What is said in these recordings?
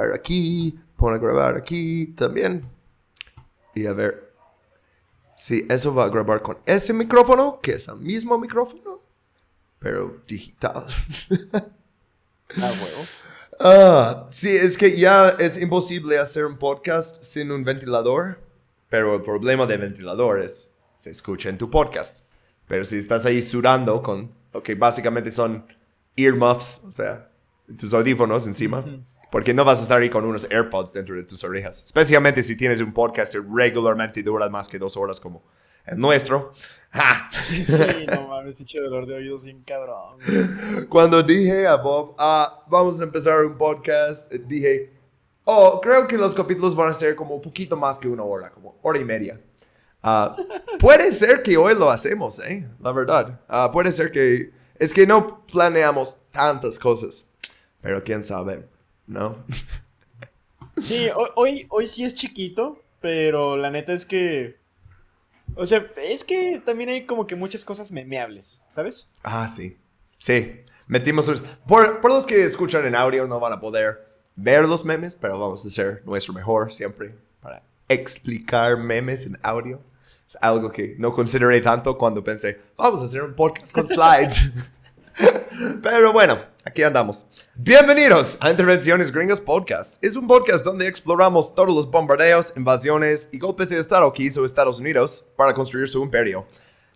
grabar aquí, pon a grabar aquí también. Y a ver si eso va a grabar con ese micrófono, que es el mismo micrófono, pero digital. Ah, huevo. Ah, sí, es que ya es imposible hacer un podcast sin un ventilador, pero el problema del ventilador es se escucha en tu podcast. Pero si estás ahí sudando con lo que básicamente son earmuffs, o sea, tus audífonos encima, porque no vas a estar ahí con unos AirPods dentro de tus orejas, especialmente si tienes un podcast que regularmente dura más que dos horas como el nuestro. ¡Ja! Sí, no mames, pinche dolor de oídos sin cabrón. Cuando dije a Bob, ah, vamos a empezar un podcast, dije, oh, creo que los capítulos van a ser como un poquito más que una hora, como hora y media. Ah, puede ser que hoy lo hacemos, ¿eh? La verdad. Ah, puede ser que... Es que no planeamos tantas cosas. Pero quién sabe, ¿no? Sí, hoy, hoy, sí es chiquito, pero la neta es que. O sea, es que también hay como que muchas cosas memeables, ¿sabes? Ah, sí. Sí. Metimos... Por, por los que escuchan en audio no van a poder ver los memes, pero vamos a hacer nuestro mejor siempre para explicar memes en audio. Es algo que no consideré tanto cuando pensé, vamos a hacer un podcast con slides. Pero bueno, aquí andamos. Bienvenidos a Intervenciones Gringas Podcast. Es un podcast donde exploramos todos los bombardeos, invasiones y golpes de Estado que hizo Estados Unidos para construir su imperio.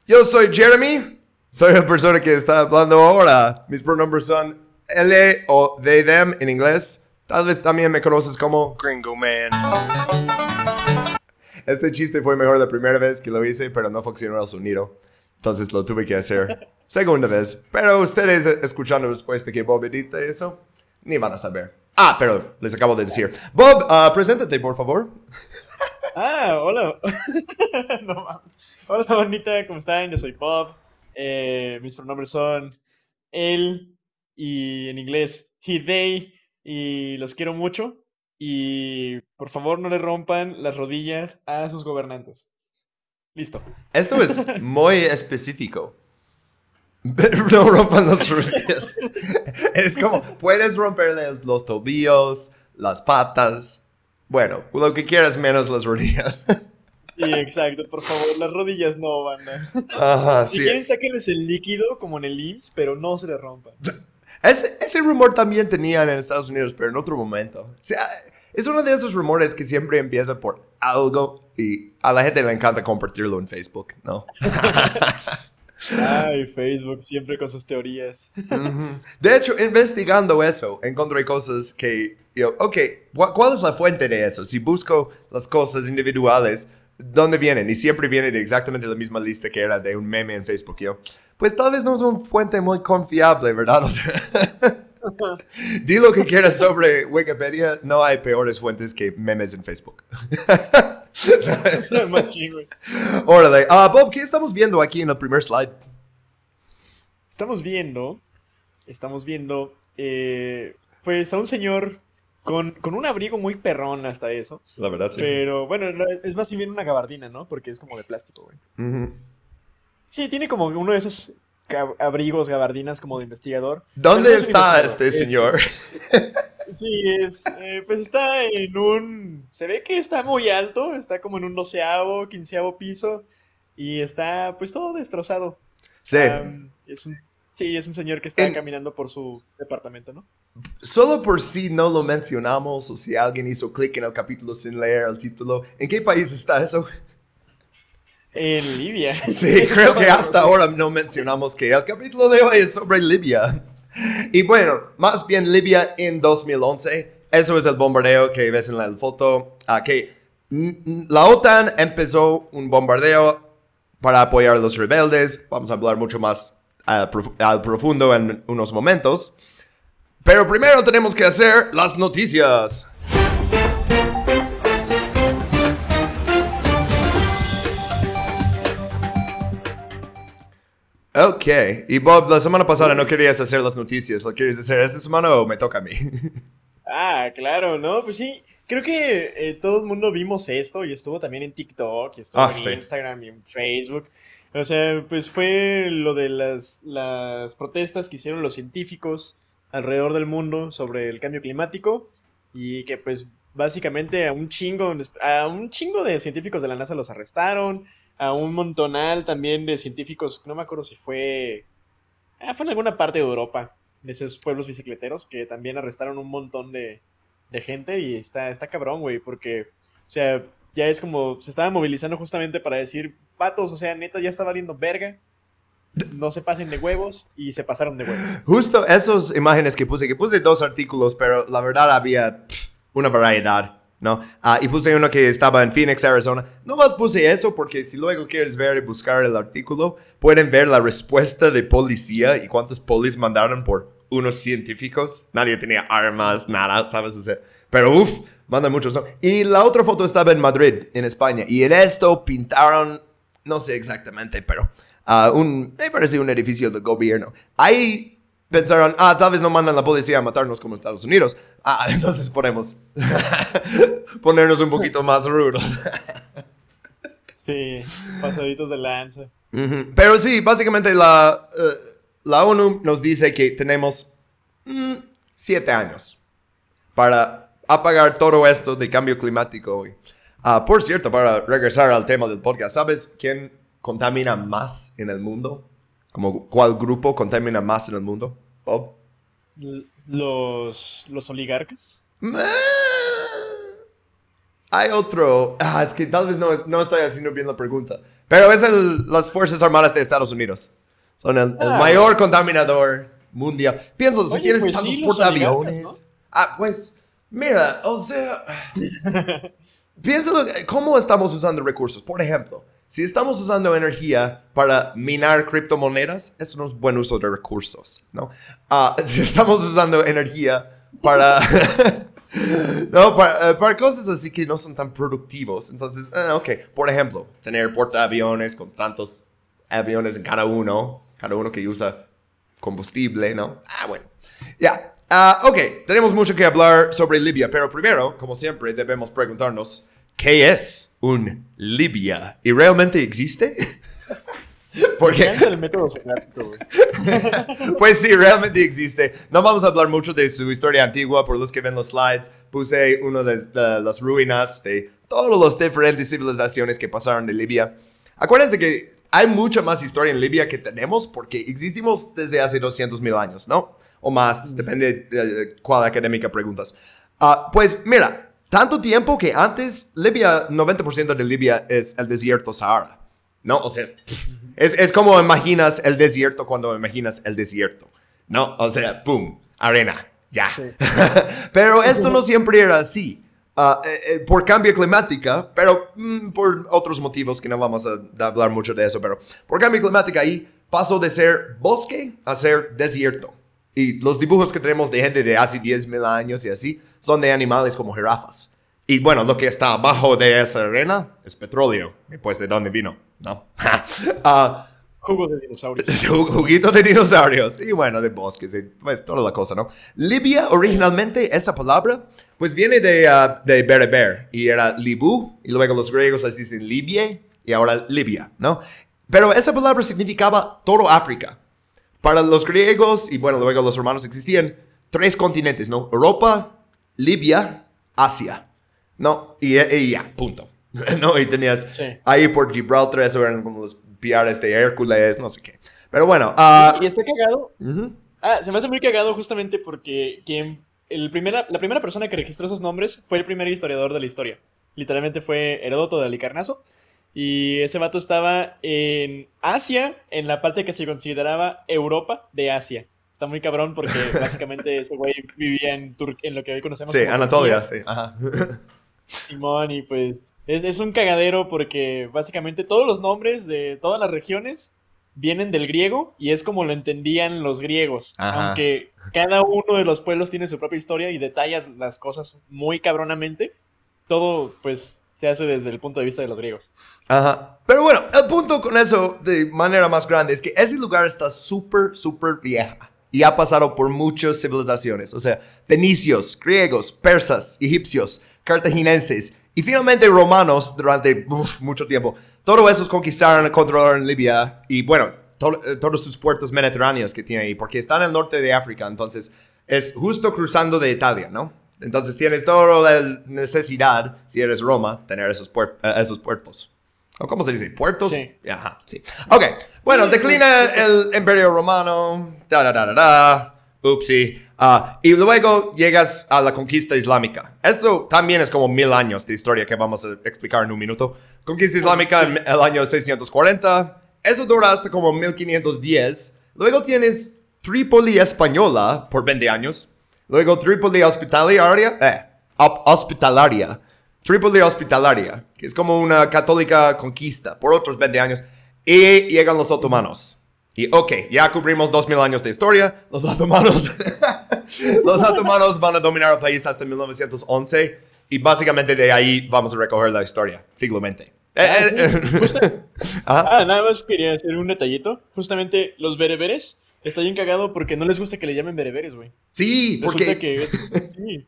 Yo soy Jeremy, soy la persona que está hablando ahora. Mis pronombres son L o they, them en inglés. Tal vez también me conoces como Gringo Man. Este chiste fue mejor la primera vez que lo hice, pero no funcionó el sonido. Entonces lo tuve que hacer segunda vez. Pero ustedes eh, escuchando después de que Bob edite eso, ni van a saber. Ah, pero les acabo de decir. Bob, ah, preséntate, por favor. Ah, hola. no. Hola, bonita, ¿cómo están? Yo soy Bob. Eh, mis pronombres son él y en inglés he, they. Y los quiero mucho. Y por favor, no le rompan las rodillas a sus gobernantes. Listo. Esto es muy específico. No rompan las rodillas. Es como, puedes romperle los tobillos, las patas. Bueno, lo que quieras menos las rodillas. Sí, exacto. Por favor, las rodillas no, banda. Ajá, Si sí. quieren, sáquenles el líquido como en el IMSS, pero no se le rompan. Ese, ese rumor también tenían en Estados Unidos, pero en otro momento. O sea, es uno de esos rumores que siempre empieza por algo y a la gente le encanta compartirlo en Facebook, ¿no? Ay, Facebook, siempre con sus teorías. De hecho, investigando eso, encontré cosas que, yo, ok, ¿cu- ¿cuál es la fuente de eso? Si busco las cosas individuales, ¿dónde vienen? Y siempre vienen de exactamente la misma lista que era de un meme en Facebook. Yo, pues tal vez no es una fuente muy confiable, ¿verdad? Di lo que quieras sobre Wikipedia, no hay peores fuentes que memes en Facebook. Órale, ah, Bob, ¿qué estamos viendo aquí en el primer slide? Estamos viendo, estamos viendo, eh, pues a un señor con, con un abrigo muy perrón hasta eso. La verdad, Pero bueno, no, es más bien una gabardina, ¿no? Porque es como de plástico, güey. Sí, tiene como uno de esos abrigos, gabardinas como de investigador. ¿Dónde es está este es- señor? Sí, es, eh, pues está en un, se ve que está muy alto, está como en un doceavo, quinceavo piso y está pues todo destrozado. Sí, es un, sí, es un señor que está En- caminando por su departamento, ¿no? solo por si no lo mencionamos o si alguien hizo clic en el capítulo sin leer el título, ¿en qué país está eso? En Libia. Sí, creo que hasta ahora no mencionamos que el capítulo de hoy es sobre Libia. Y bueno, más bien Libia en 2011. Eso es el bombardeo que ves en la foto. ah, que la OTAN empezó un bombardeo para apoyar a los rebeldes. Vamos a hablar mucho más al profu- al profundo en unos momentos. Pero primero tenemos que hacer las noticias. Ok, y Bob, la semana pasada no querías hacer las noticias, ¿lo quieres hacer esta semana o me toca a mí? Ah, claro, ¿no? Pues sí, creo que eh, todo el mundo vimos esto y estuvo también en TikTok, y estuvo Ah, en sí. Instagram y en Facebook. O sea, pues fue lo de las, las protestas que hicieron los científicos alrededor del mundo sobre el cambio climático y que pues básicamente a un chingo, a un chingo de científicos de la NASA los arrestaron, a un montonal también de científicos, no me acuerdo si fue, ah, fue en alguna parte de Europa, de esos pueblos bicicleteros, que también arrestaron un montón de, de gente y está, está cabrón, güey, porque, o sea, ya es como, se estaba movilizando justamente para decir, patos, o sea, neta, ya está valiendo verga, no se pasen de huevos y se pasaron de huevos. Justo esas imágenes que puse, que puse dos artículos, pero la verdad había una variedad. ¿No? Ah, y puse uno que estaba en Phoenix, Arizona. No más puse eso porque si luego quieres ver y buscar el artículo, pueden ver la respuesta de policía y cuántos polis mandaron por unos científicos. Nadie tenía armas, nada, ¿sabes? O sea, pero uff, mandan muchos. ¿no? Y la otra foto estaba en Madrid, en España. Y en esto pintaron, no sé exactamente, pero uh, un, me parece un edificio del gobierno. Ahí pensaron, ah, tal vez no mandan la policía a matarnos como Estados Unidos. Ah, entonces ponemos ponernos un poquito más rudos. sí, pasaditos de lanza. Pero sí, básicamente la, eh, la ONU nos dice que tenemos mm, siete años para apagar todo esto de cambio climático. Uh, por cierto, para regresar al tema del podcast, ¿sabes quién contamina más en el mundo? Como cuál grupo contamina más en el mundo, Bob? Los, los oligarcas. Hay otro. Ah, es que tal vez no, no estoy haciendo bien la pregunta. Pero es el, las Fuerzas Armadas de Estados Unidos. Son el, ah. mayor contaminador mundial. Pienso, si quieres pues tantos portaaviones. Ah, pues, mira, o sea. piensa cómo estamos usando recursos. Por ejemplo, si estamos usando energía para minar criptomonedas, eso no es buen uso de recursos, ¿no? Ah, si estamos usando energía para... no, para, eh, para, cosas así que no son tan productivos. Entonces, eh, ok, por ejemplo, tener portaaviones con tantos aviones en cada uno, cada uno que usa combustible, ¿no? Ah, bueno. Ya, ah, ok, tenemos mucho que hablar sobre Libia, pero primero, como siempre, debemos preguntarnos, ¿qué es un Libia? ¿Y realmente existe? Porque... el método pues sí, realmente existe. No vamos a hablar mucho de su historia antigua, por los que ven los slides. Puse uno de, las ruinas de todas las diferentes civilizaciones que pasaron de Libia. Acuérdense que hay mucha más historia en Libia que tenemos porque existimos desde hace 200 mil años, ¿no? O más, depende de cuál académica preguntas. Ah, pues mira, tanto tiempo que antes Libia, 90% de Libia es el desierto Sahara. ¿No? O sea, es, es como imaginas el desierto cuando imaginas el desierto. ¿No? O sea, ¡pum! Arena. Ya. pero esto no siempre era así. Uh, eh, eh, por cambio climática, pero mm, por otros motivos que no vamos a, hablar mucho de eso, pero por cambio climática ahí pasó de ser bosque a ser desierto. Y los dibujos que tenemos de gente de hace 10.000 años y así son de animales como jirafas. Y bueno, lo que está abajo de esa arena es petróleo. Después de dónde vino, ¿no? uh, Jugo de dinosaurios. Juguito de dinosaurios. Y bueno, de bosques y pues toda la cosa, ¿no? Libia, originalmente, esa palabra, pues viene de, uh, de bereber. Y era Libu. Y luego los griegos les dicen Libia. Y ahora Libia, ¿no? Pero esa palabra significaba todo África. Para los griegos y bueno, luego los romanos existían tres continentes, ¿no? Europa, Libia, Asia. No, y, ya, punto. no, y tenías ahí por Gibraltar, eso eran como los piares de Hércules, no sé qué. Pero bueno. Uh, y, está cagado. Ah, se me hace muy cagado justamente porque quien, el primera, la primera persona que registró esos nombres fue el primer historiador de la historia. Literalmente fue Heródoto de Alicarnaso. Y ese vato estaba en Asia, en la parte que se consideraba Europa de Asia. Está muy cabrón porque básicamente ese güey vivía en, en lo que hoy conocemos sí, Anatolia, sí, ajá. Simón, y pues es, es, un cagadero porque básicamente todos los nombres de todas las regiones vienen del griego y es como lo entendían los griegos. Aunque cada uno de los pueblos tiene su propia historia y detalla las cosas muy cabronamente, todo pues se hace desde el punto de vista de los griegos. Ajá. Pero bueno, el punto con eso de manera más grande es que ese lugar está súper, súper vieja y ha pasado por muchas civilizaciones. O sea, fenicios, griegos, persas, egipcios, cartagineses y finalmente romanos durante mucho tiempo. Todos esos conquistaron, controlaron Libia y bueno, eh, todos sus puertos mediterráneos que tiene ahí, porque está en el norte de África, entonces es justo cruzando de Italia, ¿no? Entonces tienes toda la necesidad, si eres Roma, tener esos, puer- eh, esos puertos. ¿O cómo se dice? ¿Puertos? Sí. Ajá, sí. Ok, bueno, declina el Imperio Romano, da, da, da, da, da, upsi. Ah, y luego llegas a la conquista islámica. Esto también es como mil años de historia que vamos a explicar en un minuto. Conquista islámica en el año 640. Eso dura hasta como 1510. Luego tienes Trípoli española por 20 años. Luego Trípoli hospitalaria. Eh, hospitalaria. Trípoli hospitalaria, que es como una católica conquista por otros 20 años. Y llegan los otomanos. Y ok, ya cubrimos 2000 años de historia. Los otomanos. los otomanos van a dominar el país hasta 1911. Y básicamente de ahí vamos a recoger la historia, siglo XX. Eh, eh, eh. Ajá. Ah, nada más quería hacer un detallito. Justamente los bereberes está bien cagado porque no les gusta que le llamen bereberes, güey. Sí, Resulta porque... que. Sí,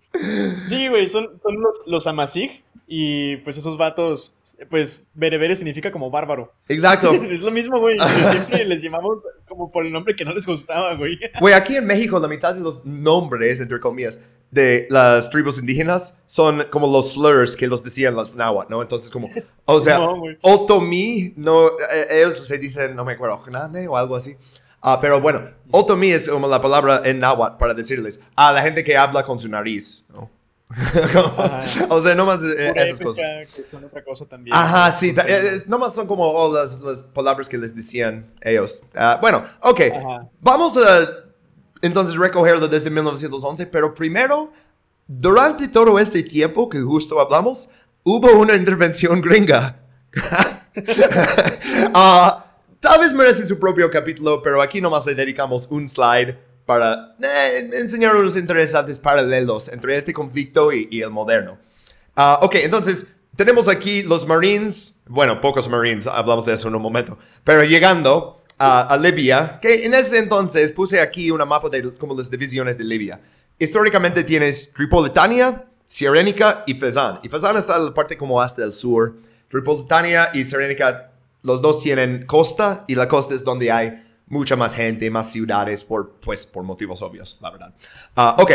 Sí, güey, son, son los, los amazigh y pues esos vatos. Pues berebere significa como bárbaro. Exacto. Es lo mismo, güey. Siempre les llamamos como por el nombre que no les gustaba, güey. Güey, aquí en México la mitad de los nombres, entre comillas, de las tribus indígenas son como los slurs que los decían los náhuatl, ¿no? Entonces como, o sea, No. Otomí, no, eh, ellos se dicen, no me acuerdo, o algo así. Ah, pero bueno, Otomí es como la palabra en náhuatl para decirles a la gente que habla con su nariz, ¿no? O sea, nomás eh, esas cosas. que son otra cosa también. Ajá, sí, ta- eh, nomás son como oh, las, las palabras que les decían ellos. Ah, bueno, ok. Ajá. Vamos a entonces recogerlo desde 1911, pero primero, durante todo este tiempo que justo hablamos, hubo una intervención gringa. Ah, tal vez merece su propio capítulo, pero aquí nomás le dedicamos un slide para eh, enseñar unos interesantes paralelos entre este conflicto y, y el moderno. Ah, ok, entonces tenemos aquí los Marines, bueno, pocos Marines, hablamos de eso en un momento, pero llegando a, a Libia, que en ese entonces puse aquí una mapa de como las divisiones de Libia. Históricamente tienes Tripolitania, Sirenica y Fezzan. Y Fezzan está en la parte como hasta el sur. Tripolitania y Sirenica, los dos tienen costa y la costa es donde hay mucha más gente, más ciudades, por, pues por motivos obvios, la verdad. Ah, ok,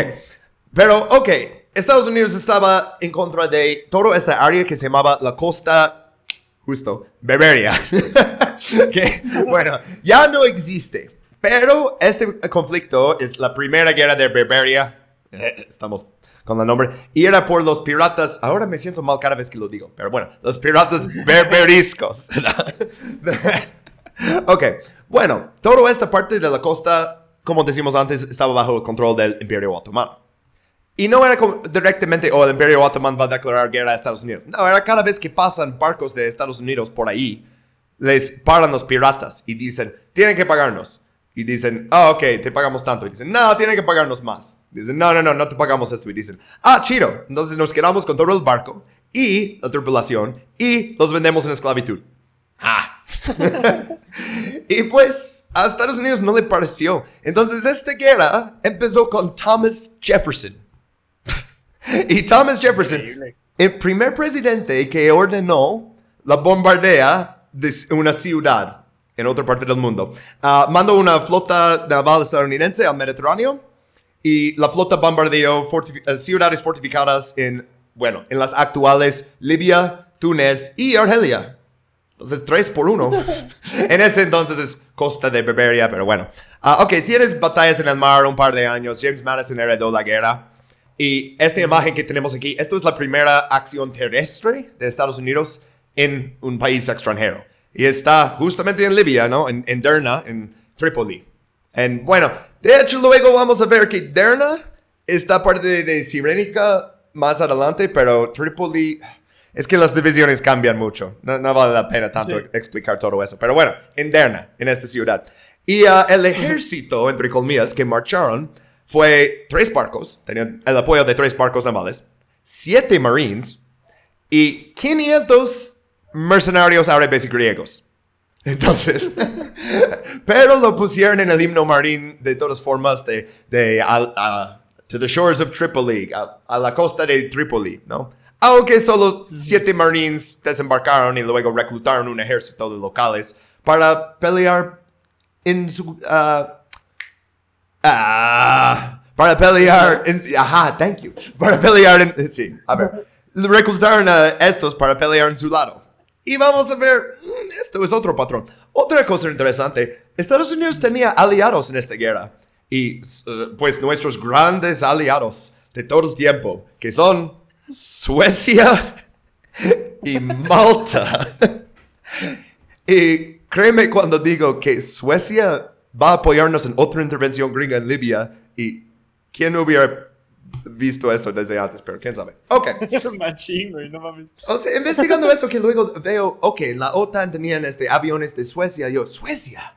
pero ok, Estados Unidos estaba en contra de toda esta área que se llamaba la costa, justo, Berberia. que, bueno, ya no existe. Pero este conflicto es la primera guerra de Berberia. Eh, estamos con el nombre. Y era por los piratas. Ahora me siento mal cada vez que lo digo. Pero bueno, los piratas berberiscos. ok, bueno, toda esta parte de la costa, como decimos antes, estaba bajo el control del Imperio Otomano. Y no era directamente, oh, el Imperio Otomano va a declarar guerra a Estados Unidos. No, era cada vez que pasan barcos de Estados Unidos por ahí, les paran los piratas y dicen, tienen que pagarnos. Y dicen, ah, ok, te pagamos tanto. Y dicen, no, tienen que pagarnos más. Dicen, no, no, no, no te pagamos esto. Y dicen, ah, chido. Entonces nos quedamos con todo el barco y la tripulación y los vendemos en esclavitud. Ah. y pues a Estados Unidos no le pareció. Entonces esta guerra empezó con Thomas Jefferson. y Thomas Jefferson, el primer presidente que ordenó la bombardea de una ciudad en otra parte del mundo, ah, mandó una flota naval estadounidense al Mediterráneo y la flota bombardeó eh, ciudades fortificadas en, bueno, en las actuales Libia, Túnez y Argelia. Entonces, tres por uno. en ese entonces es costa de Berberia, pero bueno. Ah, ok, tienes batallas en el mar un par de años. James Madison heredó la guerra. Y esta imagen que tenemos aquí, esto es la primera acción terrestre de Estados Unidos en un país extranjero. Y está justamente en Libia, ¿no? En, en Derna, en Trípoli. En, bueno, de hecho luego vamos a ver que Derna está parte de, de Sirenica más adelante, pero Trípoli... Es que las divisiones cambian mucho. No, no vale la pena tanto Sí. explicar todo eso. Pero bueno, en Derna, en esta ciudad. Y ah, el ejército, entre comillas, que marcharon fue tres barcos. Tenían el apoyo de tres barcos navales, siete marines y 500 mercenarios árabes y griegos. Entonces, pero lo pusieron en el himno marín de todas formas de, de al- a- to the shores of Tripoli, a, a la costa de Tripoli, ¿no? Aunque solo siete marines desembarcaron y luego reclutaron un ejército de locales para pelear en su... ah, ah, para pelear. En, ajá, thank you. Para pelear en. Sí, a ver. Reclutaron a estos para pelear en su lado. Y vamos a ver. mm, Esto es otro patrón. Otra cosa interesante. Estados Unidos tenía aliados en esta guerra. Y eh, pues nuestros grandes aliados de todo el tiempo, que son Suecia y Malta. Y créeme cuando digo que Suecia va a apoyarnos en otra intervención gringa en Libia y quién hubiera visto eso desde antes, pero quién sabe. Ok. Machín, güey, no mames. O sea, investigando esto que luego veo, ok, la OTAN tenían este, aviones de Suecia. Yo, Suecia.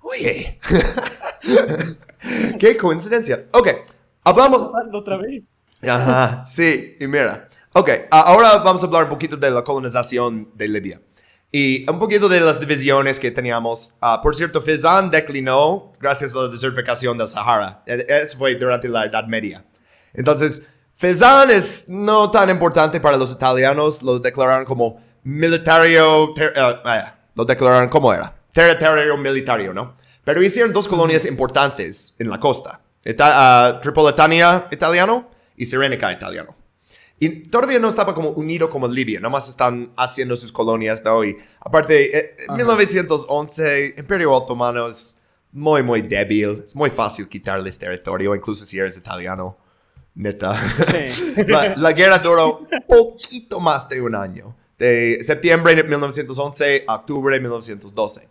Oye. Qué coincidencia. Ok, hablamos... Otra vez. Ajá, sí, y mira. Ok, ahora vamos a hablar un poquito de la colonización de Libia. Y un poquito de las divisiones que teníamos. Ah, por cierto, Fezan declinó gracias a la desertificación del Sahara. E- Eso fue durante la Edad Media. Entonces, Fezan es no tan importante para los italianos. Lo declararon como militario... ter- ah, ah, lo declararon como era. Territorio militario, ¿no? Pero hicieron dos colonias importantes en la costa. Ita- ah, Tripolitania italiano y Serenica italiano. Y todavía no estaba como unido como Libia, nomás están haciendo sus colonias, ¿no? Y aparte, eh, en 1911, Imperio Otomano es muy, muy débil. Es muy fácil quitarles territorio, incluso si eres italiano. Neta. Sí. la, la guerra duró poquito más de un año. De septiembre de 1911 a octubre de 1912.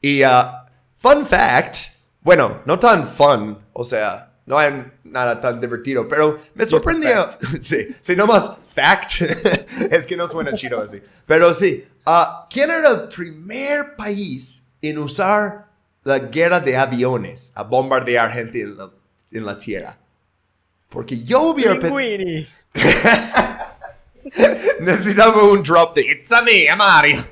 Y, ah, fun fact, bueno, no tan fun, o sea, no hay nada tan divertido, pero me sorprendió. Sí, sí, no más fact. es que no suena chido así. Pero sí, ah, ¿quién era el primer país en usar la guerra de aviones a bombardear gente en la, en la tierra? Porque yo hubiera pe- Linguini. Necesitaba un drop de It's a me, I'm Mario.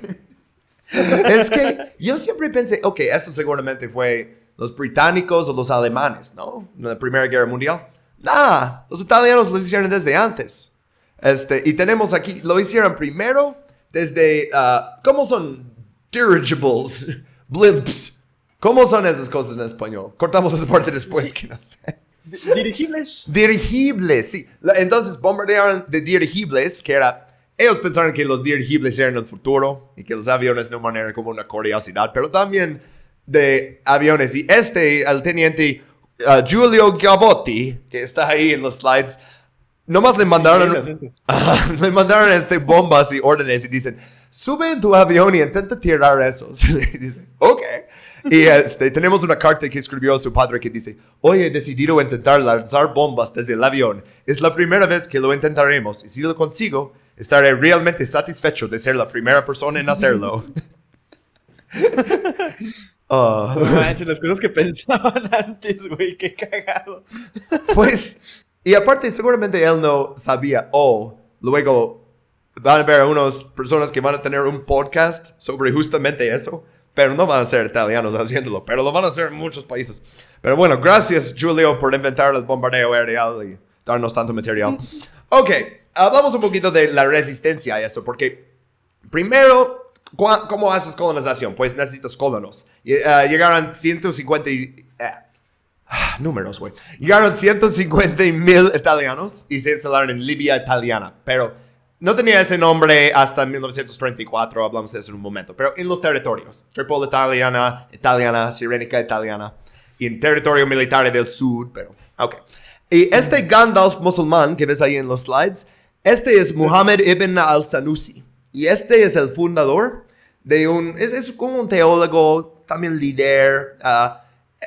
es que yo siempre pensé, ok, eso seguramente fue los británicos o los alemanes, ¿no? En la Primera Guerra Mundial. Nah, los italianos lo hicieron desde antes. Este, y tenemos aquí, lo hicieron primero desde, ah, ¿cómo son dirigibles? Blimps. ¿Cómo son esas cosas en español? Cortamos esa parte después, que no sé. Di- Dirigibles. Dirigibles, sí. Entonces bombardearon de dirigibles, que era... Ellos pensaron que los dirigibles eran el futuro y que los aviones no eran como una curiosidad, pero también de aviones. Y este, el teniente uh, Giulio Gavotti, que está ahí en los slides, nomás le mandaron... Ajá, le mandaron este bombas y órdenes y dicen, sube en tu avión y intenta tirar esos. y dice, ok. Y este, tenemos una carta que escribió su padre que dice, hoy he decidido intentar lanzar bombas desde el avión. Es la primera vez que lo intentaremos y si lo consigo, estaré realmente satisfecho de ser la primera persona en hacerlo. Ah. No manches, las cosas que pensaban antes, güey, qué cagado. Pues, y aparte, seguramente él no sabía, oh, luego van a haber unas personas que van a tener un podcast sobre justamente eso, pero no van a ser italianos haciéndolo, pero lo van a hacer en muchos países. Pero bueno, gracias, Julio, por inventar el bombardeo aéreo y darnos tanto material. Ok, hablamos un poquito de la resistencia a eso, porque primero, ¿cu- ¿cómo haces colonización? Pues necesitas colonos. Eh, llegaron 150 y... eh, números, güey. Llegaron 150 mil italianos y se instalaron en Libia italiana, pero no tenía ese nombre hasta 1934, hablamos de eso en un momento, pero en los territorios, Tripoli italiana, italiana, Sirenica italiana, y en territorio militar del sur, pero, ok. Y este Gandalf musulmán que ves ahí en los slides, este es Muhammad ibn al-Sanusi, y este es el fundador de un, es, es como un teólogo, también líder, ah,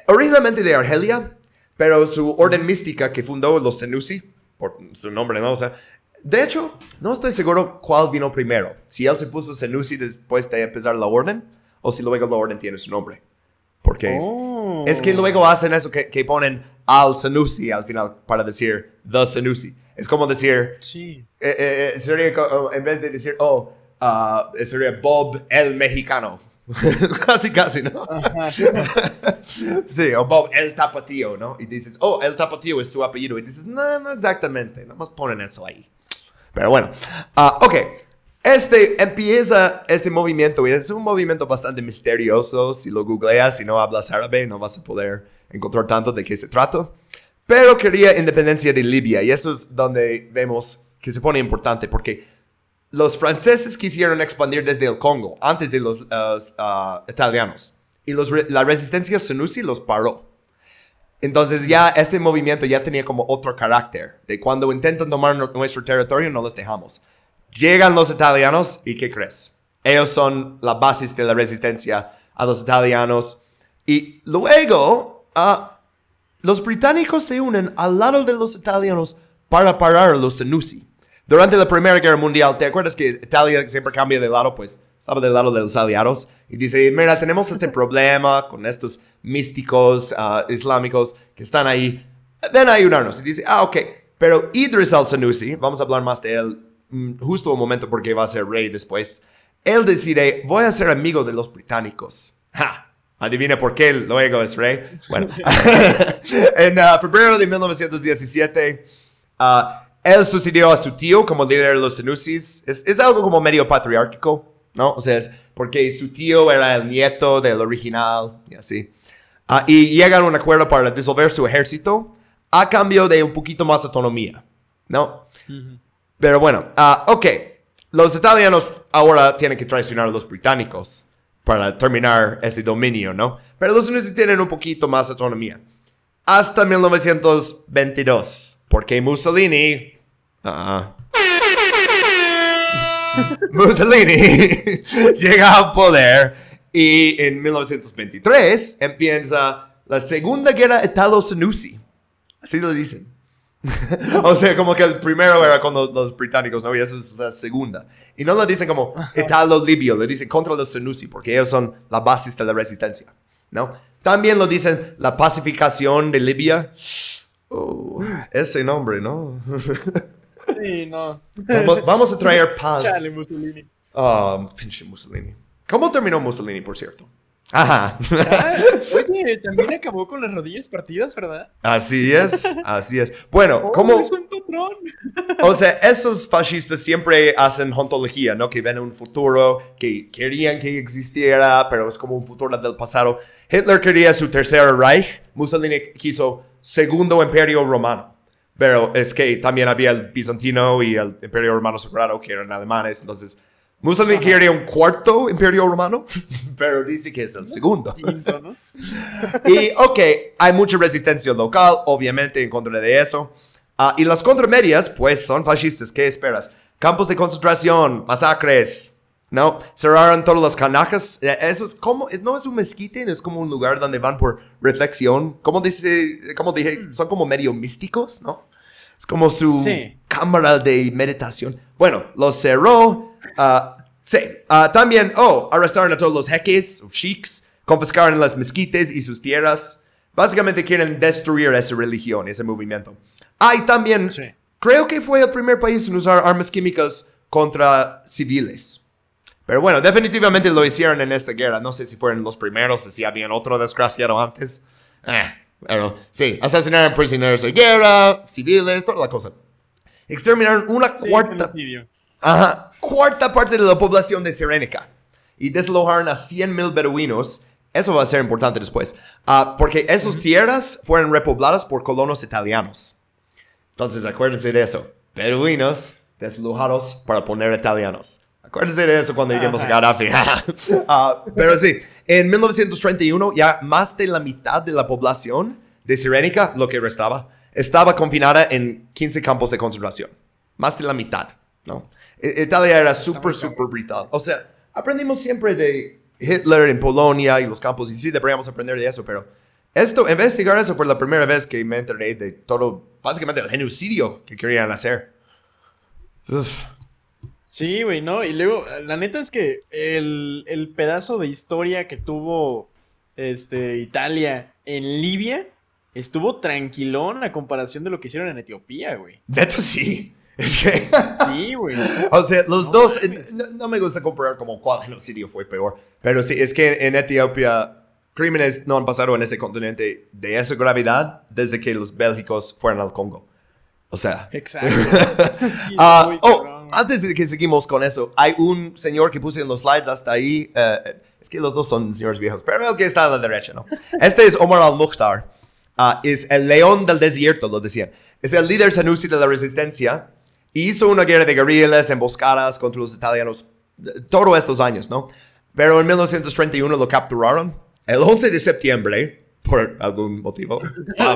originalmente de Argelia, pero su orden mística que fundó los Senussi, por su nombre, ¿no? O sea, de hecho, no estoy seguro cuál vino primero. Si él se puso Senussi después de empezar la orden, o si luego la orden tiene su nombre. Porque Oh. es que luego hacen eso que, que ponen al Senussi al final para decir the Senussi. Es como decir, Sí. eh, eh, eh, sería co- en vez de decir, oh, ah, sería Bob el mexicano. casi, casi, ¿no? Sí, o Bob el tapatío, ¿no? Y dices, oh, el tapatío es su apellido. Y dices, no, no exactamente, nomás ponen eso ahí. Pero bueno, ah, ok. Este empieza este movimiento y es un movimiento bastante misterioso. Si lo googleas y no hablas árabe, no vas a poder encontrar tanto de qué se trata. pero quería independencia de Libia. Y eso es donde vemos que se pone importante, porque los franceses quisieron expandir desde el Congo, antes de los uh, uh, italianos. Y los la resistencia Senussi los paró. Entonces ya este movimiento ya tenía como otro carácter. De cuando intentan tomar nu- nuestro territorio, no los dejamos. Llegan los italianos y ¿qué crees? Ellos son la base de la resistencia a los italianos. Y luego ah, los británicos se unen al lado de los italianos para parar a los Senussi. Durante la Primera Guerra Mundial, ¿te acuerdas que Italia siempre cambia de lado? Pues estaba del lado de los aliados y dice, mira, tenemos este problema con estos místicos ah, islámicos que están ahí. Ven a ayudarnos. Y dice, ah, ok. Pero Idris al-Senussi, vamos a hablar más de él mm, justo un momento porque va a ser rey después. Él decide, voy a ser amigo de los británicos. ¡Ja! Adivina por qué luego es rey. Bueno, en ah, febrero de 1917, ah, él sucedió a su tío como líder de los Senussis. Es, es algo como medio patriárquico, ¿no? O sea, es porque su tío era el nieto del original y así. Ah, y llegan a un acuerdo para disolver su ejército a cambio de un poquito más autonomía, ¿no? Pero bueno, ah, ok. Los italianos ahora tienen que traicionar a los británicos para terminar este dominio, ¿no? Pero los unidos tienen un poquito más autonomía. Hasta 1922, porque Mussolini... ah, Mussolini llega al poder y en 1923 empieza la Segunda Guerra Italo-Senussi. Así lo dicen. o sea, como que el primero era con los, los británicos, ¿no? Y esa es la segunda. Y no lo dicen como Italo-Libio, lo dicen contra los Senussi, porque ellos son la base de la resistencia, ¿no? También lo dicen la pacificación de Libia. Oh, ese nombre, ¿no? Sí, no. vamos, vamos a traer paz. Chale, Mussolini. Ah, pinche Mussolini. ¿Cómo terminó Mussolini, por cierto? Ajá. Ah, oye, también acabó con las rodillas partidas, ¿verdad? Así es, así es. Bueno, Oh, ¿cómo? Es un patrón. O sea, esos fascistas siempre hacen ontología, ¿no? Que ven un futuro que querían que existiera, pero es como un futuro del pasado. Hitler quería su tercer Reich, Mussolini quiso segundo imperio romano. Pero es que también había el bizantino y el imperio romano sagrado, que eran alemanes, entonces... Mussolini quería un cuarto imperio romano, pero dice que es el segundo. Quinto, ¿no? Y, ok, hay mucha resistencia local, obviamente, en contra de eso. Ah, y las contramedias, pues, son fascistas. ¿Qué esperas? Campos de concentración, masacres, ¿no? Cerraron todas las canacas. Eh, Eso es como, no es un mezquite, es como un lugar donde van por reflexión. Como dice, como dije, son como medio místicos, ¿no? Es como su Sí. cámara de meditación. Bueno, los cerró. ah, sí, Ah, también, oh, arrestaron a todos los jeques, o sheiks, confiscaron las mezquites y sus tierras. Básicamente quieren destruir esa religión, ese movimiento. Ah, y también, Sí. creo que fue el primer país en usar armas químicas contra civiles. Pero bueno, definitivamente lo hicieron en esta guerra. No sé si fueron los primeros, si habían otro desgraciado antes. Eh, sí, asesinaron prisioneros de guerra, civiles, toda la cosa. Exterminaron una Sí, cuarta, ajá, cuarta parte de la población de Serénica. Y desalojaron a 100.000 beduinos. Eso va a ser importante después. Ah, porque esas tierras fueron repobladas por colonos italianos. Entonces, acuérdense de eso. Beduinos desalojados para poner italianos. Acuérdense de eso cuando lleguemos a. Gaddafi. Ah, pero sí, en 1931 ya más de la mitad de la población de Sirénica, lo que restaba, estaba confinada en 15 campos de concentración. Más de la mitad, ¿no? I- Italia era súper, súper brutal. O sea, aprendimos siempre de Hitler en Polonia y los campos, y sí deberíamos aprender de eso, pero esto, investigar eso fue la primera vez que me enteré de todo, básicamente el genocidio que querían hacer. Uf. Sí, güey, ¿no? Y luego, la neta es que el, el pedazo de historia que tuvo este, Italia en Libia estuvo tranquilón a comparación de lo que hicieron en Etiopía, güey. Neta sí. Es que... Sí, güey. O sea, los No dos, mames. no, no me gusta comparar como cuál genocidio fue peor, pero sí, es que en Etiopía crímenes no han pasado en ese continente de esa gravedad desde que los bélgicos fueron al Congo. O sea... Exacto. Sí, Ah, oh. Antes de que seguimos con eso, hay un señor que puse en los slides hasta ahí. eh, es que los dos son señores viejos, pero el que está a la derecha, ¿no? Este es Omar al-Mukhtar. Ah, es el león del desierto, lo decían. Es el líder sanusi de la resistencia. Hizo una guerra de guerrillas, emboscadas contra los italianos eh, todos estos años, ¿no? Pero en 1931 lo capturaron. El 11 de septiembre, por algún motivo,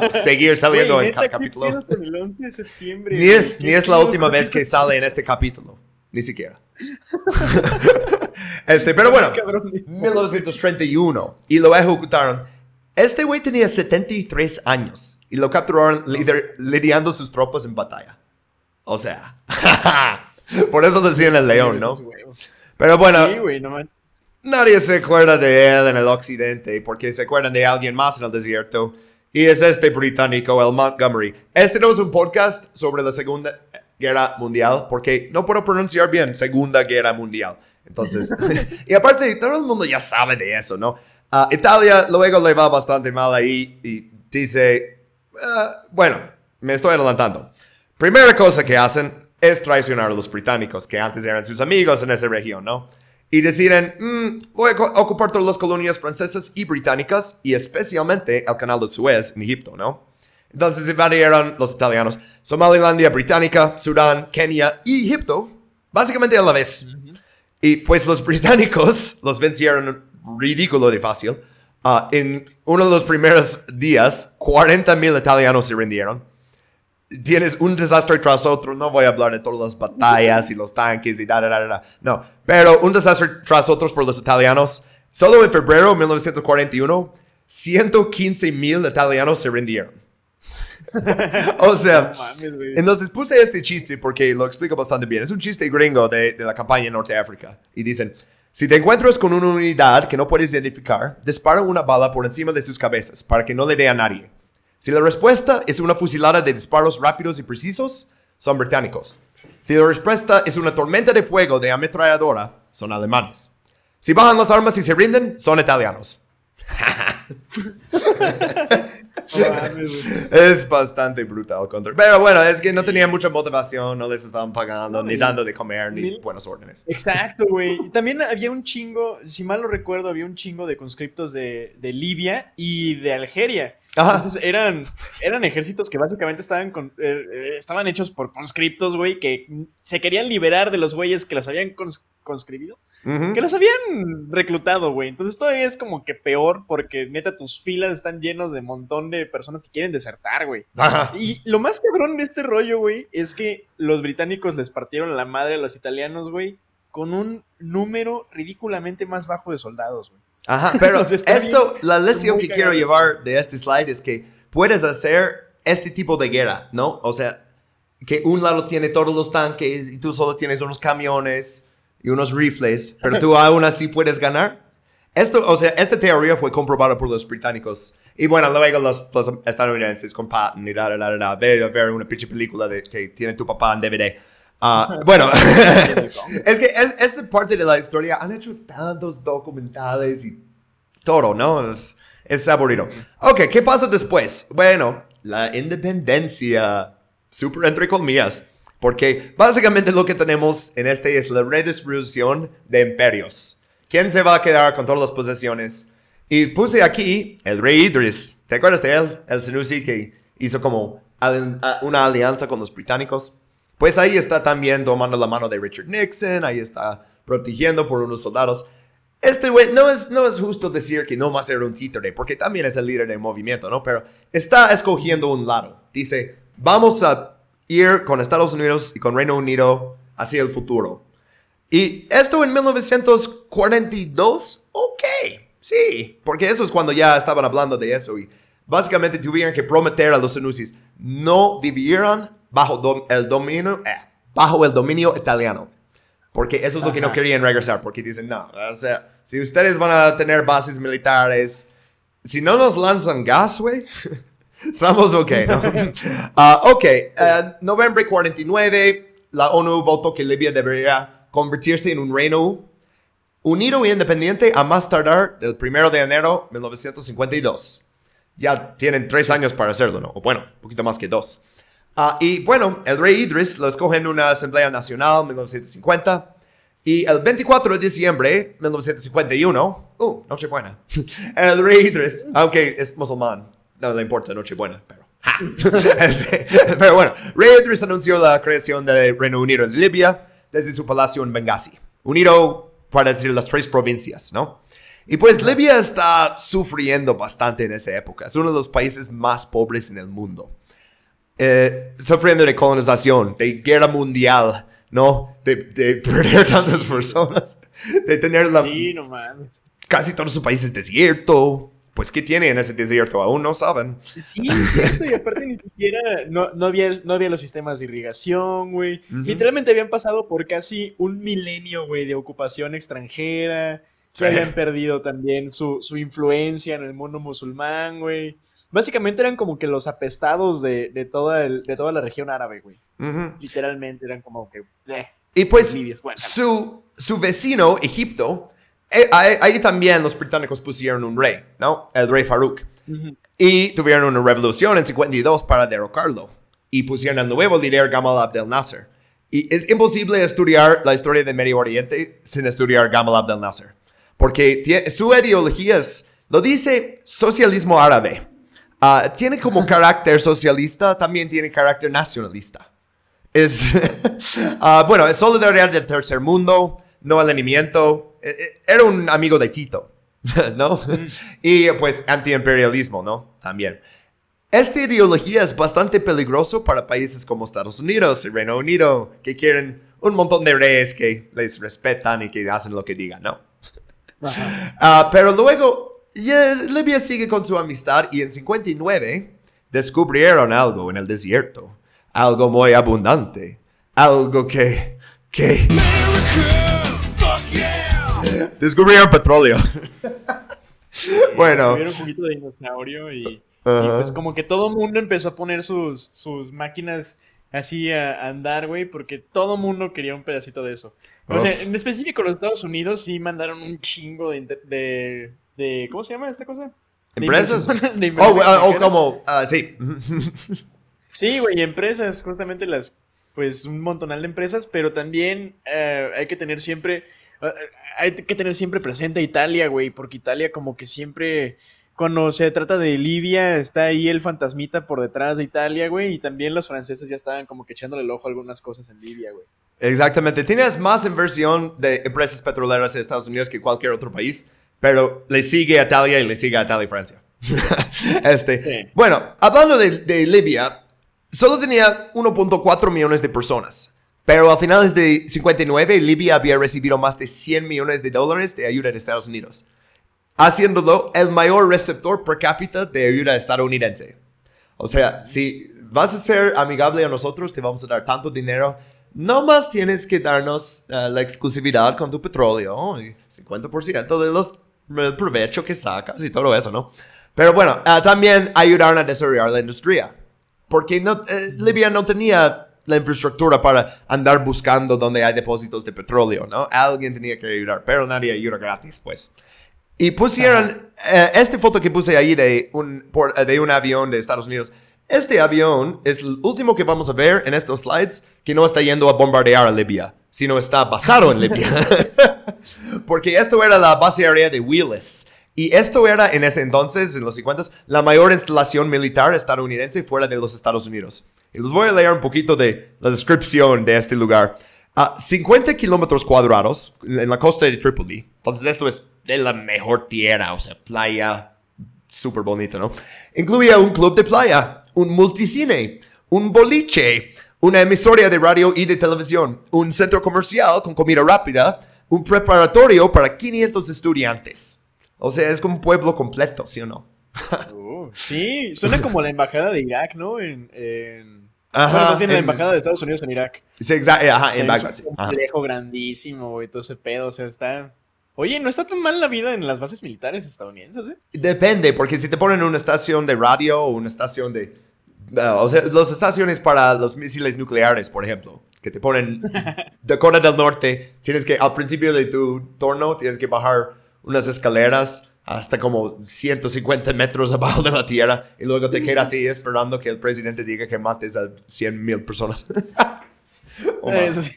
seguir saliendo Güey, en cada neta, ¿qué capítulo. el 11 de septiembre, Ni es, ¿Qué ni es la última vez que sale en este capítulo. Ni siquiera. este, pero bueno, Cabrón. 1931. Y lo ejecutaron. Este güey tenía 73 años. Y lo capturaron lider- lidiando sus tropas en batalla. O sea. por eso decían el león, ¿no? Pero bueno, Sí, güey, no. Nadie se acuerda de él en el occidente porque se acuerdan de alguien más en el desierto. Y es este británico, el Montgomery. Este no es un podcast sobre la Segunda Guerra Mundial porque no puedo pronunciar bien Segunda Guerra Mundial. Entonces, y aparte, todo el mundo ya sabe de eso, ¿no? Ah, Italia luego le va bastante mal ahí y dice, ah, bueno, me estoy adelantando. Primera cosa que hacen es traicionar a los británicos, que antes eran sus amigos en esa región, ¿no? Y deciden, "Mm, voy a ocupar todas las colonias francesas y británicas, y especialmente el canal de Suez en Egipto, ¿no? Entonces invadieron los italianos Somalilandia británica, Sudán, Kenia y Egipto, básicamente a la vez. Y pues los británicos los vencieron ridículo de fácil. Ah, en uno de los primeros días, 40.000 italianos se rindieron tienes un desastre tras otro. No voy a hablar de todas las batallas y los tanques y da, da, da, da. No, pero un desastre tras otros por los italianos. Solo en febrero de 1941, 115 mil italianos se rindieron. o sea, entonces puse este chiste porque lo explico bastante bien. Es un chiste gringo de, de la campaña en Norte África. Y dicen, si te encuentras con una unidad que no puedes identificar, dispara una bala por encima de sus cabezas para que no le dé a nadie. Si la respuesta es una fusilada de disparos rápidos y precisos, son británicos. Si la respuesta es una tormenta de fuego de ametralladora, son alemanes. Si bajan las armas y se rinden, son italianos. Es bastante brutal. contra- Pero bueno, es que no tenían mucha motivación, no les estaban pagando, No, ni dando de comer, ni mil- buenas órdenes. Exacto, güey. También había un chingo, si mal no recuerdo, había un chingo de conscriptos de, de Libia y de Algeria. Ajá. Entonces eran, eran ejércitos que básicamente estaban, con- eh, eh, estaban hechos por conscriptos, güey, que se querían liberar de los güeyes que los habían cons- conscribido, que los habían reclutado, güey. Entonces todavía es como que peor porque neta tus filas están llenos de montón de personas que quieren desertar, güey. Y lo más cabrón de este rollo, güey, es que los británicos les partieron la madre a los italianos, güey, con un número ridículamente más bajo de soldados, güey. Ajá, pero Entonces, esto, la lección que quiero eso. llevar de este slide es que puedes hacer este tipo de guerra, ¿no? O sea, que un lado tiene todos los tanques y tú solo tienes unos camiones y unos rifles, pero tú aún así puedes ganar. Esto, o sea, esta teoría fue comprobada por los británicos. Y bueno, luego los, los estadounidenses con Patton y da, da, da, da, ve a ver una pinche película de, que tiene tu papá en DVD. Ah, bueno, es que es, esta parte de la historia han hecho tantos documentales y todo, ¿no? Es, es aburrido. Ok, ¿qué pasa después? Bueno, la independencia, super entre comillas, porque básicamente lo que tenemos en este es la redistribución de imperios. ¿Quién se va a quedar con todas las posesiones? Y puse aquí el rey Idris. ¿Te acuerdas de él? El Senussi que hizo como una alianza con los británicos. Pues ahí está también tomando la mano de Richard Nixon, ahí está protegiendo por unos soldados. Este güey, no es, no es justo decir que no va a ser un títere, porque también es el líder del movimiento, ¿no? Pero está escogiendo un lado. Dice, vamos a ir con Estados Unidos y con Reino Unido hacia el futuro. Y esto en 1942, ok, sí, porque eso es cuando ya estaban hablando de eso y básicamente tuvieron que prometer a los Senussis no vivieran bajo dom- el dominio, eh, bajo el dominio italiano. Porque eso es lo que no querían regresar, porque dicen, no, o sea, si ustedes van a tener bases militares, si no nos lanzan gas, güey, estamos ok, ¿no? Ah, ok, eh, noviembre 49, la ONU votó que Libia debería convertirse en un reino unido e independiente a más tardar del 1 de enero de 1952. Ya tienen tres años para hacerlo, ¿no? O bueno, un poquito más que dos. Ah, y bueno, el rey Idris lo escoge en una asamblea nacional en 1950. Y el 24 de diciembre de 1951, uh, Nochebuena, el rey Idris, aunque es musulmán, no le importa Nochebuena, pero... Este, pero bueno, Rey Idris anunció la creación del Reino Unido en Libia desde su palacio en Benghazi, unido para decir las tres provincias, ¿no? Y pues Libia está sufriendo bastante en esa época. Es uno de los países más pobres en el mundo. Eh, sufriendo de colonización, de guerra mundial, ¿no? De, de perder tantas personas, de tener la... Sí, no. Casi todo su país es desierto. Pues, ¿qué tiene en ese desierto? Aún no saben. Sí, es cierto, y aparte ni siquiera no, no, había, no había los sistemas de irrigación, güey. Ujú. Literalmente habían pasado por casi un milenio, güey, de ocupación extranjera. Se Sí. habían perdido también su, su influencia en el mundo musulmán, güey. Básicamente eran como que los apestados de, de, toda, el- de toda la región árabe, güey. Literalmente eran como que... eh, Y pues su, su vecino, Egipto, eh, ahí, ahí también los británicos pusieron un rey, ¿no? El rey Farouk. Y tuvieron una revolución en 52 para derrocarlo. Y pusieron al nuevo líder Gamal Abdel Nasser. Y es imposible estudiar la historia del Medio Oriente sin estudiar Gamal Abdel Nasser. Porque su ideología es, lo dice socialismo árabe. Ah, tiene como carácter socialista, también tiene carácter nacionalista. Es, ah, bueno, es solidaridad del tercer mundo, no alineamiento. Eh, eh, Era un amigo de Tito, ¿no? y pues antiimperialismo, ¿no? También. Esta ideología es bastante peligroso para países como Estados Unidos y Reino Unido, que quieren un montón de reyes que les respetan y que hacen lo que digan, ¿no? Ah, pero luego, ya, Libia sigue con su amistad y en 59 descubrieron algo en el desierto. Algo muy abundante. Algo que... que... Descubrieron petróleo. bueno, Tuvieron un juguito de dinosaurio y, y Ajá. pues como que todo mundo empezó a poner sus, sus máquinas así a, andar, güey, porque todo mundo quería un pedacito de eso. O sea, en específico los Estados Unidos sí mandaron un chingo de, de, de- ¿cómo se llama esta cosa? ¿Empresas? de oh, ah, o extranjera. como... ah, sí. Sí, güey, empresas, justamente las, pues un montonal de empresas, pero también eh, hay que tener siempre, eh, hay que tener siempre presente a Italia, güey, porque Italia como que siempre, cuando se trata de Libia, está ahí el fantasmita por detrás de Italia, güey, y también los franceses ya estaban como que echándole el ojo a algunas cosas en Libia, güey. Exactamente. Tienes más inversión de empresas petroleras de Estados Unidos que cualquier otro país, pero le sigue a Italia y le sigue a Italia y Francia. este, Sí. Bueno, hablando de, de Libia, solo tenía 1.4 millones de personas, pero a finales de 59 Libia había recibido más de 100 millones de dólares de ayuda de Estados Unidos, haciéndolo el mayor receptor per cápita de ayuda estadounidense. O sea, si vas a ser amigable a nosotros, te vamos a dar tanto dinero. No más tienes que darnos eh, la exclusividad con tu petróleo y 50% de los el provecho que sacas y todo eso, ¿no? Pero bueno, ah, también ayudaron a desarrollar la industria. Porque no, eh, Libia no tenía la infraestructura para andar buscando donde hay depósitos de petróleo, ¿no? Alguien tenía que ayudar, pero nadie ayuda gratis, pues. Y pusieron eh, esta foto que puse ahí de un, por- eh, de un avión de Estados Unidos. Este avión es el último que vamos a ver en estos slides que no está yendo a bombardear a Libia, sino está basado en Libia. Porque esto era la base aérea de Willis. Y esto era en ese entonces, en los 50, la mayor instalación militar estadounidense fuera de los Estados Unidos. Y les voy a leer un poquito de la descripción de este lugar. A 50 kilómetros cuadrados en la costa de Tripoli. Entonces esto es de la mejor tierra, o sea, playa súper bonita, ¿no? Incluía un club de playa, un multicine, un boliche, una emisora de radio y de televisión, un centro comercial con comida rápida, un preparatorio para 500 estudiantes. O sea, es como un pueblo completo, ¿sí o no? Uh, sí, suena como la embajada de Irak, ¿no? En, en... Ajá, bueno, bien la en- embajada de Estados Unidos en Irak. Sí, exa- ajá, en Es Bagdad, sí. un Ajá. complejo grandísimo, güey, todo ese pedo, o sea, está... Oye, no está tan mal la vida en las bases militares estadounidenses, ¿eh? Depende, porque si te ponen una estación de radio o una estación de... uh, o sea, las estaciones para los misiles nucleares, por ejemplo, que te ponen Dakota del Norte, tienes que, al principio de tu turno, tienes que bajar unas escaleras hasta como 150 metros abajo de la tierra y luego te quedas así esperando que el presidente diga que mates a 100 mil personas. O más. Eso sí.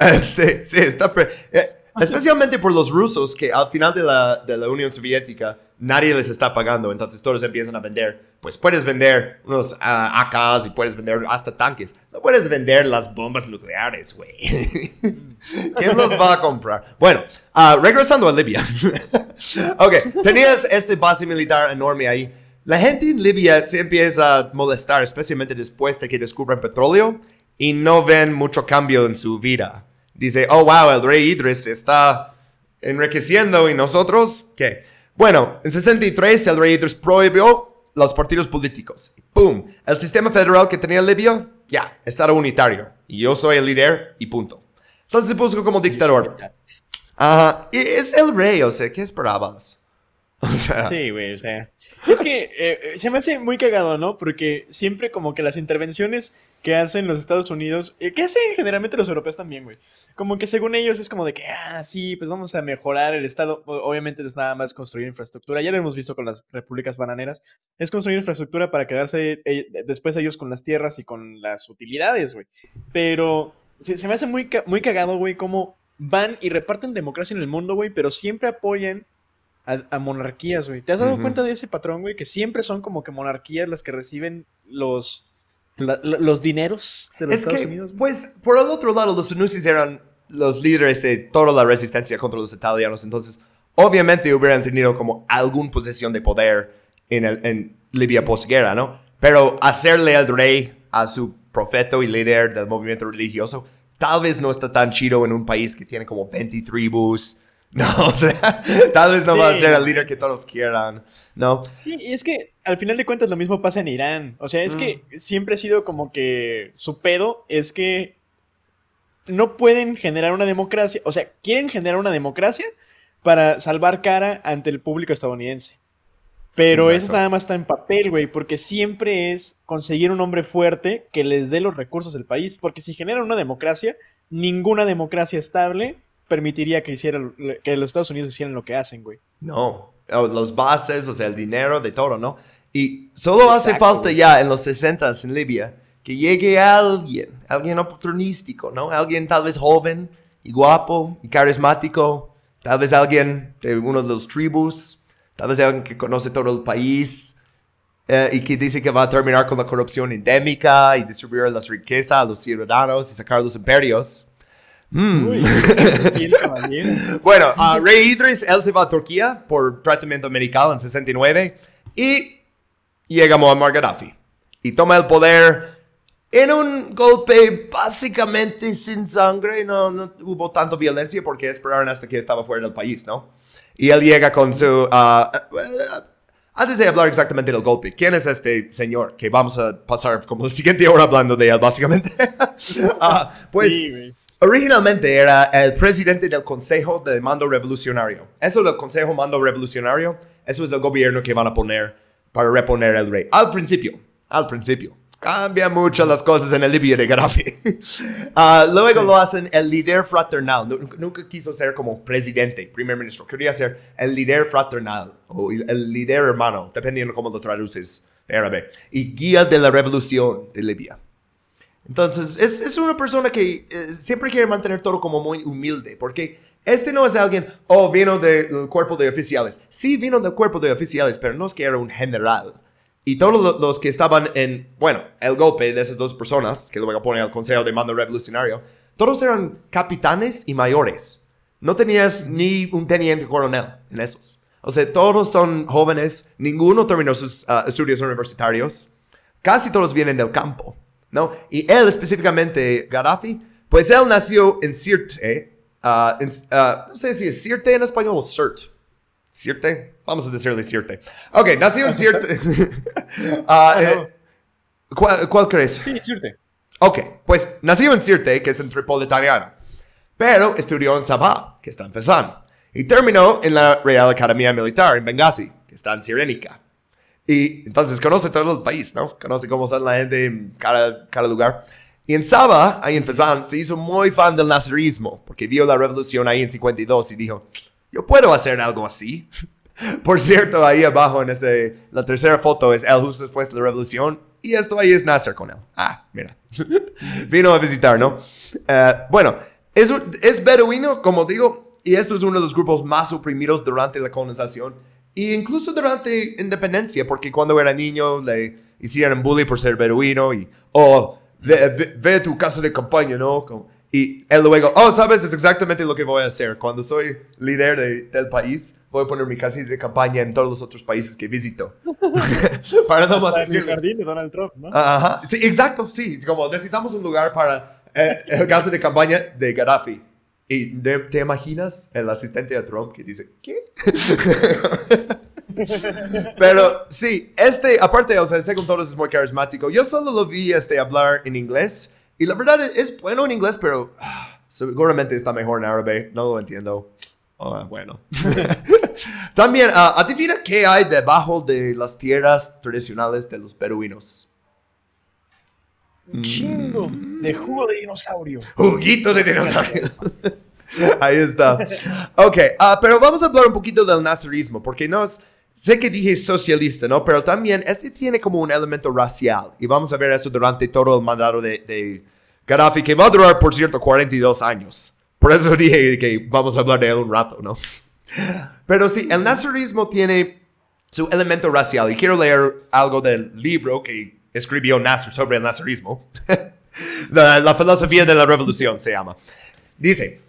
Este, sí, está. pre- eh, Especialmente por los rusos que al final de la, de la Unión Soviética nadie les está pagando, entonces todos empiezan a vender. Pues puedes vender unos ah, AKs y puedes vender hasta tanques. No puedes vender las bombas nucleares, güey. ¿Quién los va a comprar? Bueno, ah, regresando a Libia. ok, tenías este base militar enorme ahí. La gente en Libia se empieza a molestar, especialmente después de que descubran petróleo y no ven mucho cambio en su vida. Dice, oh, wow, el rey Idris está enriqueciendo y nosotros, ¿qué? Bueno, en 63 el rey Idris prohibió los partidos políticos. ¡Pum! El sistema federal que tenía Libia, ya, estaba unitario. Y yo soy el líder y punto. Entonces se puso como dictador. Ajá, es el rey, o sea, ¿qué esperabas? Sí, güey, o sea. Es que eh, eh, se me hace muy cagado, ¿no? Porque siempre como que las intervenciones que hacen los Estados Unidos, eh, que hacen generalmente los europeos también, güey. Como que según ellos es como de que, ah, sí, pues vamos a mejorar el Estado. Obviamente es nada más construir infraestructura. Ya lo hemos visto con las repúblicas bananeras. Es construir infraestructura para quedarse después ellos con las tierras y con las utilidades, güey. Pero se, me hace muy, muy cagado, güey, cómo van y reparten democracia en el mundo, güey, pero siempre apoyan a, monarquías, güey. ¿Te has dado cuenta de ese patrón, güey? Que siempre son como que monarquías las que reciben los, los dineros de los Estados Unidos. Pues, por el otro lado, los Senussis eran los líderes de toda la resistencia contra los italianos. Entonces, obviamente hubieran tenido como alguna posesión de poder en, el, en Libia posguerra, ¿no? Pero hacerle al rey a su profeta y líder del movimiento religioso, tal vez no está tan chido en un país que tiene como 20 tribus No, o sea, tal vez no va a ser el líder que todos quieran, ¿no? Sí, y es que al final de cuentas lo mismo pasa en Irán. O sea, es que mm. siempre ha sido como que su pedo es que no pueden generar una democracia. O sea, quieren generar una democracia para salvar cara ante el público estadounidense. Pero eso nada más está en papel, güey, porque siempre es conseguir un hombre fuerte que les dé los recursos del país. Porque si generan una democracia, ninguna democracia estable permitiría que, hicieran, que los Estados Unidos hicieran lo que hacen, güey. No, los bases, o sea, el dinero, de todo, ¿no? Y solo hace falta ya en los 60 en Libia que llegue alguien, alguien oportunístico, ¿no? Alguien tal vez joven y guapo y carismático, tal vez alguien de uno de los tribus, tal vez alguien que conoce todo el país eh, y que dice que va a terminar con la corrupción endémica y distribuir las riquezas a los ciudadanos y sacar los imperios. Mm. bueno, uh, Rey Idris, él se va a Turquía por tratamiento medical en 69 y llega Muammar Gaddafi y toma el poder en un golpe básicamente sin sangre, no, no hubo tanta violencia porque esperaron hasta que estaba fuera del país, ¿no? Y él llega con su... Uh, uh, antes de hablar exactamente del golpe, ¿quién es este señor que vamos a pasar como el siguiente hora hablando de él, básicamente? pues... Originalmente era el presidente del Consejo de Mando Revolucionario. Eso del Consejo Mando Revolucionario, eso es el gobierno que van a poner para reponer el rey. Al principio, al principio. Cambian mucho las cosas en Libia de Gaddafi. Ah, luego lo hacen el líder fraternal. Nunca, quiso ser como presidente, primer ministro. Quería ser el líder fraternal o el líder hermano, dependiendo cómo lo traduces de árabe. Y guía de la revolución de Libia. Entonces, es, es una persona que eh, siempre quiere mantener todo como muy humilde, porque este no es alguien, oh, vino del cuerpo de oficiales. Sí, vino del cuerpo de oficiales, pero no es que era un general. Y todos los que estaban en, bueno, el golpe de esas dos personas, que luego ponen al Consejo de Mando Revolucionario, todos eran capitanes y mayores. No tenías ni un teniente coronel en esos. O sea, todos son jóvenes, ninguno terminó sus ah, estudios universitarios, casi todos vienen del campo. ¿No? Y él específicamente, Gaddafi, pues él nació en Sirte, uh, uh, no sé si es Sirte en español o Sirt. ¿Sirte? Vamos a decirle Sirte. Ok, nació en Sirte. uh, eh, ¿cuál, ¿cuál, crees? Sí, Sirte. Ok, pues nació en Sirte, que es en Tripolitania, pero estudió en Sabah, que está en Fezzan, y terminó en la Real Academia Militar en Benghazi, que está en Sirenica. Y entonces conoce todo el país, ¿no? Conoce cómo son la gente en cada, cada lugar. Y en Saba, ahí en Fezzan, se hizo muy fan del nazarismo, porque vio la revolución ahí en 52 y dijo, yo puedo hacer algo así. Por cierto, ahí abajo en este, la tercera foto es él justo después de la revolución y esto ahí es Nasser con él. Ah, mira. Vino a visitar, ¿no? Eh, bueno, es, es beduino, como digo, Y esto es uno de los grupos más oprimidos durante la colonización e incluso durante independencia, porque cuando era niño le hicieron bullying por ser beduino y, oh, ve, ve- ve tu casa de campaña, ¿no? Como- y él luego, oh, sabes, es exactamente lo que voy a hacer. Cuando soy líder de- del país, voy a poner mi casa de campaña en todos los otros países que visito. Para no más decirles. jardín de Donald Trump, ¿no? Ajá, sí, exacto, sí. Como necesitamos un lugar para eh, el caso de campaña de Gaddafi. Y de- te imaginas el asistente de Trump que dice, ¿qué? Pero sí, este, aparte, o sea, según todos es muy carismático. Yo solo lo vi este, hablar en inglés. Y la verdad es, bueno en inglés, pero ah, seguramente está mejor en árabe. No lo entiendo. Ah, bueno. También, ah, adivina qué hay debajo de las tierras tradicionales de los beduinos. Un chingo de jugo de dinosaurio. Juguito de dinosaurio. Ahí está. Ok, ah, pero vamos a hablar un poquito del nazarismo, porque no es, sé que dije socialista, ¿no? Pero también este tiene como un elemento racial, y vamos a ver eso durante todo el mandato de, de Gaddafi, que va a durar, por cierto, 42 años. Por eso dije que vamos a hablar de él un rato, ¿no? Pero sí, el nazarismo tiene su elemento racial, y quiero leer algo del libro que escribió Nasser sobre el nazarismo. la, la filosofía de la revolución se llama. Dice,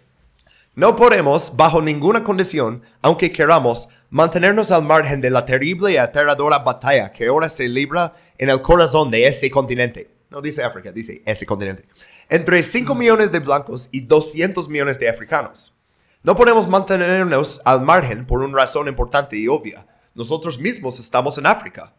no podemos, bajo ninguna condición, aunque queramos, mantenernos al margen de la terrible y aterradora batalla que ahora se libra en el corazón de ese continente. No dice África, dice ese continente. Entre 5 millones de blancos y 200 millones de africanos. No podemos mantenernos al margen por una razón importante y obvia. Nosotros mismos estamos en África.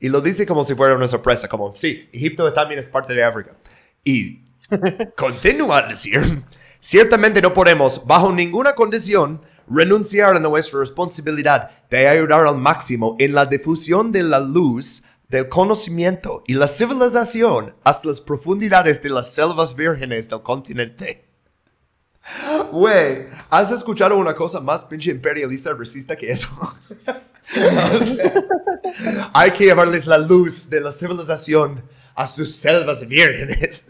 Y lo dice como si fuera una sorpresa, como, sí, Egipto también es parte de África. Y continúa a decir, ciertamente no podemos, bajo ninguna condición, renunciar a nuestra responsabilidad de ayudar al máximo en la difusión de la luz, del conocimiento y la civilización hasta las profundidades de las selvas vírgenes del continente. Güey, ¿has escuchado una cosa más pinche imperialista racista que eso? O sea, hay que llevarles la luz de la civilización a sus selvas vírgenes.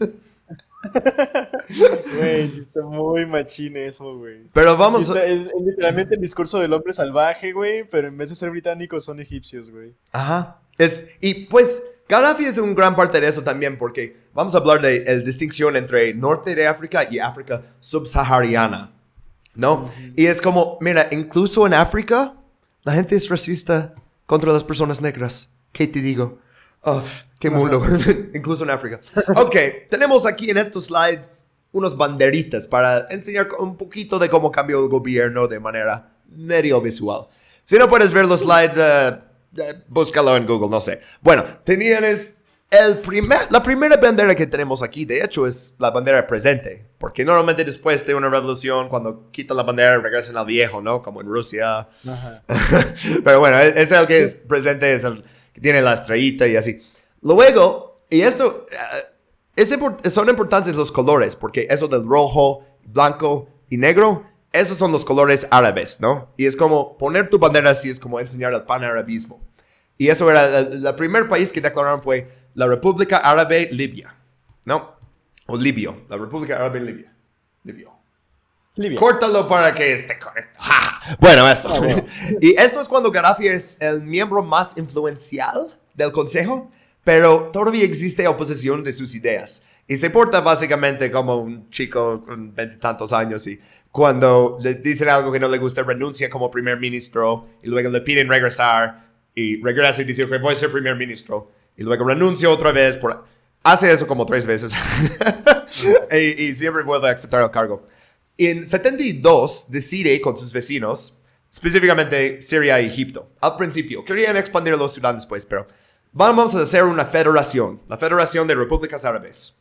Güey, sí está muy machín eso, güey. Pero Sí vamos está- a... es, es literalmente el discurso del hombre salvaje, güey, pero en vez de ser británicos son egipcios, güey. Ajá. Es, y pues, Gaddafi es un gran parte de eso también, porque vamos a hablar de la distinción entre norte de África y África subsahariana. ¿No? Y es como, mira, incluso en África, la gente es racista contra las personas negras. ¿Qué te digo? Uf, qué mundo. incluso en África. Ok, tenemos aquí en este slide unos banderitas para enseñar un poquito de cómo cambió el gobierno de manera medio visual. Si no puedes ver los slides, eh, eh, búscalo en Google, no sé. Bueno, tienes el primer, la primera bandera que tenemos aquí, de hecho, es la bandera presente. Porque normalmente después de una revolución, cuando quitan la bandera, regresan al viejo, ¿no? Como en Rusia. Ajá. Pero bueno, es el que es presente, es el que tiene la estrellita y así. Luego, y esto, eh, es son importantes los colores, porque eso del rojo, blanco y negro, esos son los colores árabes, ¿no? Y es como poner tu bandera así, es como enseñar el panarabismo. Y eso era, el, el primer país que declararon fue la República Árabe Libia, ¿no? O Libio, la República Árabe Libia. Libio. Libia. Córtalo para que esté correcto. Bueno, eso. Ah, bueno. y esto es cuando Gaddafi es el miembro más influencial del Consejo, pero todavía existe oposición de sus ideas. Y se porta básicamente como un chico con veintitantos años y cuando le dicen algo que no le gusta, renuncia como primer ministro y luego le piden regresar y regresa y dice que voy a ser primer ministro y luego renuncia otra vez. Por... Hace eso como tres veces y, y siempre vuelve a aceptar el cargo. En 72 decide con sus vecinos, específicamente Siria y Egipto. Al principio, querían expandir los Sudán después, pero vamos a hacer una federación, la Federación de Repúblicas Árabes.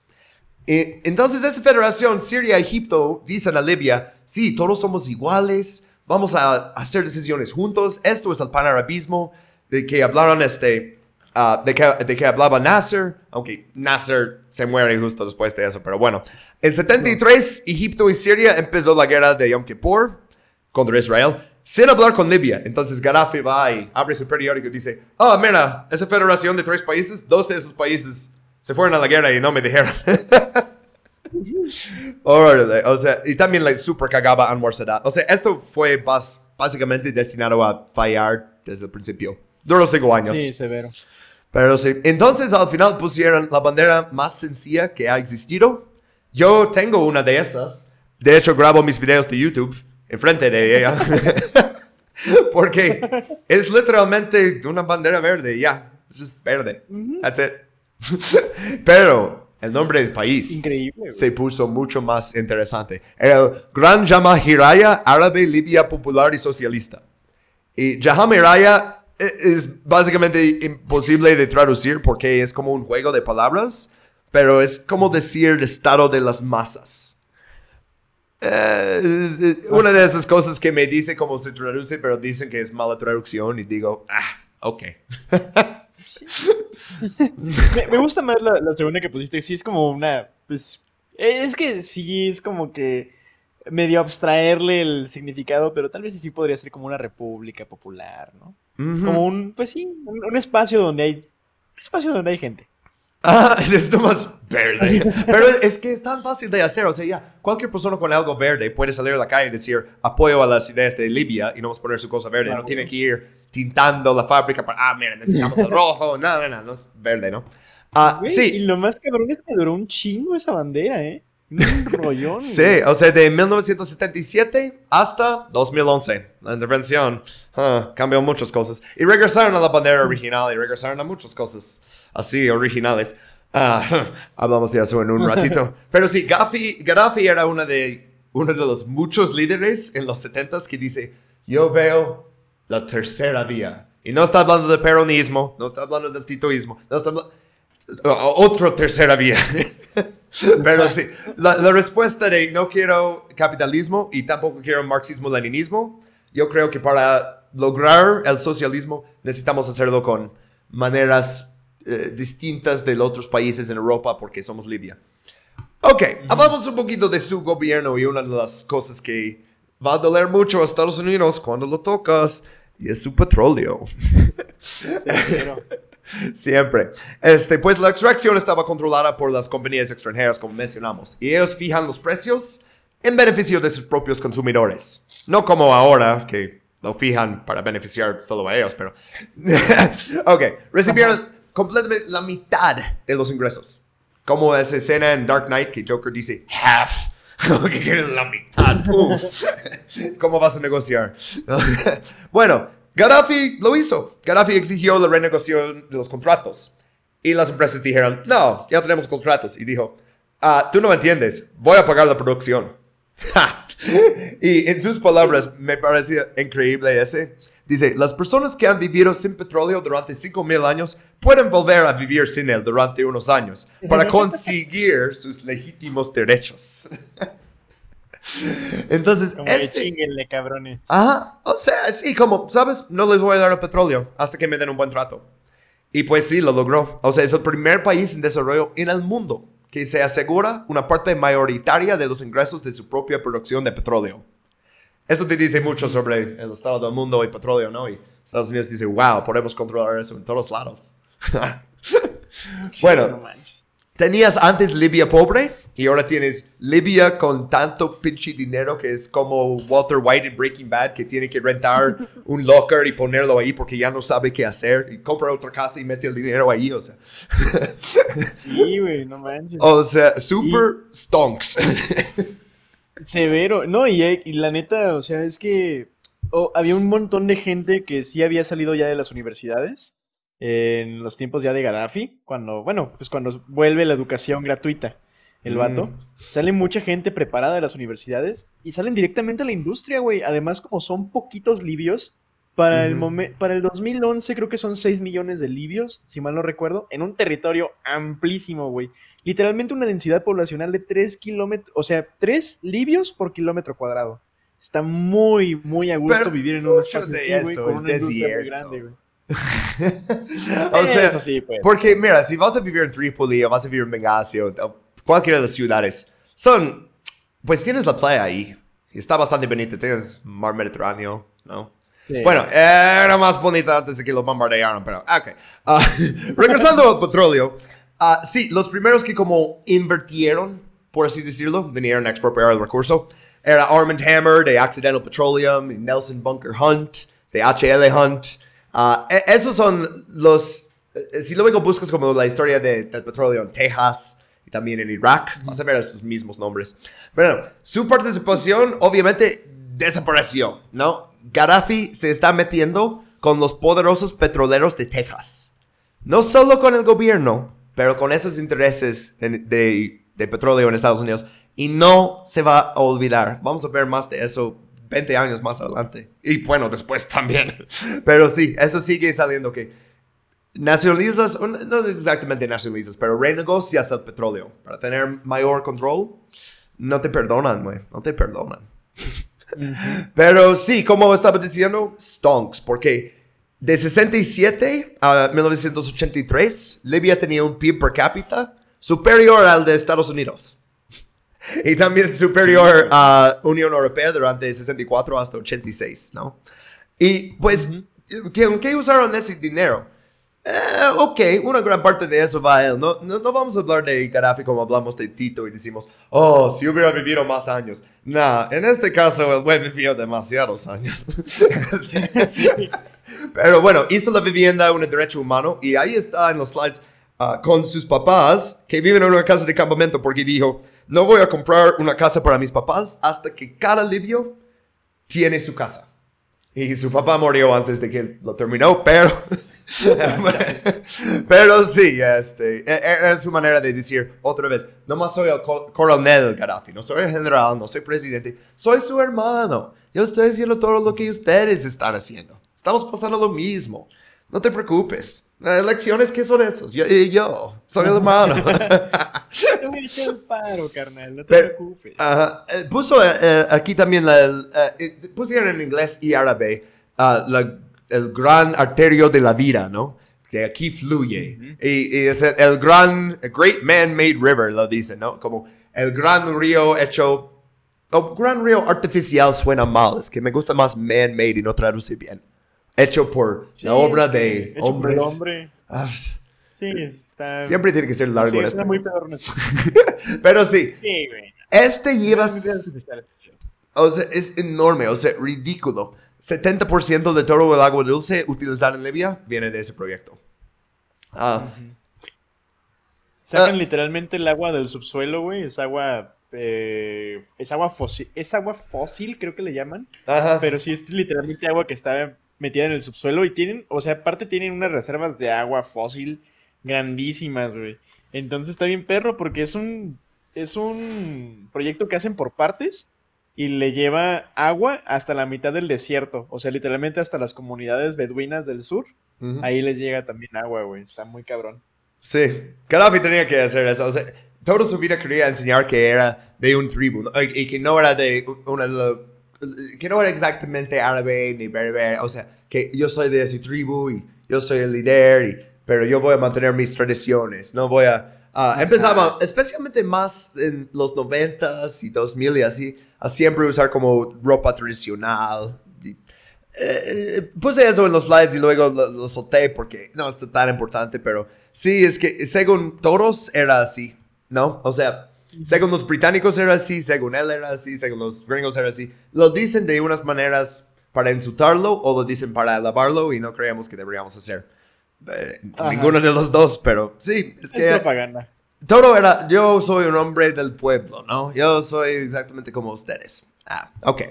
Y entonces esa federación, Siria Egipto, dicen a Libia, sí, todos somos iguales, vamos a hacer decisiones juntos, esto es el panarabismo, de que hablaron este, ah, de, que, de que hablaba Nasser, aunque Nasser se muere justo después de eso, pero bueno. En 73, Egipto y Siria empezó la guerra de Yom Kippur contra Israel, sin hablar con Libia. Entonces Gaddafi va y abre su periódico y dice, ah, mira, esa federación de tres países, dos de esos países se fueron a la guerra y no me dijeron. Órale, o sea, y también la super cagaba Anwar Sadat. O sea, esto fue bas- básicamente destinado a fallar desde el principio. Duró cinco años. Sí, severo. Pero sí, entonces al final pusieron la bandera más sencilla que ha existido. Yo tengo una de esas. De hecho, grabo mis videos de YouTube enfrente de ella. Porque es literalmente una bandera verde, ya. Es just verde. That's it. Pero el nombre del país Increíble, se puso mucho más interesante. El Gran Jamahiraya Árabe Libia Popular y Socialista. Y Jahamiraya es básicamente imposible de traducir porque es como un juego de palabras, pero es como decir el estado de las masas. Eh, una de esas cosas que me dice cómo se traduce, pero dicen que es mala traducción y digo, ah, ok. Me, me gusta más la, la segunda que pusiste. Sí, es como una. Pues. eh, Es que sí, es como que. Medio abstraerle el significado, pero tal vez sí podría ser como una república popular, ¿no? Ujú. Como un. Pues sí, un, un espacio donde hay. Un espacio donde hay gente. Ah, es nomás verde. Pero es que es tan fácil de hacer. O sea, ya, cualquier persona con algo verde puede salir a la calle y decir apoyo a las ideas de Libia y no poner su cosa verde. Claro. No tiene que ir tintando la fábrica para, ah, mira, necesitamos el rojo. No, no, no, no es verde, ¿no? Ah, Güey, Y sí, lo más cabrón es que duró un chingo esa bandera, ¿eh? Un rollón. sí, o sea, de 1977 hasta 2011. La intervención cambió muchas cosas. Y regresaron a la bandera original y regresaron a muchas cosas así originales. Ah, hablamos de eso en un ratito. Pero sí, Gaddafi, Gaddafi era una de, uno de los muchos líderes en los 70s que dice, yo veo la tercera vía. Y no está hablando del peronismo, no está hablando del titoísmo, no está hablando... Otra tercera vía. Pero sí, la, la respuesta de no quiero capitalismo y tampoco quiero marxismo-leninismo, yo creo que para lograr el socialismo necesitamos hacerlo con maneras eh, distintas de otros países en Europa porque somos Libia. Ok, hablamos un poquito de su gobierno y una de las cosas que va a doler mucho a Estados Unidos cuando lo tocas y es su petróleo. Severo. Siempre. Este, pues la extracción estaba controlada por las compañías extranjeras, como mencionamos, y ellos fijan los precios en beneficio de sus propios consumidores. No como ahora, que lo fijan para beneficiar solo a ellos, pero... ok, recibieron completamente la mitad de los ingresos. Como esa escena en Dark Knight que Joker dice, half. que la mitad. ¿Cómo vas a negociar? bueno, Gaddafi lo hizo. Gaddafi exigió la renegociación de los contratos. Y las empresas dijeron, no, ya tenemos contratos. Y dijo, ah, tú no entiendes, voy a pagar la producción. Y en sus palabras, me parecía increíble ese. Dice, las personas que han vivido sin petróleo durante 5.000 años pueden volver a vivir sin él durante unos años para conseguir sus legítimos derechos. Entonces, Como este... chinguenle, cabrones. Ajá, o sea, sí, como, ¿sabes? No les voy a dar el petróleo hasta que me den un buen trato. Y pues sí, lo logró. O sea, es el primer país en desarrollo en el mundo que se asegura una parte mayoritaria de los ingresos de su propia producción de petróleo. Eso te dice mucho sobre el estado del mundo y petróleo, ¿no? Y Estados Unidos dice, wow, podemos controlar eso en todos lados. bueno, tenías antes Libia pobre y ahora tienes Libia con tanto pinche dinero que es como Walter White en Breaking Bad que tiene que rentar un locker y ponerlo ahí porque ya no sabe qué hacer y compra otra casa y mete el dinero ahí, o sea. Sí, güey, no manches. o sea, super stonks. Severo. No, y, y la neta, o sea, es que oh, había un montón de gente que sí había salido ya de las universidades en los tiempos ya de Gaddafi, cuando, bueno, pues cuando vuelve la educación gratuita, el vato. Mm. Sale mucha gente preparada de las universidades y salen directamente a la industria, güey. Además, como son poquitos libios, para, el Ujú. momen- para el 2011 creo que son 6 millones de libios, si mal no recuerdo, en un territorio amplísimo, güey. Literalmente una densidad poblacional de 3 kilómetros, o sea, 3 libios por kilómetro cuadrado. Está muy, muy a gusto Pero vivir en un espacio de así, güey, con una industria muy grande, güey. o sea, Eso sí, pues. porque mira, si vas a vivir en Trípoli o vas a vivir en Benghazi o cualquiera de las ciudades, son, pues tienes la playa ahí. Está bastante bonita, tienes mar Mediterráneo, ¿no? Sí. Bueno, era más bonita antes de que lo bombardearan, pero ok. Ah, regresando al petróleo, ah, sí, los primeros que como invirtieron por así decirlo, vinieron a expropiar el recurso. Era Armand Hammer de Accidental Petroleum y Nelson Bunker Hunt de HL Hunt. Ah, e- esos son los... eh, Si luego buscas como la historia de- del petróleo en Texas también en Irak, vas a ver esos mismos nombres. Pero su participación obviamente desapareció, ¿no? Gaddafi se está metiendo con los poderosos petroleros de Texas. No solo con el gobierno, pero con esos intereses de, de- de petróleo en Estados Unidos. Y no se va a olvidar. Vamos a ver más de eso 20 años más adelante. Y bueno, después también. Pero sí, eso sigue saliendo que nacionalizas, no exactamente nacionalizas, pero renegocias el petróleo para tener mayor control. No te perdonan, güey. No te perdonan. Pero sí, como estaba diciendo, stonks, porque de 67 a 1983, Libia tenía un PIB per cápita superior al de Estados Unidos. Y también superior a Unión Europea durante 64 hasta 86, ¿no? Y pues, ¿qué, qué usaron ese dinero? Eh, ok, una gran parte de eso va a él. No, no, no vamos a hablar de Gaddafi como hablamos de Tito y decimos, oh, si hubiera vivido más años. Nah, en este caso el güey vivió demasiados años. Pero bueno, hizo la vivienda un derecho humano y ahí está en los slides ah, con sus papás que viven en una casa de campamento porque dijo, no voy a comprar una casa para mis papás hasta que cada libio tiene su casa. Y su papá murió antes de que lo terminó, pero... pero sí, este, e- e- era su manera de decir otra vez, no más soy el co- coronel Gaddafi, no soy el general, no soy presidente, soy su hermano. Yo estoy haciendo todo lo que ustedes están haciendo. Estamos pasando lo mismo. No te preocupes. Las elecciones, ¿qué son esos? Yo, yo soy el hermano. A echar el paro, carnal. No te Pero- preocupes. Eh, puso eh, aquí también la, eh, pusieron en inglés y árabe ah, la- el gran arterio de la vida, ¿no? Que aquí fluye. y, y es el, el gran, a great man-made river, lo dicen, ¿no? Como el gran río hecho, o gran río artificial suena mal, es que me gusta más man-made y no traduce bien. Hecho por Sí, la obra de hecho por hombres. el hombre. Ah, Sí, está. siempre tiene que ser largo sí, en está muy pedorno. Sí, Pero sí, güey. este lleva... Lleva. O sea, es enorme, o sea, ridículo. 70% de todo el agua dulce utilizada en Libia viene de ese proyecto. Ah, Sacan Ah. literalmente el agua del subsuelo, güey. Es agua. eh, es agua fósil. Es agua fósil, creo que le llaman. ajá. Pero sí es literalmente agua que está metida en el subsuelo. Y tienen. O sea, aparte tienen unas reservas de agua fósil grandísimas, güey. Entonces está bien perro porque es un. Es un proyecto que hacen por partes. Y le lleva agua hasta la mitad del desierto. O sea, literalmente hasta las comunidades beduinas del sur. Ujú. Ahí les llega también agua, güey. Está muy cabrón. Sí, Gaddafi tenía que hacer eso. O sea, toda su vida quería enseñar que era de un tribu ¿no? y y que no era de una. que no era exactamente árabe ni berber. O sea, que yo soy de esa tribu y yo soy el líder, y- pero yo voy a mantener mis tradiciones. No voy a. ah, empezaba, especialmente más en los 90s y 2000 y así, a siempre usar como ropa tradicional. y- eh, puse eso en los slides y luego lo, lo solté porque no está tan importante, pero sí, es que según todos era así, ¿no? O sea, según los británicos era así, según él era así, según los gringos era así. Lo dicen de unas maneras para insultarlo o lo dicen para alabarlo y no creemos que deberíamos hacer. Eh, ninguno de los dos, pero sí, es Es que propaganda. todo era, yo soy un hombre del pueblo, ¿no? Yo soy exactamente como ustedes. Ah, ok.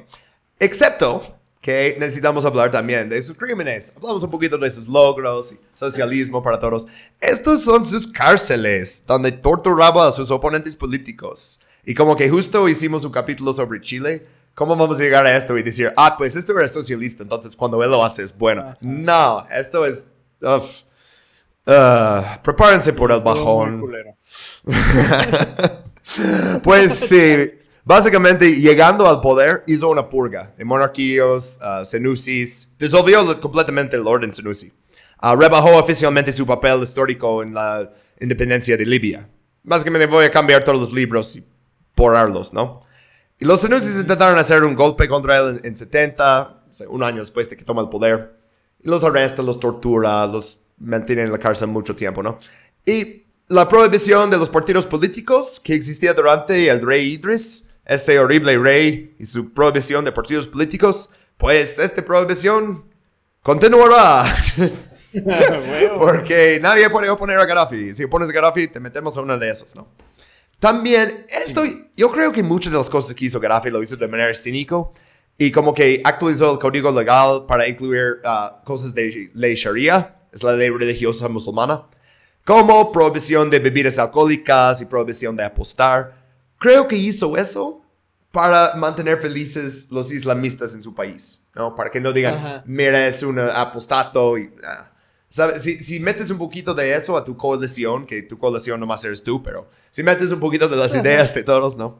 Excepto que necesitamos hablar también de sus crímenes. Hablamos un poquito de sus logros y socialismo para todos. Estos son sus cárceles, donde torturaba a sus oponentes políticos. Y como que justo hicimos un capítulo sobre Chile, ¿cómo vamos a llegar a esto y decir, ah, pues esto era socialista, entonces cuando él lo hace es bueno? No, esto es... uf. Ah, prepárense por el bajón. Pues sí, básicamente llegando al poder hizo una purga de monarquías, uh, senusis, disolvió completamente el orden senusi. Ah, rebajó oficialmente su papel histórico en la independencia de Libia. Básicamente voy a cambiar todos los libros y borrarlos, ¿no? Y los senusis intentaron hacer un golpe contra él en, en 70, o sea, un año después de que toma el poder. Los arresta, los tortura, los mantiene en la cárcel mucho tiempo, ¿no? Y la prohibición de los partidos políticos que existía durante el rey Idris, ese horrible rey y su prohibición de partidos políticos, pues esta prohibición continuará. Porque nadie puede oponer a Gaddafi. Si opones a Gaddafi, te metemos a una de esas, ¿no? También, esto, yo creo que muchas de las cosas que hizo Gaddafi lo hizo de manera cínico y como que actualizó el código legal para incluir uh, cosas de ley Sharia, es la ley religiosa musulmana, como prohibición de bebidas alcohólicas y prohibición de apostar. Creo que hizo eso para mantener felices los islamistas en su país, ¿no? Para que no digan, mira, es un apostato y... Ah, ¿Sabes? Si, si, metes un poquito de eso a tu coalición, que tu coalición nomás eres tú, pero si metes un poquito de las ideas de todos, ¿no?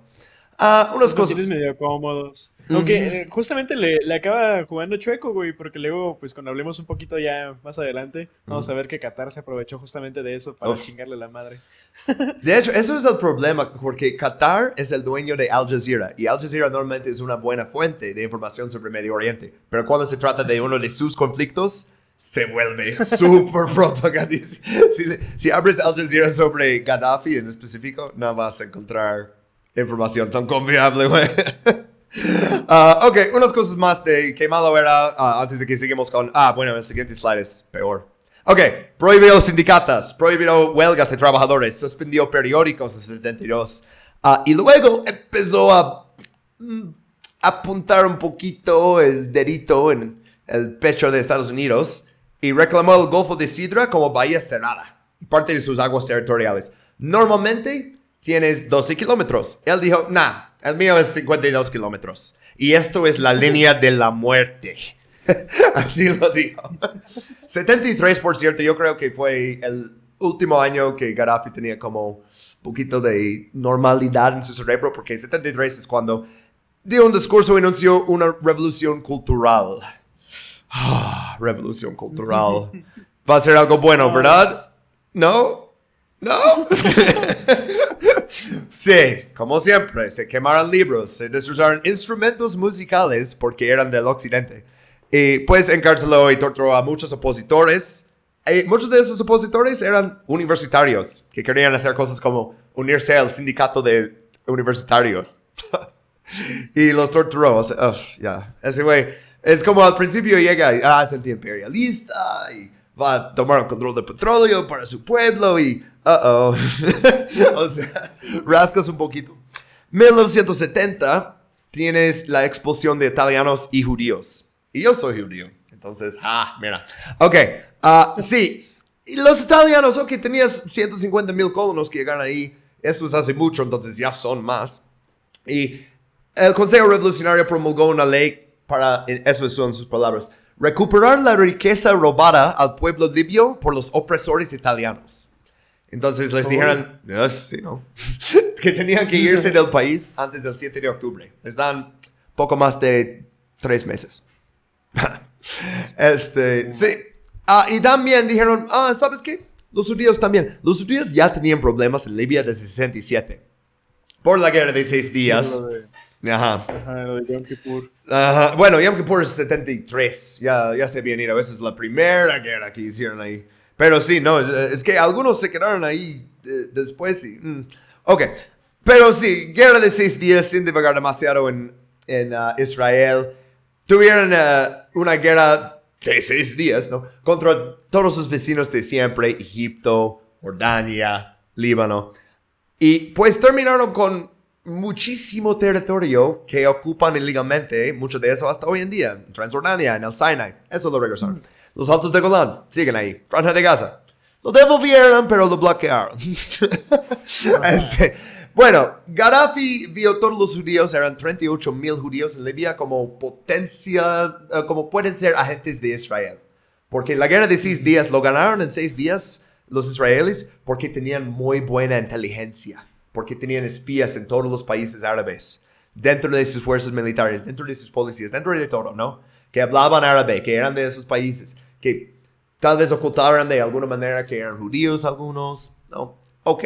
Ah, unas cosas. medio cómodos. Aunque eh, justamente le, le, acaba jugando chueco, güey, porque luego, pues cuando hablemos un poquito ya más adelante, vamos a ver que Qatar se aprovechó justamente de eso para chingarle la madre. De hecho, eso es el problema, porque Qatar es el dueño de Al Jazeera, y Al Jazeera normalmente es una buena fuente de información sobre Medio Oriente, pero cuando se trata de uno de sus conflictos, se vuelve súper propagandista. Si, si abres Al Jazeera sobre Gaddafi en específico, no vas a encontrar información tan confiable, güey. Uh, ok, unas cosas más de qué malo era uh, antes de que sigamos con... Ah, bueno, el siguiente slide es peor. Ok, prohibió sindicatas, prohibió huelgas de trabajadores, suspendió periódicos en 72. Uh, y luego empezó a mm, apuntar un poquito el dedito en el pecho de Estados Unidos y reclamó el Golfo de Sidra como bahía cerrada parte de sus aguas territoriales. Normalmente tienes 12 kilómetros. Él dijo, nah, el mío es 52 kilómetros. Y esto es la línea de la muerte. Así lo dijo. 73, por cierto, yo creo que fue el último año que Gaddafi tenía como un poquito de normalidad en su cerebro, porque 73 es cuando dio un discurso y anunció una revolución cultural. Ah, revolución cultural. Va a ser algo bueno, ¿verdad? ¿No? ¿No? Sí, como siempre, se quemaron libros, se destruyeron instrumentos musicales porque eran del occidente. Y pues encarceló y torturó a muchos opositores. Y muchos de esos opositores eran universitarios que querían hacer cosas como unirse al sindicato de universitarios. y los torturó. O sea, ya, ese güey es como al principio llega y ah, es anti-imperialista y va a tomar el control del petróleo para su pueblo y Uh-oh. o sea, rascas un poquito. 1970 tienes la expulsión de italianos y judíos. Y yo soy judío. Entonces, ah, mira. Ok, uh, sí. Los italianos, ok, tenías 150 mil colonos que llegaron ahí. Eso es hace mucho, entonces ya son más. Y el Consejo Revolucionario promulgó una ley para, eso son sus palabras, recuperar la riqueza robada al pueblo libio por los opresores italianos. Entonces les dijeron, sí, ¿no? que tenían que irse del país antes del 7 de octubre. Les dan poco más de tres meses. este, sí. Ah, y también dijeron, ah, ¿sabes qué? Los judíos también. Los judíos ya tenían problemas en Libia desde 67. Por la guerra de seis días. Ajá. Ajá, lo de Yom Kippur. Ajá. Bueno, Yom Kippur es 73. Ya, ya se viene a veces la primera guerra que hicieron ahí. Pero sí, no, es que algunos se quedaron ahí eh, después y... Mm, ok, pero sí, guerra de seis días sin divagar demasiado en, en uh, Israel. Tuvieron uh, una guerra de seis días, ¿no? Contra todos sus vecinos de siempre, Egipto, Jordania, Líbano. Y pues terminaron con muchísimo territorio que ocupan ilegalmente, mucho de eso hasta hoy en día, en Transjordania, en el Sinai. Eso lo regresaron. Los altos de Golán siguen ahí. Franja de Gaza. Lo devolvieron, pero lo bloquearon. este, bueno, Gaddafi vio todos los judíos, eran 38 mil judíos en Libia, como potencia, eh, como pueden ser agentes de Israel. Porque la guerra de seis días lo ganaron en seis días los israelíes porque tenían muy buena inteligencia, porque tenían espías en todos los países árabes, dentro de sus fuerzas militares, dentro de sus policías, dentro de todo, ¿no? Que hablaban árabe, que eran de esos países, que tal vez ocultaban de alguna manera que eran judíos algunos, ¿no? Ok.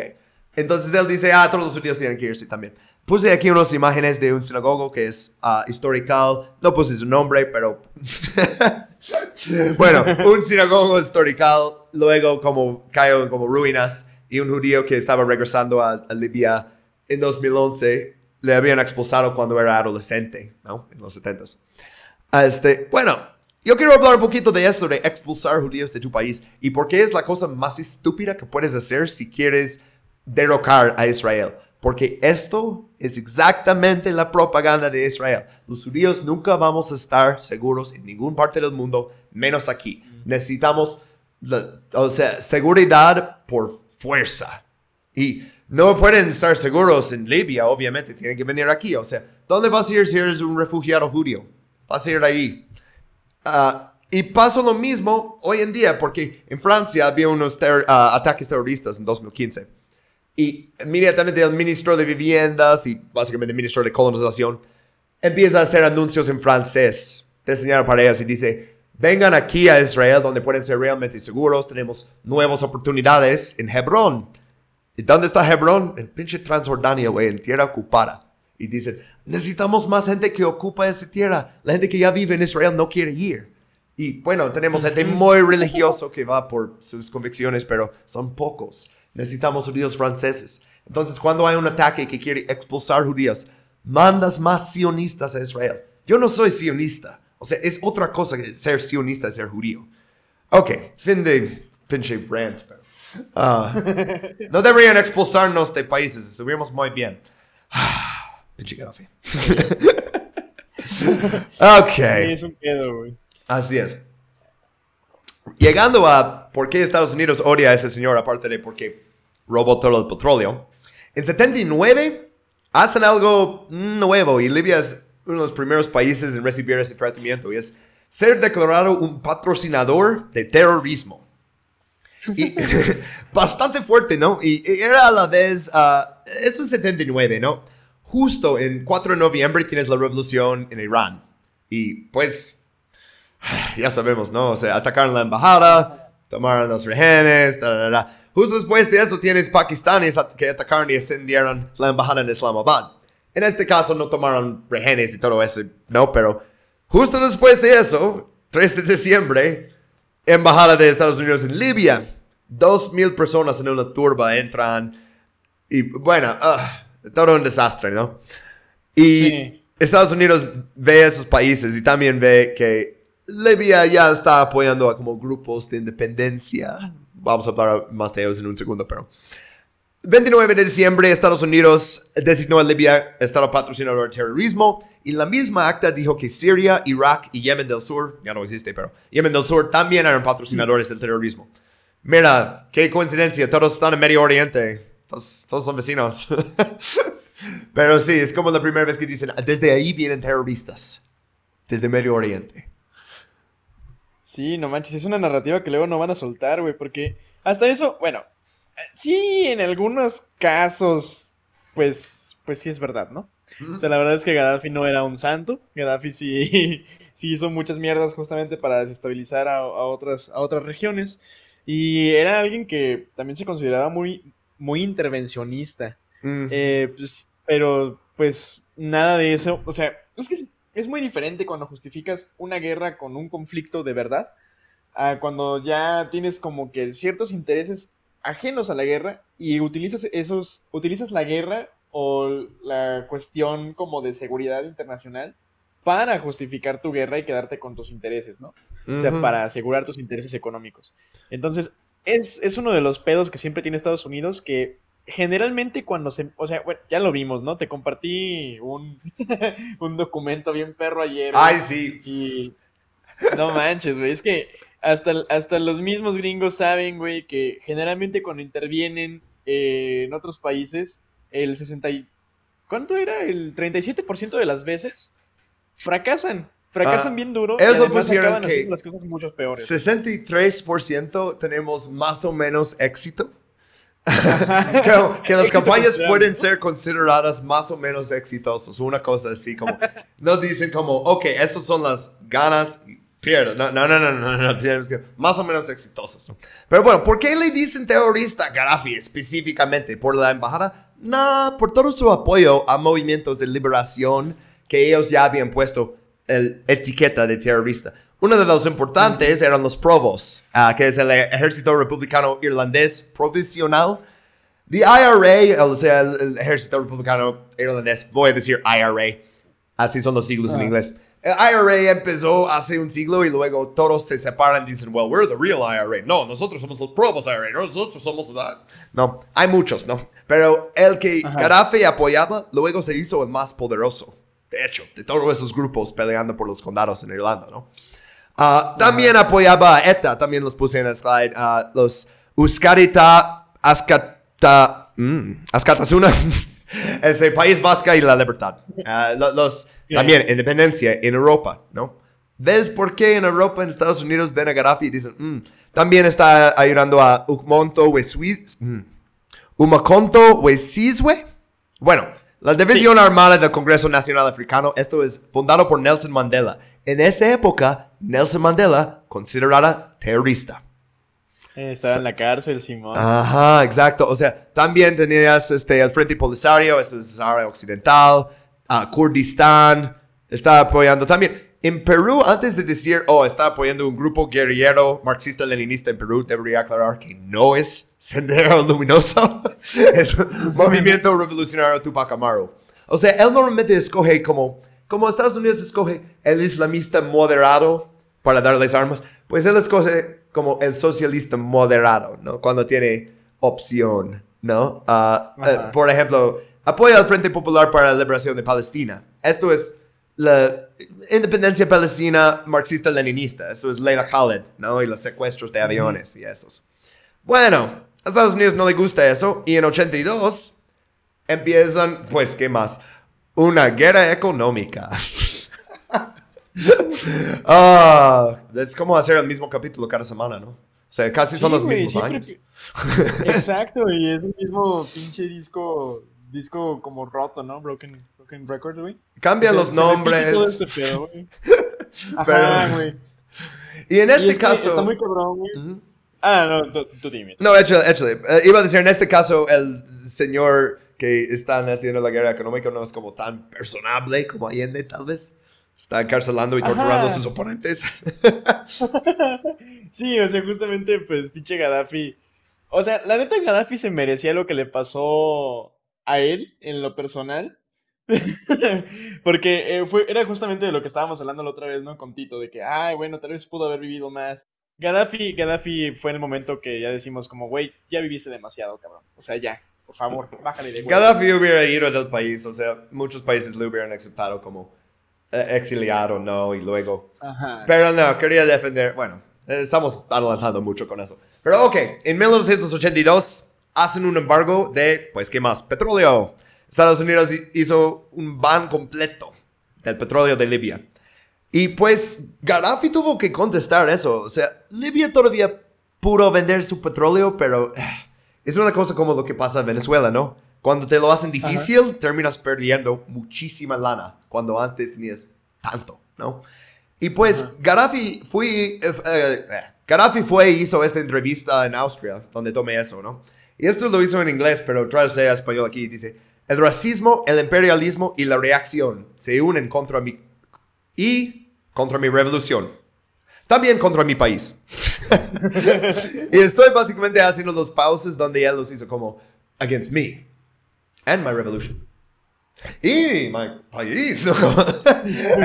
Entonces él dice, ah, todos los judíos tienen que irse también. Puse aquí unas imágenes de un sinagogo que es uh, historical. No puse su nombre, pero... bueno, un sinagogo historical, luego como cayó como ruinas y un judío que estaba regresando a, a Libia en 2011 le habían expulsado cuando era adolescente, ¿no? En los 70s. Este, bueno, yo quiero hablar un poquito de esto, de expulsar judíos de tu país y por qué es la cosa más estúpida que puedes hacer si quieres derrocar a Israel. Porque esto es exactamente la propaganda de Israel. Los judíos nunca vamos a estar seguros en ninguna parte del mundo, menos aquí. Necesitamos, o sea, seguridad por fuerza. Y no pueden estar seguros en Libia, obviamente, tienen que venir aquí. O sea, ¿dónde vas a ir si eres un refugiado judío? Vas a ir ahí. Ah, y pasa lo mismo hoy en día, porque en Francia había unos ah, ataques terroristas en 2015 y inmediatamente el ministro de Viviendas y básicamente el ministro de Colonización empieza a hacer anuncios en francés, diseñado para ellos y dice, vengan aquí a Israel donde pueden ser realmente seguros, tenemos nuevas oportunidades en Hebrón. ¿Y dónde está Hebrón? En pinche Transjordania, güey, en tierra ocupada. Y dicen, necesitamos más gente que ocupa esa tierra. La gente que ya vive en Israel no quiere ir. Y bueno, tenemos gente muy religioso que va por sus convicciones, pero son pocos necesitamos judíos franceses. Entonces, cuando hay un ataque que quiere expulsar judíos, mandas más sionistas a Israel. Yo no soy sionista. O sea, es otra cosa que ser sionista y ser judío. Ok, fin de pinche rant. Ah, no deberían expulsarnos de países, estuvimos muy bien. Pinche café. ok. es un güey. Así es. Llegando a por qué Estados Unidos odia a ese señor, aparte de porque robó todo el petróleo. En 79 hacen algo nuevo y Libia es uno de los primeros países en recibir ese tratamiento y es ser declarado un patrocinador de terrorismo. Y bastante fuerte, ¿no? Y era a la vez, uh, esto es 79, ¿no? Justo en 4 de noviembre tienes la revolución en Irán. Y pues ya sabemos, ¿no? O sea, atacaron la embajada, tomaron los rehenes, Justo después de eso tienes pakistaníes que atacaron y incendiaron la embajada en Islamabad. En este caso no tomaron rehenes y todo eso, ¿no? Pero justo después de eso, 3 de diciembre, embajada de Estados Unidos en Libia. Dos mil personas en una turba entran y bueno, uh, todo un desastre, ¿no? Y Estados Unidos ve a esos países y también ve que Libia ya está apoyando a como grupos de independencia. Vamos a hablar más de ellos en un segundo, pero... 29 de diciembre, Estados Unidos designó a Libia Estado patrocinador de terrorismo y la misma acta dijo que Siria, Irak y Yemen del Sur, ya no existe, pero Yemen del Sur también eran patrocinadores del terrorismo. Mira, qué coincidencia, todos están en Medio Oriente, todos, todos son vecinos. pero sí, es como la primera vez que dicen, desde ahí vienen terroristas, desde Medio Oriente. Sí, no manches, es una narrativa que luego no van a soltar, güey, porque hasta eso, bueno, sí, en algunos casos, pues, pues sí es verdad, ¿no? O sea, la verdad es que Gaddafi no era un santo. Gaddafi sí, sí hizo muchas mierdas justamente para desestabilizar a, otras, a otras regiones. Y era alguien que también se consideraba muy, muy intervencionista. Eh, pues, pero, pues, nada de eso. O sea, es que es muy diferente cuando justificas una guerra con un conflicto de verdad a cuando ya tienes como que ciertos intereses ajenos a la guerra y utilizas esos, utilizas la guerra o la cuestión como de seguridad internacional para justificar tu guerra y quedarte con tus intereses, ¿no? O sea, para asegurar tus intereses económicos. Entonces, es, es uno de los pedos que siempre tiene Estados Unidos que generalmente cuando se, o sea, bueno, ya lo vimos, ¿no? Te compartí un, un documento bien perro ayer. Ay, sí. Y no manches, güey, es que hasta, hasta los mismos gringos saben, güey, que generalmente cuando intervienen eh, en otros países, el 60 y... ¿Cuánto era? El 37% de las veces fracasan. Fracasan ah, bien duro. Es lo pusieron que las cosas mucho peores. 63% tenemos más o menos éxito que, las campañas pueden ser consideradas más o menos exitosas, una cosa así como, no dicen como, ok, estas son las ganas, pierdo, no, no, no, no, no, no, tienes que, más o menos exitosas, Pero bueno, ¿por qué le dicen terrorista a Gaddafi específicamente? ¿Por la embajada? No, por todo su apoyo a movimientos de liberación que ellos ya habían puesto el etiqueta de terrorista. Uno de los importantes eran los Provos, ah, que es el ejército republicano irlandés provisional. The IRA, o sea, el, el ejército republicano irlandés, voy a decir IRA, así son los siglos en Ah. inglés. El IRA empezó hace un siglo y luego todos se separan y dicen, well, we're the real IRA. No, nosotros somos los probos IRA, nosotros somos la... No, hay muchos, ¿no? Pero el que. Gaddafi apoyaba, luego se hizo el más poderoso. De hecho, de todos esos grupos peleando por los condados en Irlanda, ¿no? Ah, también apoyaba a ETA, también los puse en el slide, ah, los Euskarita Askata, mm, Askatasuna, este País Vasca y la Libertad. Ah, lo- los, Sí. También independencia en Europa, ¿no? ¿Ves por qué en Europa, en Estados Unidos, ven a Gaddafi y dicen, "Mm, también está ayudando a Ukmonto mm, Umaconto Wesizwe? Bueno, la División Armada del Congreso Nacional Africano, esto es fundado por Nelson Mandela. En esa época, Nelson Mandela considerada terrorista. Eh, estaba en la cárcel, Simón. Ajá, exacto. O sea, también tenías este, el Frente Polisario, eso es Sahara Occidental, ah, Kurdistán, está apoyando también. En Perú, antes de decir, oh, está apoyando un grupo guerrillero marxista-leninista en Perú, debería aclarar que no es Sendero Luminoso, es Movimiento Revolucionario Tupac Amaru. O sea, él normalmente escoge como, como Estados Unidos escoge el islamista moderado para darles armas, pues él escoge como el socialista moderado, ¿no? Cuando tiene opción, ¿no? Eh, Ajá. por ejemplo, apoya al Frente Popular para la Liberación de Palestina. Esto es la independencia palestina marxista-leninista. Eso es Leila Khaled, ¿no? Y los secuestros de aviones y esos. Bueno, a Estados Unidos no le gusta eso. Y en 82 empiezan, pues, ¿qué más? Una guerra económica. Ah, es como hacer el mismo capítulo cada semana, ¿no? O sea, casi son Sí, los güey, mismos años. que- Exacto, y es el mismo pinche disco, disco como roto, ¿no? Broken, broken Records, güey. Cambian los nombres. este pedo, güey. Pero- güey. Y en Y este es caso... Está muy cabrón, güey. Ah, no, tú, tú dime. No, échale, échale. Eh, iba a decir, en este caso, el señor que está haciendo la guerra económica no es como tan personable como Allende, tal vez. Está encarcelando y torturando a sus oponentes. sí, o sea, justamente, pues, pinche Gaddafi. O sea, la neta, Gaddafi se merecía lo que le pasó a él en lo personal. Porque eh, fue, era justamente de lo que estábamos hablando la otra vez, ¿no? Con Tito, de que, ay, bueno, tal vez pudo haber vivido más. Gaddafi, Gaddafi fue el momento que ya decimos como, güey, ya viviste demasiado, cabrón. O sea, ya, por favor, bájale de huevo. Gaddafi hubiera ido del país, o sea, muchos países le hubieran aceptado como eh, exiliado, ¿no? Y luego Ajá. Pero no, quería defender. Bueno, estamos adelantando mucho con eso. Pero ok, en 1982 hacen un embargo de, pues, ¿qué más? Petróleo. Estados Unidos hi- hizo un ban completo del petróleo de Libia. Y pues Gaddafi tuvo que contestar eso. O sea, Libia todavía pudo vender su petróleo, pero eh, es una cosa como lo que pasa en Venezuela, ¿no? Cuando te lo hacen difícil, terminas perdiendo muchísima lana cuando antes tenías tanto, ¿no? Y pues Gaddafi fue, eh, eh, Gaddafi fue y hizo esta entrevista en Austria, donde tomé eso, ¿no? Y esto lo hizo en inglés, pero traduce a español aquí. Dice, el racismo, el imperialismo y la reacción se unen contra mi... y contra mi revolución. También contra mi país. y estoy básicamente haciendo los pauses donde él los hizo como, against me and my revolution. Y mi país, ¿no?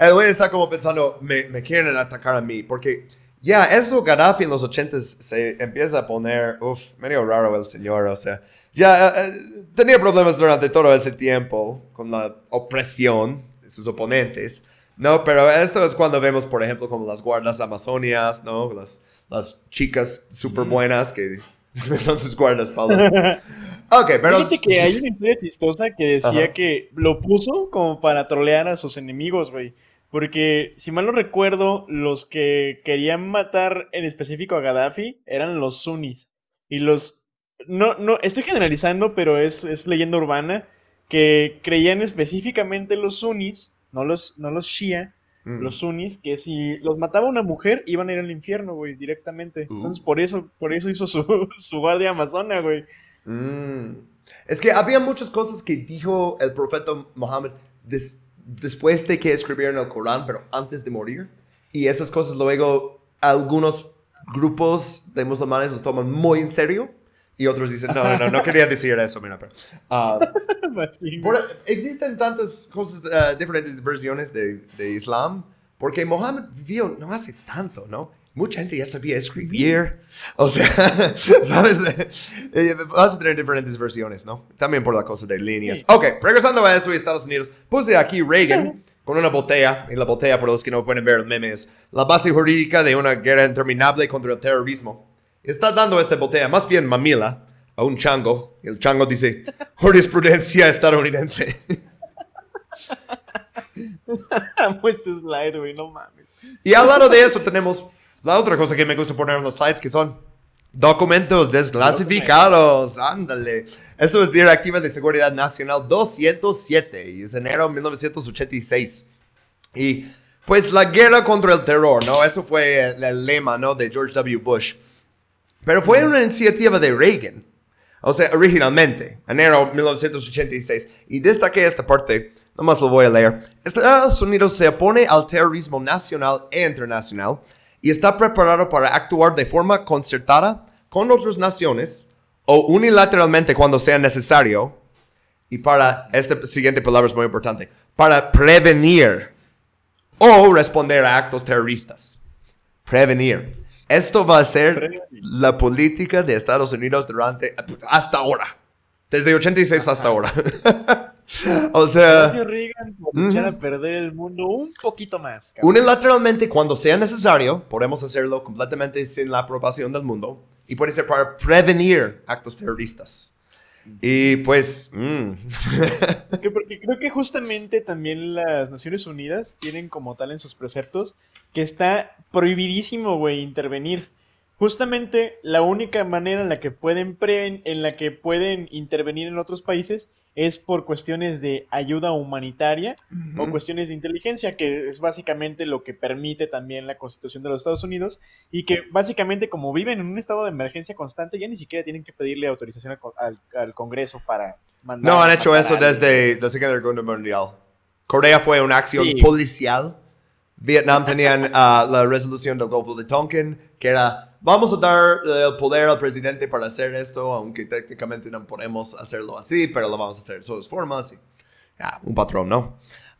el, güey está como pensando, me, quieren atacar a mí, porque ya, eso Gaddafi en los 80 se empieza a poner, uff, medio raro el señor, o sea, ya eh, tenía problemas durante todo ese tiempo con la opresión de sus oponentes, ¿no? Pero esto es cuando vemos, por ejemplo, como las guardas amazonias, ¿no? Las, las chicas súper buenas que son sus guardaespaldas. Ok, pero... Fíjate que hay una historia chistosa que decía Ajá. que lo puso como para trolear a sus enemigos, güey. Porque, si mal no recuerdo, los que querían matar en específico a Gaddafi eran los sunnis. Y los... No, no, estoy generalizando, pero es, es leyenda urbana, que creían específicamente los sunnis, no los, no los shia, Mm. los sunnis, que si los mataba una mujer, iban a ir al infierno, güey, directamente. Uh. Entonces, por eso, por eso hizo su, su guardia amazona, güey. Mm. Es que había muchas cosas que dijo el profeta Mohammed des- después de que escribieron el Corán, pero antes de morir. Y esas cosas luego algunos grupos de musulmanes los toman muy en serio. Y otros dicen, no, no, no, no quería decir eso, mira, pero... Machín, por- existen tantas cosas, ah, diferentes versiones de, de Islam, porque Mohammed vivió no hace tanto, ¿no? Mucha gente ya sabía escribir, o sea, ¿sabes? Eh, Vas a tener diferentes versiones, ¿no? También por la cosa de líneas. Ok, regresando a eso y Estados Unidos, puse aquí Reagan con una botella, y la botella, por los que no pueden ver el meme, es la base jurídica de una guerra interminable contra el terrorismo. Está dando esta botella, más bien mamila, a un chango, el chango dice, jurisprudencia estadounidense. Este slide, güey, no mames. Y al lado de eso tenemos la otra cosa que me gusta poner en los slides, que son documentos desclasificados. Ándale. Esto es Directiva de Seguridad Nacional 207 y es enero de 1986. Y pues la guerra contra el terror, ¿no? Eso fue el, el lema, ¿no? De George W. Bush. Pero fue una iniciativa de Reagan. O sea, originalmente, enero 1986. Y destaqué esta parte, nomás lo voy a leer. Estados Unidos se opone al terrorismo nacional e internacional y está preparado para actuar de forma concertada con otras naciones o unilateralmente cuando sea necesario. Y para, esta siguiente palabra es muy importante, para prevenir o responder a actos terroristas. Prevenir. Esto va a ser la política de Estados Unidos durante hasta ahora. Desde 86 hasta ahora. o sea, Reagan, echar a perder el mundo un poquito más. cabrón. unilateralmente cuando sea necesario, podemos hacerlo completamente sin la aprobación del mundo y puede ser para prevenir actos terroristas. Y pues, mm, Que porque creo que justamente también las Naciones Unidas tienen como tal en sus preceptos que está prohibidísimo, güey, intervenir. Justamente la única manera en la que pueden en la que pueden intervenir en otros países es por cuestiones de ayuda humanitaria o cuestiones de inteligencia, que es básicamente lo que permite también la Constitución de los Estados Unidos, y que básicamente como viven en un estado de emergencia constante, ya ni siquiera tienen que pedirle autorización al, al- al Congreso para mandar... no han hecho eso alguien. desde la Segunda Guerra Mundial. Corea fue una acción Sí. policial. Vietnam tenían ah, la resolución del Golfo de Tonkin, que era, vamos a dar eh, el poder al presidente para hacer esto, aunque técnicamente no podemos hacerlo así, pero lo vamos a hacer de todas formas. Y, ah, un patrón, ¿no?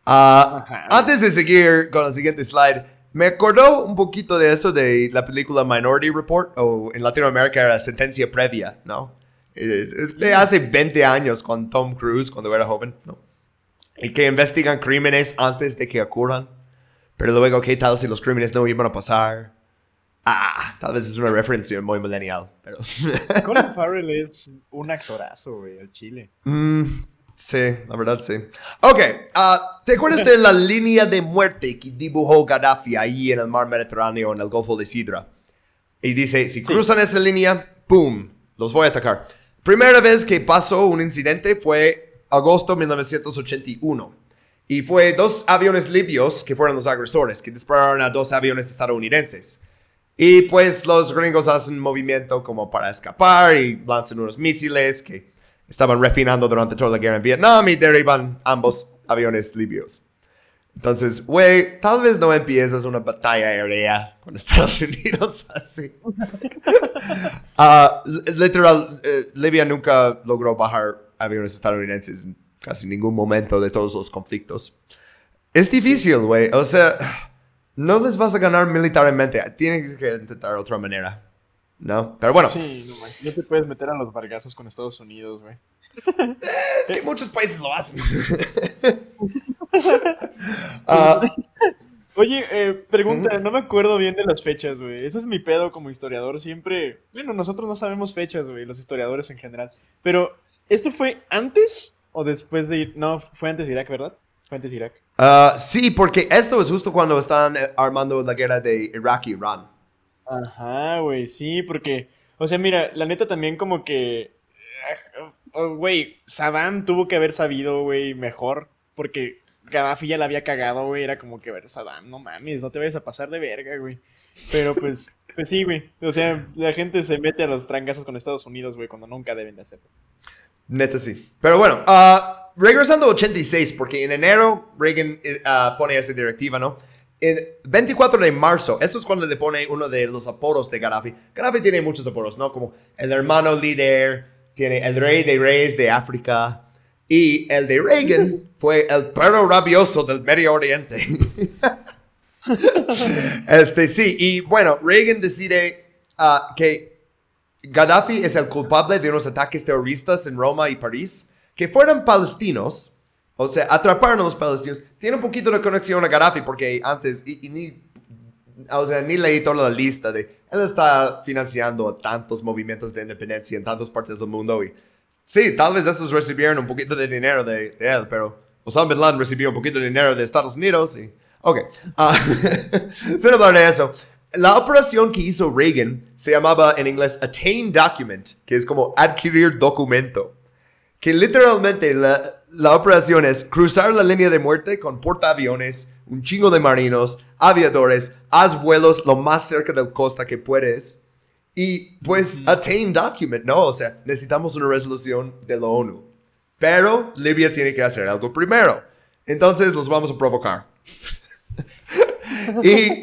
Ajá. antes de seguir con el siguiente slide, me acordó un poquito de eso de la película Minority Report, o en Latinoamérica era Sentencia Previa, ¿no? Es, es de hace 20 años con Tom Cruise cuando era joven, ¿no? Y que investigan crímenes antes de que ocurran. Pero luego, ¿qué tal si los crímenes no iban a pasar? Ah, tal vez es una referencia muy millennial, pero... Colin Farrell es un actorazo, güey, al chile. Mm, sí, la verdad sí. Ok, ah, ¿te acuerdas de la línea de muerte que dibujó Gaddafi ahí en el mar Mediterráneo, en el Golfo de Sidra? Y dice, si cruzan esa línea, ¡pum! Los voy a atacar. Primera vez que pasó un incidente fue agosto 1981. Y fue dos aviones libios que fueron los agresores, que dispararon a dos aviones estadounidenses. Y pues los gringos hacen movimiento como para escapar y lanzan unos misiles que estaban refinando durante toda la guerra en Vietnam y derriban ambos aviones libios. Entonces, güey, tal vez no empiezas una batalla aérea con Estados Unidos así. L- literal, eh, Libia nunca logró bajar aviones estadounidenses en casi ningún momento de todos los conflictos. Es difícil, güey. O sea, no les vas a ganar militarmente. Tienes que intentar otra manera. ¿No? Pero bueno, Sí, no, man, no te puedes meter a los vargazos con Estados Unidos, güey. es que muchos países lo hacen. Ah, Oye, eh, pregunta, no me acuerdo bien de las fechas, güey. Ese es mi pedo como historiador. Siempre, bueno, nosotros no sabemos fechas, güey, los historiadores en general. Pero, ¿esto fue antes o después de ir? No, fue antes de Irak, ¿verdad? Fue antes de Irak. ah, sí, porque esto es justo cuando están eh, armando la guerra de Irak y Irán. Ajá, güey, sí, porque, o sea, mira, la neta también como que, ah, oh, güey, Saddam tuvo que haber sabido, güey, mejor, porque Gaddafi ya la había cagado, güey, era como que, a ver, Saddam, no mames, no te vayas a pasar de verga, güey. Pero pues, pues sí, güey, o sea, la gente se mete a los trancazos con Estados Unidos, güey, cuando nunca deben de hacerlo. Neta sí. Pero bueno, ah, regresando a 86, porque en enero Reagan eh, ah, pone esa directiva, ¿no? en 24 de marzo, eso es cuando le pone uno de los apodos de Gaddafi. Gaddafi tiene muchos apodos, ¿no? Como el hermano líder, tiene el rey de reyes de África. Y el de Reagan fue el perro rabioso del Medio Oriente. este, sí, y bueno, Reagan decide ah, que Gaddafi es el culpable de unos ataques terroristas en Roma y París, que fueran palestinos, o sea, atraparon a los palestinos. Tiene un poquito de conexión a Gaddafi porque antes, y, ni, o sea, ni leí toda la lista de, él está financiando tantos movimientos de independencia en tantas partes del mundo y sí, tal vez esos recibieron un poquito de dinero de, él, pero Osama Bin Laden recibió un poquito de dinero de Estados Unidos y, ok, uh, sin hablar de eso. La operación que hizo Reagan se llamaba en inglés Attain Document, que es como adquirir documento. Que literalmente la, la operación es cruzar la línea de muerte con portaaviones, un chingo de marinos, aviadores, haz vuelos lo más cerca del costa que puedes. Y pues, attain document, ¿no? O sea, necesitamos una resolución de la ONU. Pero Libia tiene que hacer algo primero. Entonces los vamos a provocar. y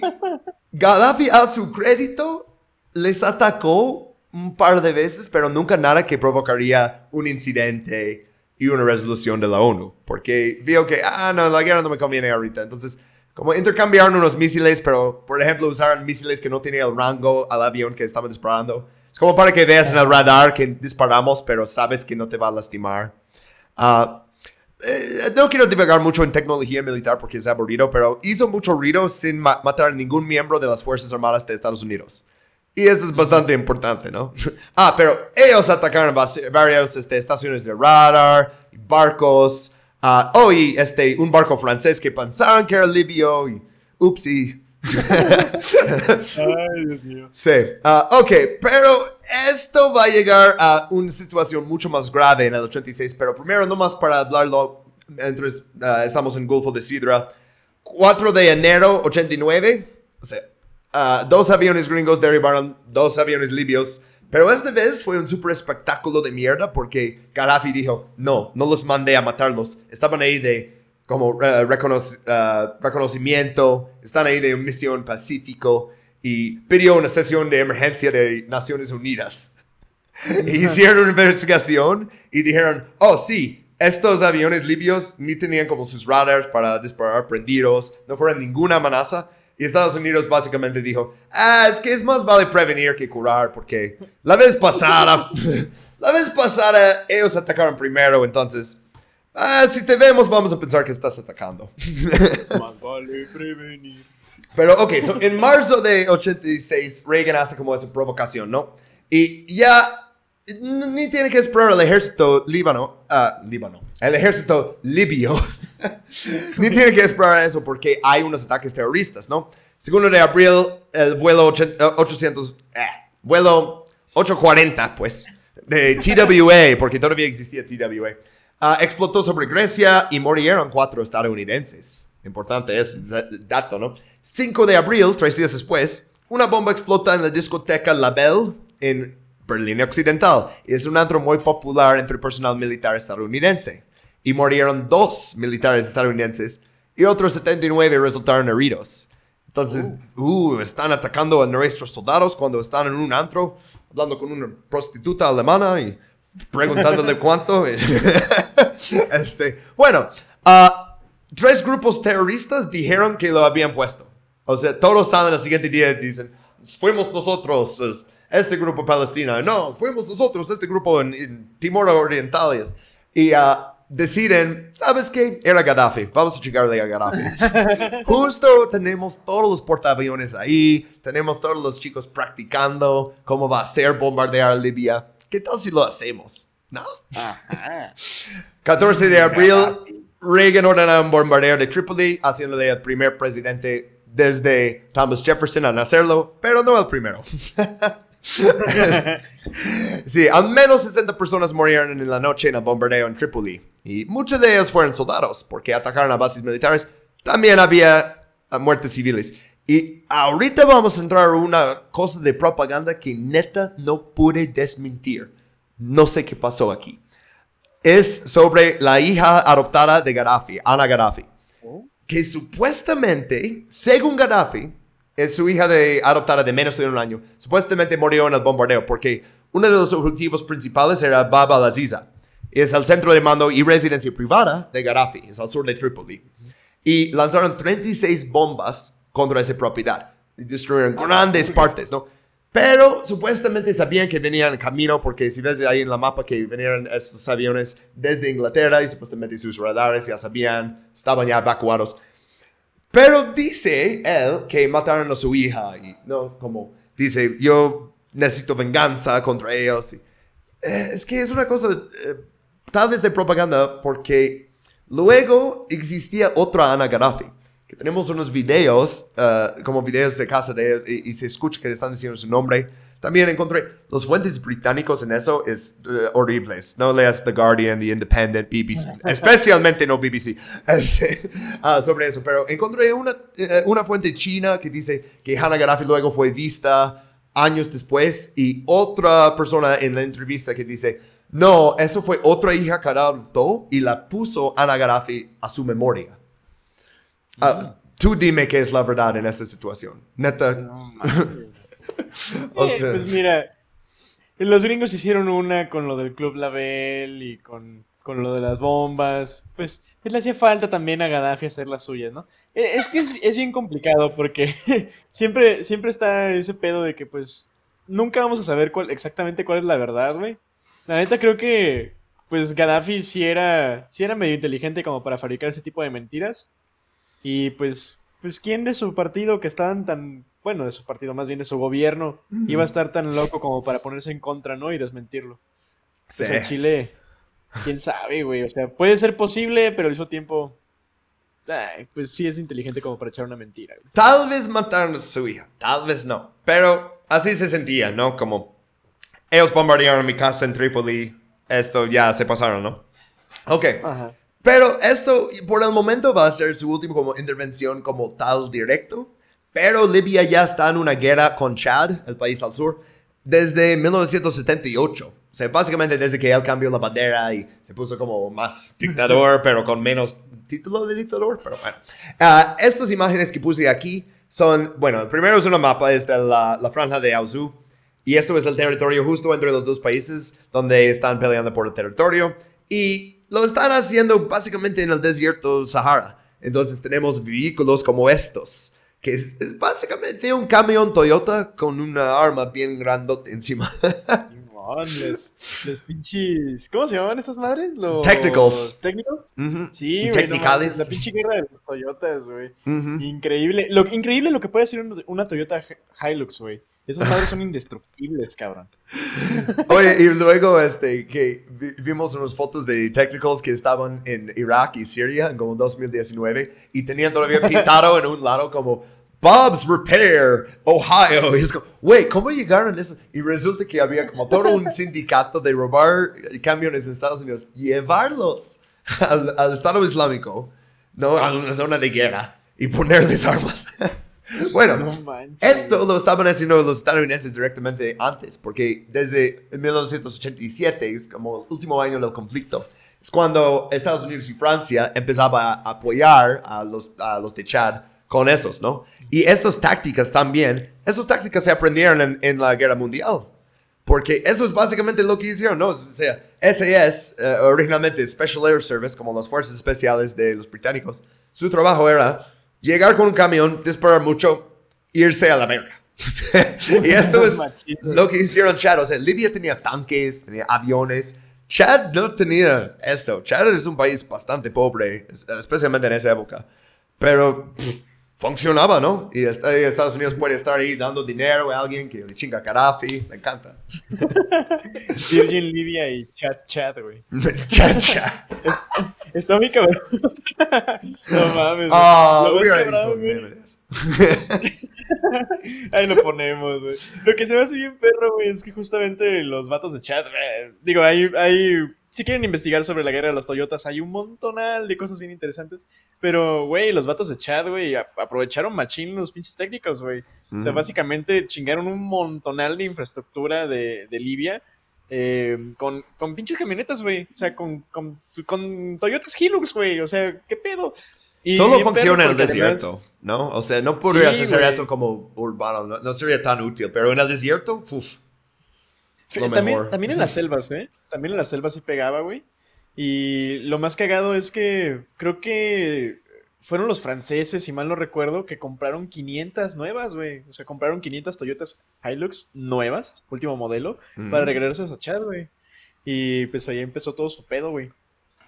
Gaddafi a su crédito les atacó un par de veces, pero nunca nada que provocaría un incidente y una resolución de la ONU, porque vio que, ah, no, la guerra no me conviene ahorita. Entonces, como intercambiaron unos misiles, pero por ejemplo usaron misiles que no tenían el rango al avión que estaban disparando. Es como para que veas en el radar que disparamos, pero sabes que no te va a lastimar. Uh, eh, no quiero divagar mucho en tecnología militar porque es aburrido, pero hizo mucho ruido sin matar a ningún miembro de las Fuerzas Armadas de Estados Unidos. Y esto es bastante importante, ¿no? ah, pero ellos atacaron varias este, estaciones de radar, barcos. Uh, oh, y este, un barco francés que pensaban que era libio y upsi. Ay, Dios mío. Sí. Uh, ok, pero esto va a llegar a una situación mucho más grave en el 86, pero primero nomás para hablarlo, entonces uh, estamos en Golfo de Sidra, 4 de enero 89, o sea, uh, dos aviones gringos derribaron dos aviones libios, pero esta vez fue un super espectáculo de mierda porque Gaddafi dijo, no, no los mandé a matarlos, estaban ahí de como uh, reconocimiento, están ahí de misión pacífico y pidió una sesión de emergencia de Naciones Unidas. hicieron una investigación y dijeron, oh sí, estos aviones libios ni tenían como sus radars para disparar prendidos, no fueron ninguna amenaza. Y Estados Unidos básicamente dijo, ah, es que es más vale prevenir que curar, porque la vez pasada, la vez pasada ellos atacaron primero, entonces, ah, si te vemos vamos a pensar que estás atacando. más vale prevenir. Pero, ok, en marzo de 86, Reagan hace como esa provocación, ¿no? Y ya ni tiene que esperar al ejército líbano, uh, líbano, el ejército libio, ni tiene que esperar eso porque hay unos ataques terroristas, ¿no? Segundo de abril, el vuelo 800, eh, vuelo 840, pues, de TWA, porque todavía existía TWA, uh, explotó sobre Grecia y murieron cuatro estadounidenses. Importante es dato, ¿no? 5 de abril, tres días después, una bomba explota en la discoteca La Belle en Berlín Occidental. Es un antro muy popular entre personal militar estadounidense. Y murieron dos militares estadounidenses y otros 79 resultaron heridos. Entonces, uh. uh, están atacando a nuestros soldados cuando están en un antro, hablando con una prostituta alemana y preguntándole cuánto. este, bueno, uh, tres grupos terroristas dijeron que lo habían puesto. O sea, todos salen al siguiente día y dicen, fuimos nosotros, este grupo palestino. No, fuimos nosotros, este grupo en, Timor Oriental. Y uh, deciden, ¿sabes qué? Era Gaddafi, vamos a checarle a Gaddafi. Justo tenemos todos los portaaviones ahí, tenemos todos los chicos practicando cómo va a ser bombardear Libia. ¿Qué tal si lo hacemos? ¿No? 14 de abril Reagan ordena un bombardeo de Tripoli, haciéndole el primer presidente desde Thomas Jefferson a hacerlo, pero no el primero. sí, al menos 60 personas murieron en la noche en el bombardeo en Tripoli. Y muchos de ellos fueron soldados, porque atacaron a bases militares. También había ah, muertes civiles. Y ahorita vamos a entrar a una cosa de propaganda que neta no pude desmentir. No sé qué pasó aquí es sobre la hija adoptada de Gaddafi, Ana Gaddafi. Oh. que supuestamente, según Gaddafi, es su hija de adoptada de menos de un año, supuestamente murió en el bombardeo porque uno de los objetivos principales era Bab al-Aziza. Es el centro de mando y residencia privada de Gaddafi, es al sur de Trípoli. Y lanzaron 36 bombas contra esa propiedad. Y destruyeron grandes partes, ¿no? Pero supuestamente sabían que venían en camino porque si ves ahí en la mapa que venían esos aviones desde Inglaterra y supuestamente sus radares ya sabían, estaban ya evacuados. Pero dice él que mataron a su hija y no, como dice, yo necesito venganza contra ellos. Y, eh, es que es una cosa eh, tal vez de propaganda porque luego existía otra Ana Gaddafi tenemos unos videos, uh, como videos de casa de ellos, y, se escucha que están diciendo su nombre. También encontré los fuentes británicos en eso es uh, horribles. No leas The Guardian, The Independent, BBC, especialmente no BBC, este, uh, sobre eso. Pero encontré una, uh, una fuente china que dice que Hannah Gaddafi luego fue vista años después y otra persona en la entrevista que dice, no, eso fue otra hija que adoptó y la puso Hannah Gaddafi a su memoria. Ah, tú dime qué es la verdad en esta situación. Neta. No, o sea... Pues mira, los gringos hicieron una con lo del Club Label y con, con lo de las bombas. Pues, pues, le hacía falta también a Gaddafi hacer las suyas, ¿no? E, es que es, es bien complicado porque siempre, siempre está ese pedo de que pues nunca vamos a saber cuál, exactamente cuál es la verdad, güey. La neta creo que pues Gaddafi sí era, sí era medio inteligente como para fabricar ese tipo de mentiras. Y pues, pues ¿quién de su partido que estaban tan, bueno, de su partido, más bien de su gobierno, iba a estar tan loco como para ponerse en contra, ¿no? Y desmentirlo. Sí. O sea, Chile, quién sabe, güey. O sea, puede ser posible, pero al mismo tiempo, pues sí es inteligente como para echar una mentira. Tal vez mataron a su hija, tal vez no. Pero así se sentía, ¿no? Como ellos bombardearon mi casa en Trípoli, esto ya se pasaron, ¿no? Ok. Ajá. Pero esto, por el momento, va a ser su última como intervención como tal directo. Pero Libia ya está en una guerra con Chad, el país al sur, desde 1978. O sea, básicamente desde que él cambió la bandera y se puso como más dictador, pero con menos título de dictador. Pero bueno, uh, estas imágenes que puse aquí son, bueno, el primero es una mapa, es de la, franja de Auzú. Y esto es el territorio justo entre los dos países donde están peleando por el territorio. Y lo están haciendo básicamente en el desierto Sahara. Entonces tenemos vehículos como estos, que es, básicamente un camión Toyota con una arma bien grandote encima. les, pinches. ¿Cómo se llaman esas madres? Los Technicals. ¿Técnicos? Sí, güey. la pinche guerra de los Toyotas, güey. Increíble. Lo, increíble lo que puede hacer una Toyota Hilux, güey. Esos madres son indestructibles, cabrón. Oye, y luego este, que vimos unas fotos de technicals que estaban en Irak y Siria en como 2019 y tenían todavía pintado en un lado como Bob's Repair, Ohio. Y es como, güey, ¿cómo llegaron eso? Y resulta que había como todo un sindicato de robar camiones en Estados Unidos, llevarlos al, al Estado Islámico, ¿no? A una zona de guerra y ponerles armas. Bueno, esto lo estaban haciendo los estadounidenses directamente antes, porque desde 1987, es como el último año del conflicto, es cuando Estados Unidos y Francia empezaban a apoyar a los, a los de Chad con esos, ¿no? Y estas tácticas también, esas tácticas se aprendieron en, la guerra mundial. Porque eso es básicamente lo que hicieron, ¿no? O sea, SAS, eh, originalmente Special Air Service, como las fuerzas especiales de los británicos, su trabajo era llegar con un camión, disparar mucho, irse a la verga. y esto es lo que hicieron Chad. O sea, Libia tenía tanques, tenía aviones. Chad no tenía esto. Chad es un país bastante pobre, especialmente en esa época. Pero funcionaba, ¿no? Y Estados Unidos puede estar ahí dando dinero a alguien que le chinga a me encanta. Virgin Libia y Chat Chat, güey. Chat Chat. Está muy cabrón. no mames. Ah, oh, lo Ahí lo ponemos, güey. Lo que se me hace bien perro, güey, es que justamente los vatos de chat, digo, hay, hay, si quieren investigar sobre la guerra de los Toyotas, hay un montonal de cosas bien interesantes. Pero, güey, los vatos de chat, güey, aprovecharon machín los pinches técnicos, güey. O sea, básicamente chingaron un montonal de infraestructura de, de Libia eh, con, con pinches camionetas, güey. O sea, con, con, con Toyotas Hilux, güey. O sea, ¿qué pedo? Y Solo funciona en el porque además- desierto, ¿no? O sea, no podrías Sí, hacer güey. eso como urbano, no, no sería tan útil, pero en el desierto, uf, lo También, mejor. también en las selvas, ¿eh? También en las selvas sí pegaba, güey. Y lo más cagado es que creo que fueron los franceses, si mal no recuerdo, que compraron 500 nuevas, güey. O sea, compraron 500 Toyotas Hilux nuevas, último modelo, para Mm. regresarse a Sachad, güey. Y pues ahí empezó todo su pedo, güey.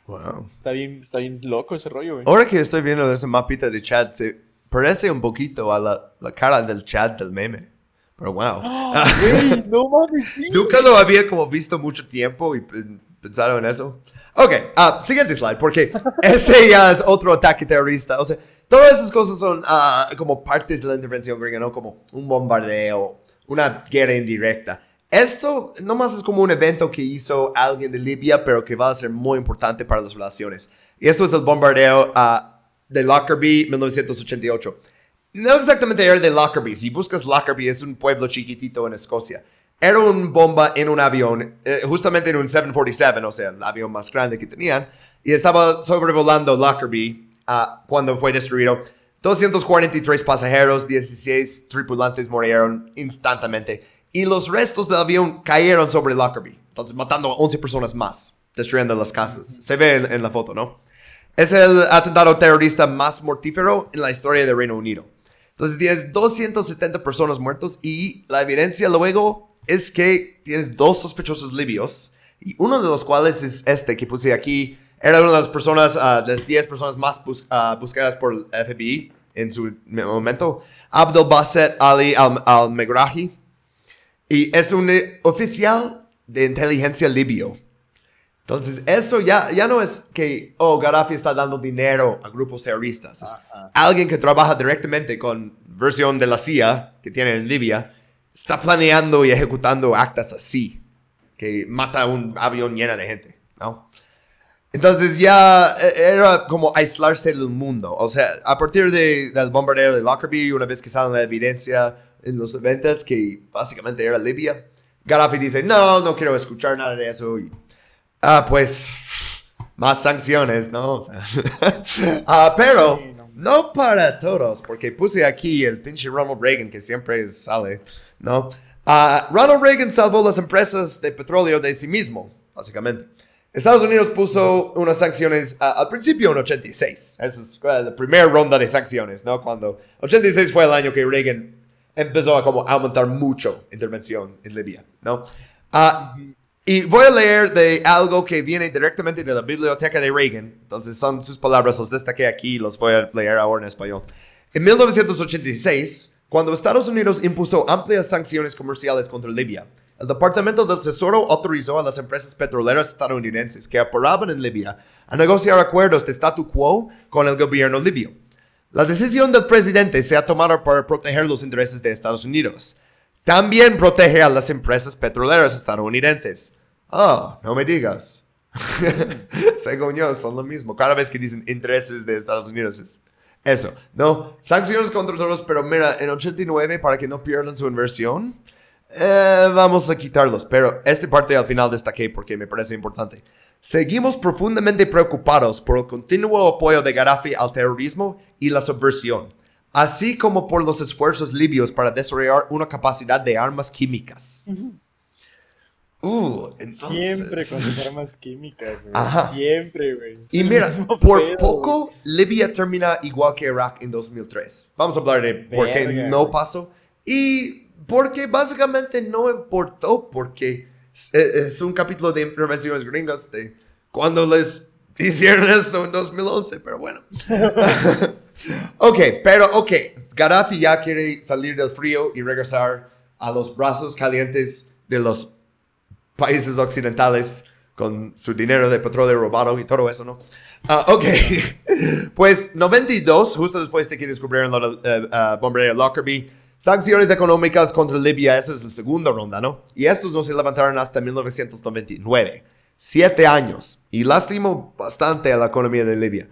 Wow. Está bien, está bien loco ese rollo, güey. Ahora que estoy viendo ese mapita de chat, se parece un poquito a la, la cara del chat del meme. Pero wow. ¡Ah, güey! ¡No mames! sí, Nunca lo había como visto mucho tiempo y pen- pensado en eso. Ok, ah, siguiente slide, porque este ya es otro ataque terrorista. O sea, todas esas cosas son ah, como partes de la intervención gringa, ¿no? Como un bombardeo, una guerra indirecta. Esto nomás es como un evento que hizo alguien de Libia, pero que va a ser muy importante para las relaciones. Y esto es el bombardeo ah, de Lockerbie, 1988. No exactamente era de Lockerbie. Si buscas Lockerbie, es un pueblo chiquitito en Escocia. Era una bomba en un avión, eh, justamente en un 747, o sea, el avión más grande que tenían, y estaba sobrevolando Lockerbie ah, cuando fue destruido. 243 pasajeros, 16 tripulantes murieron instantáneamente, y los restos del avión cayeron sobre Lockerbie, entonces matando a 11 personas más, destruyendo las casas. Se ve en- en la foto, ¿no? Es el atentado terrorista más mortífero en la historia del Reino Unido. Entonces tienes 270 personas muertos y la evidencia luego es que tienes dos sospechosos libios y uno de los cuales es este que puse aquí. Era una de las personas, ah, las 10 personas más bus- ah, buscadas por el FBI en su momento. Abdel Basset Ali al- al-Megrahi. y es un eh, oficial de inteligencia libio. Entonces, eso ya, ya no es que, oh, Gaddafi está dando dinero a grupos terroristas. Es Ajá. alguien que trabaja directamente con versión de la CIA que tiene en Libia, está planeando y ejecutando actas así, que mata a un avión lleno de gente, ¿no? Entonces ya eh, era como aislarse del mundo. O sea, a partir de- del bombardeo de Lockerbie, una vez que sale la evidencia en los eventos que básicamente era Libia, Gaddafi dice, no, no quiero escuchar nada de eso. Y, ah, pues, más sanciones, ¿no? O sea, ah, pero Sí, no. no para todos, porque puse aquí el pinche Ronald Reagan que siempre sale, ¿no? Ah, Ronald Reagan salvó las empresas de petróleo de sí mismo, básicamente. Estados Unidos puso unas sanciones ah, al principio en 86. Esa es ah, la primera ronda de sanciones, ¿no? Cuando 86 fue el año que Reagan empezó a como aumentar mucho intervención en Libia, ¿no? Ah, y voy a leer de algo que viene directamente de la biblioteca de Reagan. Entonces son sus palabras, los destaqué aquí y los voy a leer ahora en español. En 1986, cuando Estados Unidos impuso amplias sanciones comerciales contra Libia, el Departamento del Tesoro autorizó a las empresas petroleras estadounidenses que operaban en Libia a negociar acuerdos de statu quo con el gobierno libio. La decisión del presidente se ha tomado para proteger los intereses de Estados Unidos. También protege a las empresas petroleras estadounidenses. Ah, no me digas. Según yo, son lo mismo. Cada vez que dicen intereses de Estados Unidos es eso. No, sanciones contra todos, pero mira, en 89, para que no pierdan su inversión, eh, vamos a quitarlos. Pero esta parte al final destaqué porque me parece importante. Seguimos profundamente preocupados por el continuo apoyo de Gaddafi al terrorismo y la subversión, así como por los esfuerzos libios para desarrollar una capacidad de armas químicas. Uh, entonces... Siempre con sus armas químicas, güey. Ajá. Siempre, güey. Y mira, por pedo, poco Libia termina igual que Irak en 2003. Vamos a hablar de por qué no pasó. Y porque básicamente no importó, porque es, es un capítulo de intervenciones gringas de cuando les hicieron eso en 2011, pero bueno. ok, pero ok, Gaddafi ya quiere salir del frío y regresar a los brazos calientes de los países occidentales con su dinero de petróleo robado y todo eso, ¿no? Ah, ok, pues 92, justo después de que descubrieron la bombardeo de Lockerbie, sanciones económicas contra Libia, esa es la segunda ronda, ¿no? Y estos no se levantaron hasta 1999, siete años, y lastimó bastante a la economía de Libia.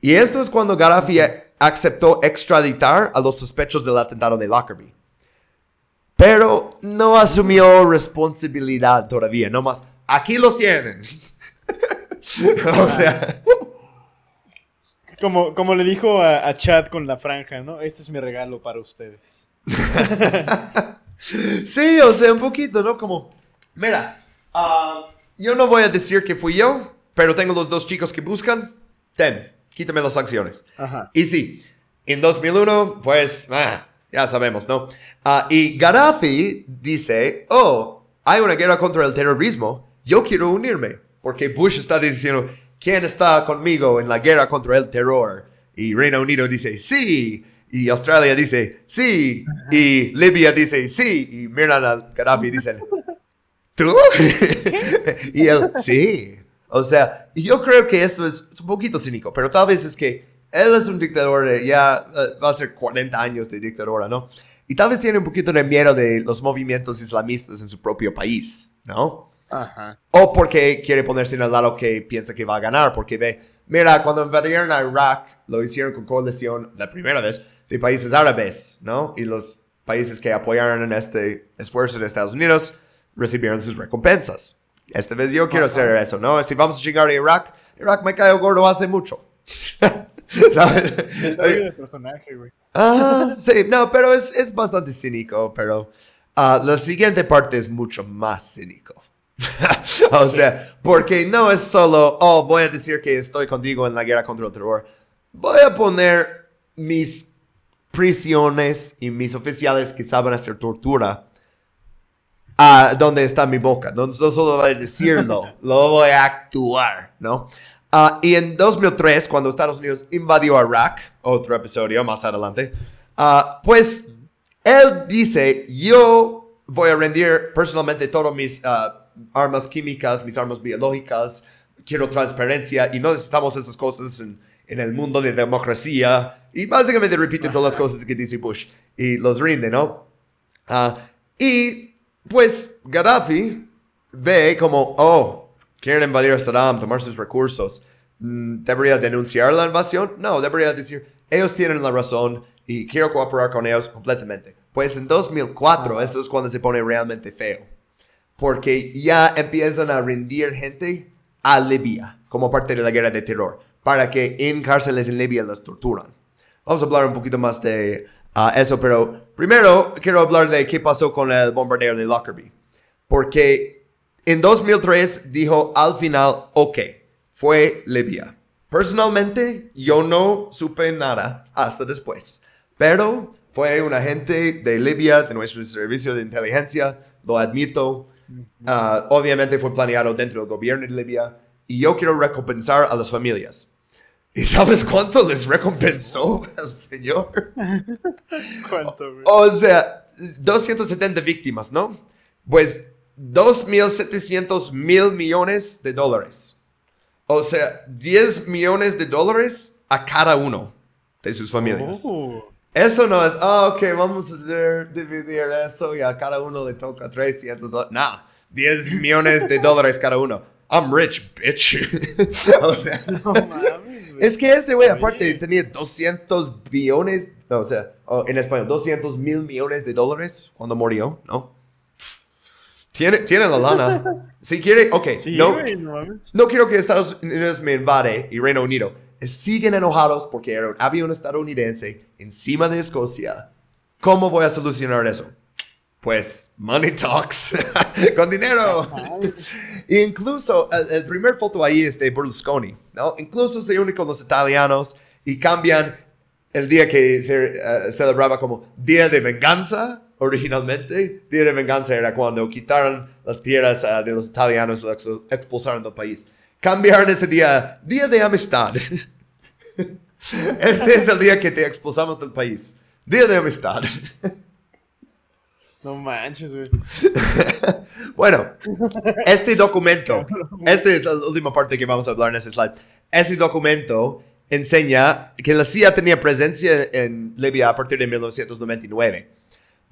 Y esto es cuando Gaddafi aceptó extraditar a los sospechos del atentado de Lockerbie pero no asumió responsabilidad todavía, nomás, aquí los tienen. o sea, Como, como le dijo a, a Chad con la franja, ¿no? Este es mi regalo para ustedes. Sí, o sea, un poquito, ¿no? Como, mira, ah, yo no voy a decir que fui yo, pero tengo los dos chicos que buscan. Ten, quítame las acciones. Ajá. Y sí, en 2001, pues, ah, ya sabemos, ¿no? Ah, y Gaddafi dice, oh, hay una guerra contra el terrorismo, yo quiero unirme, porque Bush está diciendo, ¿quién está conmigo en la guerra contra el terror? Y Reino Unido dice, sí. Y Australia dice, sí. Y Libia dice, sí. Y miran al Gaddafi dicen, ¿tú? y él, sí. O sea, yo creo que esto es, es un poquito cínico, pero tal vez es que él es un dictador, ya eh, va a ser 40 años de dictadura, ¿no? Y tal vez tiene un poquito de miedo de los movimientos islamistas en su propio país, ¿no? Ajá. O porque quiere ponerse en el lado que piensa que va a ganar, porque ve, mira, cuando invadieron a Irak, lo hicieron con coalición la primera vez de países árabes, ¿no? Y los países que apoyaron en este esfuerzo de Estados Unidos recibieron sus recompensas. Esta vez yo quiero hacer eso, ¿no? Si vamos a llegar a Irak, Irak me cayó gordo hace mucho. ¿Sabes? Soy de personaje, güey. Ah, sí, no, pero es, es bastante cínico, pero ah, la siguiente parte es mucho más cínico. o sea, porque no es solo, oh, voy a decir que estoy contigo en la guerra contra el terror. Voy a poner mis prisiones y mis oficiales que saben hacer tortura a donde está mi boca. No, no solo voy a decirlo, lo voy a actuar, ¿no? Ah, y en 2003, cuando Estados Unidos invadió Irak, otro episodio más adelante, ah, pues él dice, yo voy a rendir personalmente todas mis ah, armas químicas, mis armas biológicas, quiero transparencia y no necesitamos esas cosas en, el mundo de democracia. Y básicamente repite todas las cosas que dice Bush y los rinde, ¿no? Y pues Gaddafi ve como, oh, quieren invadir a Saddam, tomar sus recursos. Mm, ¿Debería denunciar la invasión? No, debería decir, ellos tienen la razón y quiero cooperar con ellos completamente. Pues en 2004, esto es cuando se pone realmente feo. Porque ya empiezan a rendir gente a Libia como parte de la guerra de terror, para que en cárceles en Libia las torturan. Vamos a hablar un poquito más de ah, eso, pero primero quiero hablar de qué pasó con el bombardeo de Lockerbie. Porque en 2003 dijo al final, ok, fue Libia. Personalmente, yo no supe nada hasta después. Pero fue un agente de Libia, de nuestro servicio de inteligencia, lo admito. Ah, obviamente fue planeado dentro del gobierno de Libia. Y yo quiero recompensar a las familias. ¿Y sabes cuánto les recompensó el señor? ¿Cuánto? O sea, 270 víctimas, ¿no? Pues 2.700 mil millones de dólares. O sea, 10 millones de dólares a cada uno de sus familias. Oh. Esto no es, ah, ok, vamos a dividir eso y a cada uno le toca 300 dólares. Nah, 10 millones de dólares cada uno. I'm rich, bitch. o sea, No mames, es que este güey aparte tenía 200 billones, no, o sea, oh, en español, 200 mil millones de dólares cuando murió, ¿no? Tiene, tiene la lana. Si quiere, ok, Sí, no, güey, no mames. no quiero que Estados Unidos me invade y Reino Unido. Siguen enojados porque era un avión estadounidense encima de Escocia. ¿Cómo voy a solucionar eso? Pues, money talks. Con dinero. Incluso el, el primer foto ahí es de Berlusconi, ¿no? Incluso se une con los italianos y cambian el día que se eh, celebraba como Día de Venganza originalmente. Día de Venganza era cuando quitaron las tierras eh, de los italianos, los ex- expulsaron del país. Cambiaron ese día Día de Amistad. este es el día que te expulsamos del país. Día de Amistad. No manches, güey. Bueno, este documento, esta es la última parte que vamos a hablar en este slide. Este documento enseña que la CIA tenía presencia en Libia a partir de 1999.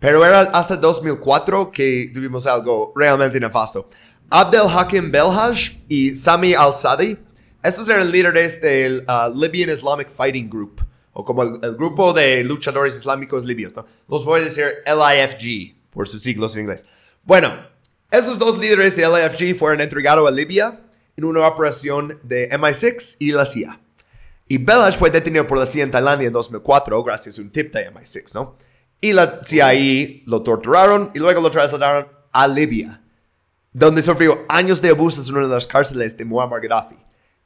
Pero era hasta 2004 que tuvimos algo realmente nefasto. Abdel Hakim Belhaj y Sami al-Sadi, estos eran líderes del uh, Libyan Islamic Fighting Group, o como el, el grupo de luchadores islámicos libios, ¿no? Los voy a decir LIFG, por sus siglos en inglés. Bueno, esos dos líderes de LIFG fueron entregados a Libia en una operación de MI6 y la CIA. Y Belhaj fue detenido por la CIA en Tailandia en 2004 gracias a un tip de MI6, ¿no? Y la CIA lo torturaron y luego lo trasladaron a Libia, donde sufrió años de abusos en una de las cárceles de Muammar Gaddafi.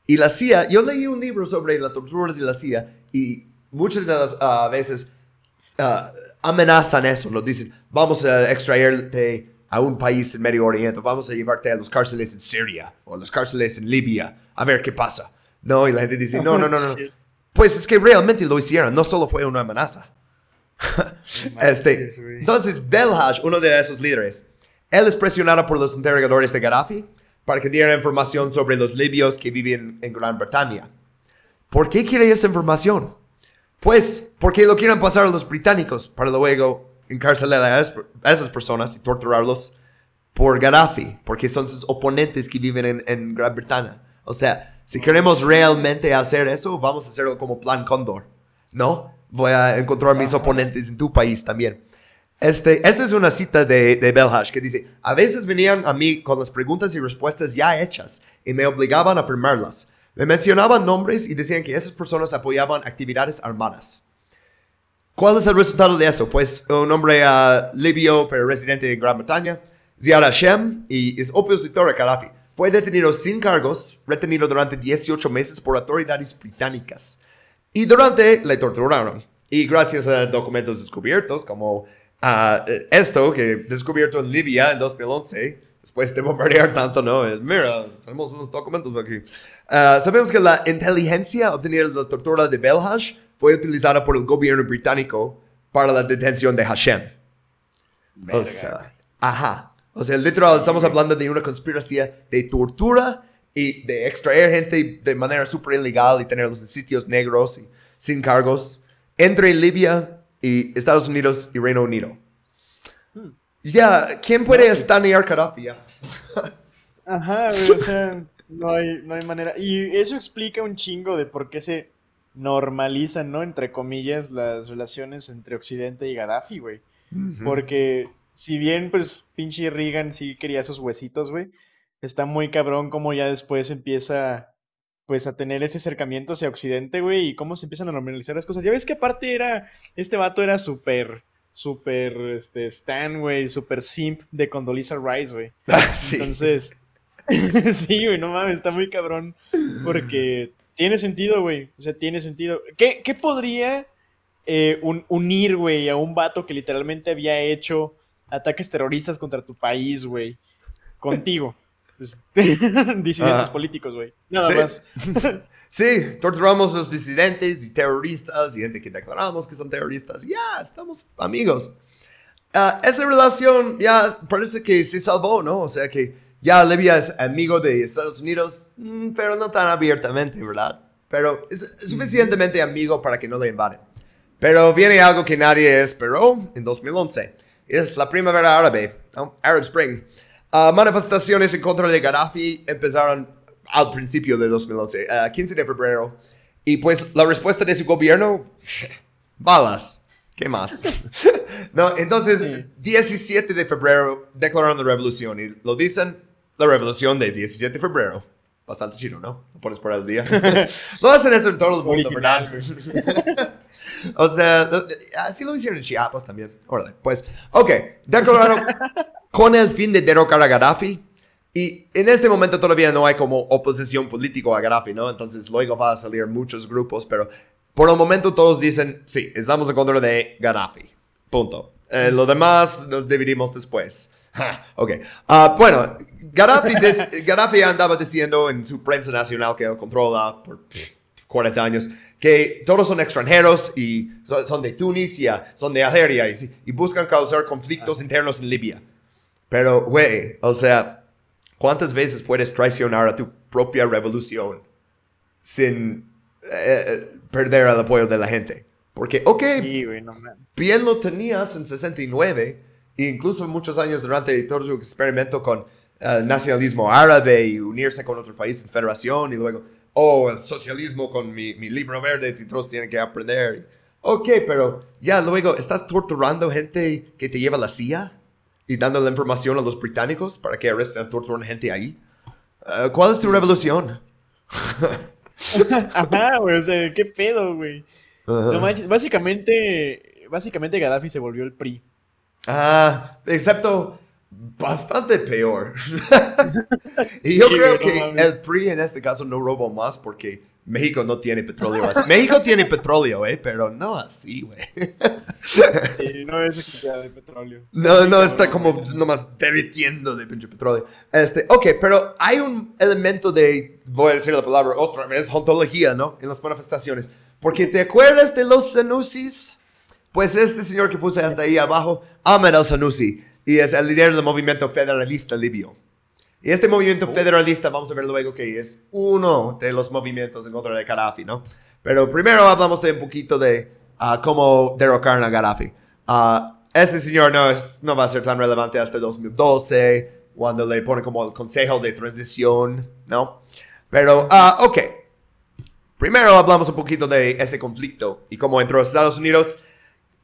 Y la CIA, yo leí un libro sobre la tortura de la CIA y muchas de las ah, veces ah, amenazan eso, nos dicen, vamos a extraerte a un país en Medio Oriente, vamos a llevarte a los cárceles en Siria o a las cárceles en Libia, a ver qué pasa. No, y la gente dice, no, no, no, no. Pues es que realmente lo hicieron, no solo fue una amenaza. este, entonces, Belhaj, uno de esos líderes, él es presionado por los interrogadores de Gaddafi para que dieran información sobre los libios que viven en Gran Bretaña. ¿Por qué quiere esa información? Pues porque lo quieren pasar a los británicos para luego encarcelar a esas personas y torturarlos por Gaddafi, porque son sus oponentes que viven en, en Gran Bretaña. O sea, si queremos realmente hacer eso, vamos a hacerlo como plan Cóndor, ¿no? Voy a encontrar mis oponentes en tu país también. Este, esta es una cita de, de Belhash que dice, a veces venían a mí con las preguntas y respuestas ya hechas y me obligaban a firmarlas. Me mencionaban nombres y decían que esas personas apoyaban actividades armadas. ¿Cuál es el resultado de eso? Pues un hombre uh, libio, pero residente en Gran Bretaña, Ziad Hashem, y es opositor a Gaddafi. Fue detenido sin cargos, retenido durante 18 meses por autoridades británicas. Y durante le torturaron. Y gracias a documentos descubiertos, como uh, esto que descubierto en Libia en 2011, después de bombardear tanto, ¿no? mira, tenemos unos documentos aquí. Uh, sabemos que la inteligencia obtenida de la tortura de Belhaj fue utilizada por el gobierno británico para la detención de Hashem. O sea, ajá. O sea, literal, estamos hablando de una conspiración de tortura y de extraer gente de manera súper ilegal y tenerlos en sitios negros y sin cargos entre Libia y Estados Unidos y Reino Unido. Ya, ¿quién puede estanear Gaddafi? Ajá, o sea, no hay, no hay manera. Y eso explica un chingo de por qué se normalizan, ¿no? Entre comillas, las relaciones entre Occidente y Gaddafi, güey. Porque si bien, pues, pinche Reagan sí quería esos huesitos, güey, está muy cabrón como ya después empieza, pues, a tener ese acercamiento hacia Occidente, güey, y cómo se empiezan a normalizar las cosas. Ya ves que aparte era, este vato era súper, súper, este, Stan, güey, súper simp de Condoleezza Rice, güey. sí. Entonces, sí, güey, no mames, está muy cabrón, porque tiene sentido, güey, o sea, tiene sentido. ¿Qué, qué podría eh, unir, güey, a un vato que literalmente había hecho ataques terroristas contra tu país, güey. Contigo. Pues, disidentes políticos, güey. Nada más. sí, torturamos a los disidentes y terroristas y gente que declaramos que son terroristas. Ya, estamos amigos. Ah, esa relación ya parece que se salvó, ¿no? O sea que ya Libia es amigo de Estados Unidos, mm, pero no tan abiertamente, ¿verdad? Pero es suficientemente amigo para que no le invaden. Pero viene algo que nadie esperó en 2011 es la primavera árabe, Arab Spring. Uh, manifestaciones en contra de Gaddafi empezaron al principio de 2011, 15 de febrero. Y pues la respuesta de su gobierno, balas. ¿Qué más? no, entonces, 17 de febrero declararon la revolución y lo dicen la revolución de 17 de febrero. Bastante chido, ¿no? No pones por el día. lo hacen eso en todo el mundo, ¿verdad? o sea, así lo hicieron en Chiapas también. Órale, pues, ok, declararon con el fin de derrocar a Gaddafi. Y en este momento todavía no hay como oposición política a Gaddafi, ¿no? Entonces luego va a salir muchos grupos, pero por el momento todos dicen, sí, estamos en contra de Gaddafi. Punto. Eh, lo demás nos dividimos después. ok. Ah, bueno, Gaddafi, Gaddafi andaba diciendo en su prensa nacional que él controla por 40 años, que todos son extranjeros y son de Tunisia, son de Algeria y, buscan causar conflictos internos en Libia. Pero, güey, o sea, ¿cuántas veces puedes traicionar a tu propia revolución sin eh, eh, perder el apoyo de la gente? Porque, ok, bien lo tenías en 69, e incluso muchos años durante todo su experimento con el nacionalismo árabe y unirse con otro país en federación y luego oh, el socialismo con mi, mi libro verde todos tienen que aprender. Ok, pero ya luego estás torturando gente que te lleva la CIA y dando la información a los británicos para que arresten a torturar gente ahí. Eh, ¿Cuál es tu revolución? Ajá, güey, o sea, qué pedo, güey. Ajá. No manches, básicamente, básicamente Gaddafi se volvió el PRI. Ah, excepto bastante peor. y yo Sí, creo no que mames. el PRI en este caso no robó más porque México no tiene petróleo. así. México tiene petróleo, eh, pero no así, güey. Sí, no es cantidad de petróleo. No, no, está como nomás derritiendo de pinche petróleo. Este, ok, pero hay un elemento de, voy a decir la palabra otra vez, ontología, ¿no? En las manifestaciones. Porque te acuerdas de los Sanusis? Pues este señor que puse hasta ahí abajo, Ahmed al-Sanusi, y es el líder del movimiento federalista libio. Y este movimiento federalista, vamos a ver luego que es uno de los movimientos en contra de Gaddafi, ¿no? Pero primero hablamos de un poquito de ah, cómo derrocar a Gaddafi. Ah, este señor no, es, no va a ser tan relevante hasta 2012, cuando le pone como el consejo de transición, ¿no? Pero, ah, ok. Primero hablamos un poquito de ese conflicto y cómo entró a Estados Unidos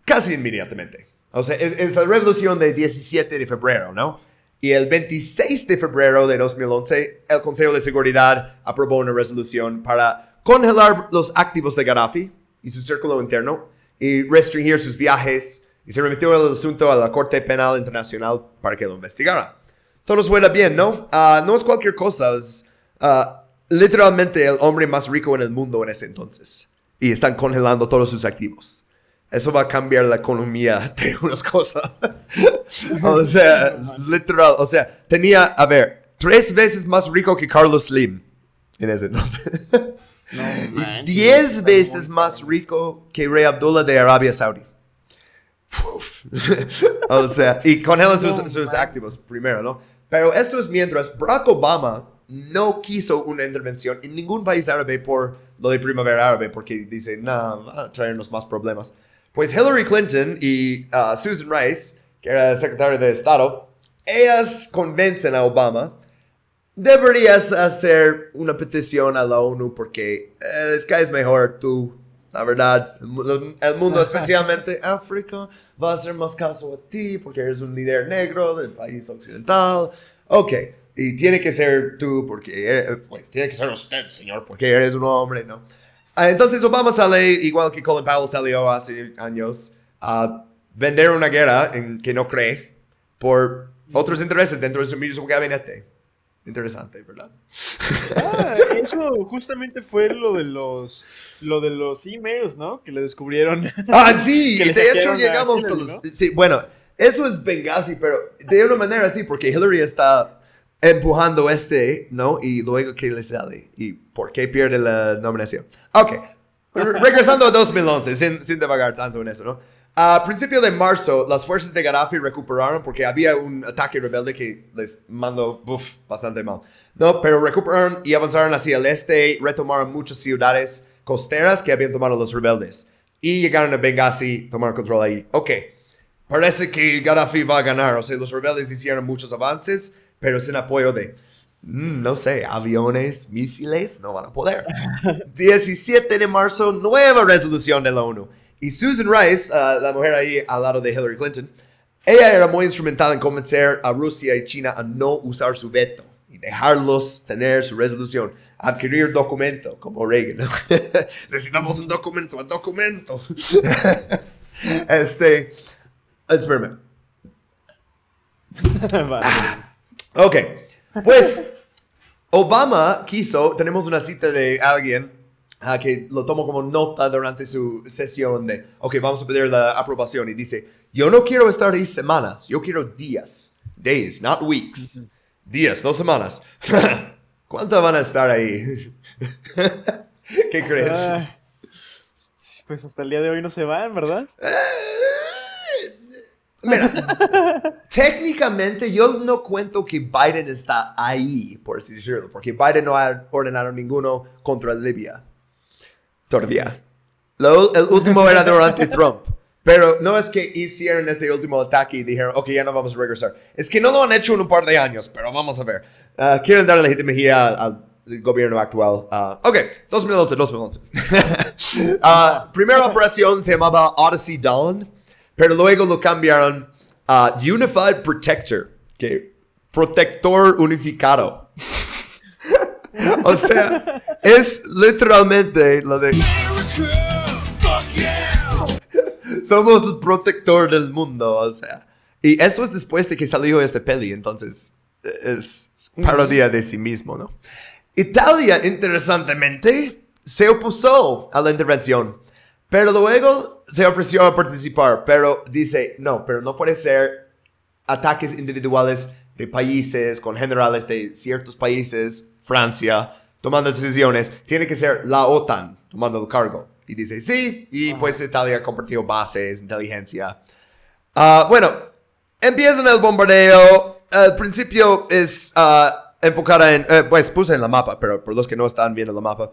casi inmediatamente. O sea, es, es la revolución del 17 de febrero, ¿no? Y el 26 de febrero de 2011, el Consejo de Seguridad aprobó una resolución para congelar los activos de Gaddafi y su círculo interno y restringir sus viajes y se remitió el asunto a la Corte Penal Internacional para que lo investigara. Todo suena bien, ¿no? Ah, no es cualquier cosa, es ah, literalmente el hombre más rico en el mundo en ese entonces. Y están congelando todos sus activos. Eso va a cambiar la economía de unas cosas. o sea, literal, o sea, tenía, a ver, tres veces más rico que Carlos Slim en ese entonces. No diez veces más rico que Rey Abdullah de Arabia Saudí. Uf. o sea, y congelan sus, No sus activos primero, ¿no? Pero esto es mientras Barack Obama no quiso una intervención en ningún país árabe por lo de primavera árabe, porque dice, no, va a traernos más problemas. Pues Hillary Clinton y uh, Susan Rice, que era secretaria de Estado, ellas convencen a Obama deberías hacer una petición a la ONU porque eh, es que es mejor tú, la verdad, el mundo, especialmente África, va a hacer más caso a ti porque eres un líder negro del país occidental. Ok, y tiene que ser tú porque, eh, pues tiene que ser usted, señor, porque eres un hombre, ¿no? Ah, Entonces Obama sale, igual que Colin Powell salió hace años, a vender una guerra en que no cree por otros intereses dentro de su mismo gabinete. Interesante, ¿verdad? Ah, eso justamente fue lo de los lo de los emails, ¿no? Que le descubrieron. Ah, sí, de hecho a llegamos a los... ¿no? Sí, bueno, eso es Benghazi, pero de una manera así, porque Hillary está empujando este, ¿no? Y luego que le sale. ¿Y por qué pierde la nominación? Ok, Re- regresando a 2011, sin, sin devagar tanto en eso, ¿no? A principio de marzo, las fuerzas de Gaddafi recuperaron porque había un ataque rebelde que les mandó uf, bastante mal. No, pero recuperaron y avanzaron hacia el este, retomaron muchas ciudades costeras que habían tomado los rebeldes. Y llegaron a Benghazi, tomaron control ahí. Ok, parece que Gaddafi va a ganar. O sea, los rebeldes hicieron muchos avances, pero sin apoyo de, mm, no sé, aviones, misiles, no van a poder. 17 de marzo, nueva resolución de la ONU. Y Susan Rice, ah, la mujer ahí al lado de Hillary Clinton, ella era muy instrumental en convencer a Rusia y China a no usar su veto y dejarlos tener su resolución, adquirir documento, como Reagan. Necesitamos un documento, un documento. este, espérame. Vale. Ok, pues Obama quiso, tenemos una cita de alguien ah, que lo tomó como nota durante su sesión de, ok, vamos a pedir la aprobación y dice, yo no quiero estar ahí semanas, yo quiero días, days, not weeks, días, no semanas. ¿Cuánto van a estar ahí? ¿Qué crees? Ah, pues hasta el día de hoy no se van, ¿verdad? Mira, técnicamente yo no cuento que Biden está ahí, por así decirlo, porque Biden no ha ordenado ninguno contra Libia. Todavía. Lo- el último era durante Trump. Pero no es que hicieron este último ataque y dijeron, ok, ya no vamos a regresar. Es que no lo han hecho en un par de años, pero vamos a ver. Ah, quieren darle legitimidad al, al gobierno actual. Ah, ok, 2011, 2011. Ah, primera operación se llamaba Odyssey Dawn, pero luego lo cambiaron a Unified Protector, que protector unificado. O sea, es literalmente lo de... Somos el protector del mundo, o sea. Y esto es después de que salió este peli, entonces es parodia de sí mismo, ¿no? Italia, interesantemente, se opuso a la intervención, pero luego se ofreció a participar, pero dice, no, pero no puede ser ataques individuales de países con generales de ciertos países, Francia, tomando decisiones, tiene que ser la OTAN tomando el cargo. Y dice, sí, y pues Italia compartió bases, inteligencia. Ah, bueno, empiezan el bombardeo. Al principio es ah, enfocada en, eh, pues puse en la mapa, pero por los que no están viendo la mapa,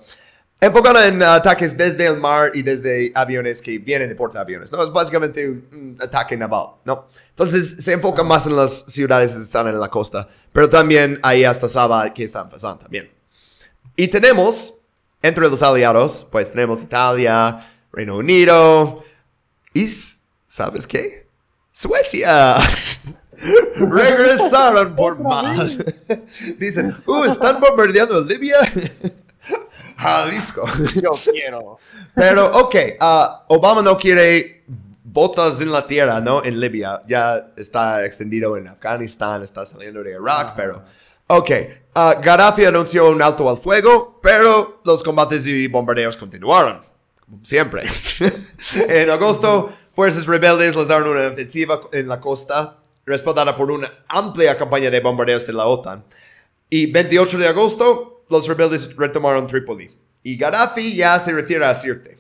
enfocada en ataques desde el mar y desde aviones que vienen de portaaviones, ¿no? Es básicamente un ataque naval, ¿no? Entonces se enfoca más en las ciudades que están en la costa, pero también hay hasta Saba que están pasando también. Y tenemos, entre los aliados, pues tenemos Italia, Reino Unido y, ¿sabes qué? Suecia. Regresaron por más. Dicen, uh, están bombardeando Libia. Jalisco. Yo quiero. Pero, ok, uh, Obama no quiere botas en la tierra, ¿no? En Libia. Ya está extendido en Afganistán, está saliendo de Irak, pero... Ok, uh, Gaddafi anunció un alto al fuego, pero los combates y bombardeos continuaron, como siempre. en agosto, fuerzas rebeldes lanzaron una ofensiva en la costa, respaldada por una amplia campaña de bombardeos de la OTAN. Y 28 de agosto, los rebeldes retomaron Trípoli. Y Gaddafi ya se retira a Sirte.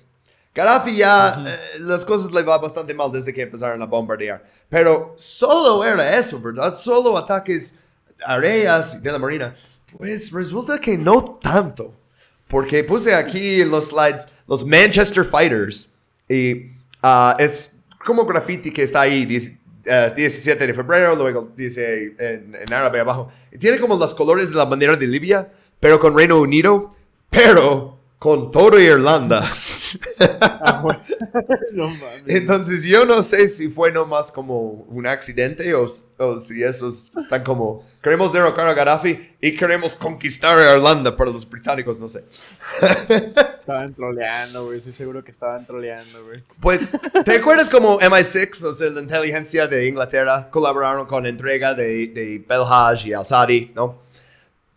Gaddafi ya, eh, las cosas le va bastante mal desde que empezaron a bombardear. Pero solo era eso, ¿verdad? Solo ataques aéreas de la marina. Pues resulta que no tanto. Porque puse aquí en los slides los Manchester Fighters. Y ah, es como graffiti que está ahí, dice, eh, 17 de febrero, luego dice en, en árabe abajo. Y tiene como los colores de la bandera de Libia, pero con Reino Unido, pero con todo Irlanda. Ah. Entonces yo no sé si fue nomás como un accidente o, o si esos están como, queremos derrocar a Gaddafi y queremos conquistar a Irlanda para los británicos, no sé. Estaban troleando, güey. Estoy seguro que estaban troleando, güey. Pues, ¿te acuerdas como MI6, o sea, la inteligencia de Inglaterra, colaboraron con la entrega de, de Belhaj y Al-Sadi, ¿no?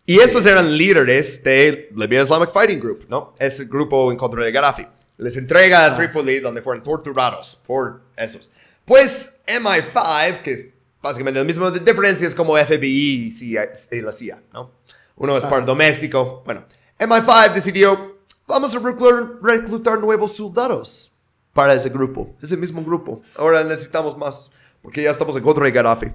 Y esos eran líderes de Libya Islamic Fighting Group, ¿no? Ese grupo en contra de Gaddafi. Les entrega a Tripoli donde fueron torturados por esos. Pues MI5, que es básicamente el mismo, de diferencia es como FBI y, la CIA, ¿no? Uno es para doméstico. Bueno, MI5 decidió, vamos a reclutar, reclutar nuevos soldados para ese grupo, ese mismo grupo. Ahora necesitamos más, porque ya estamos en contra de Gaddafi.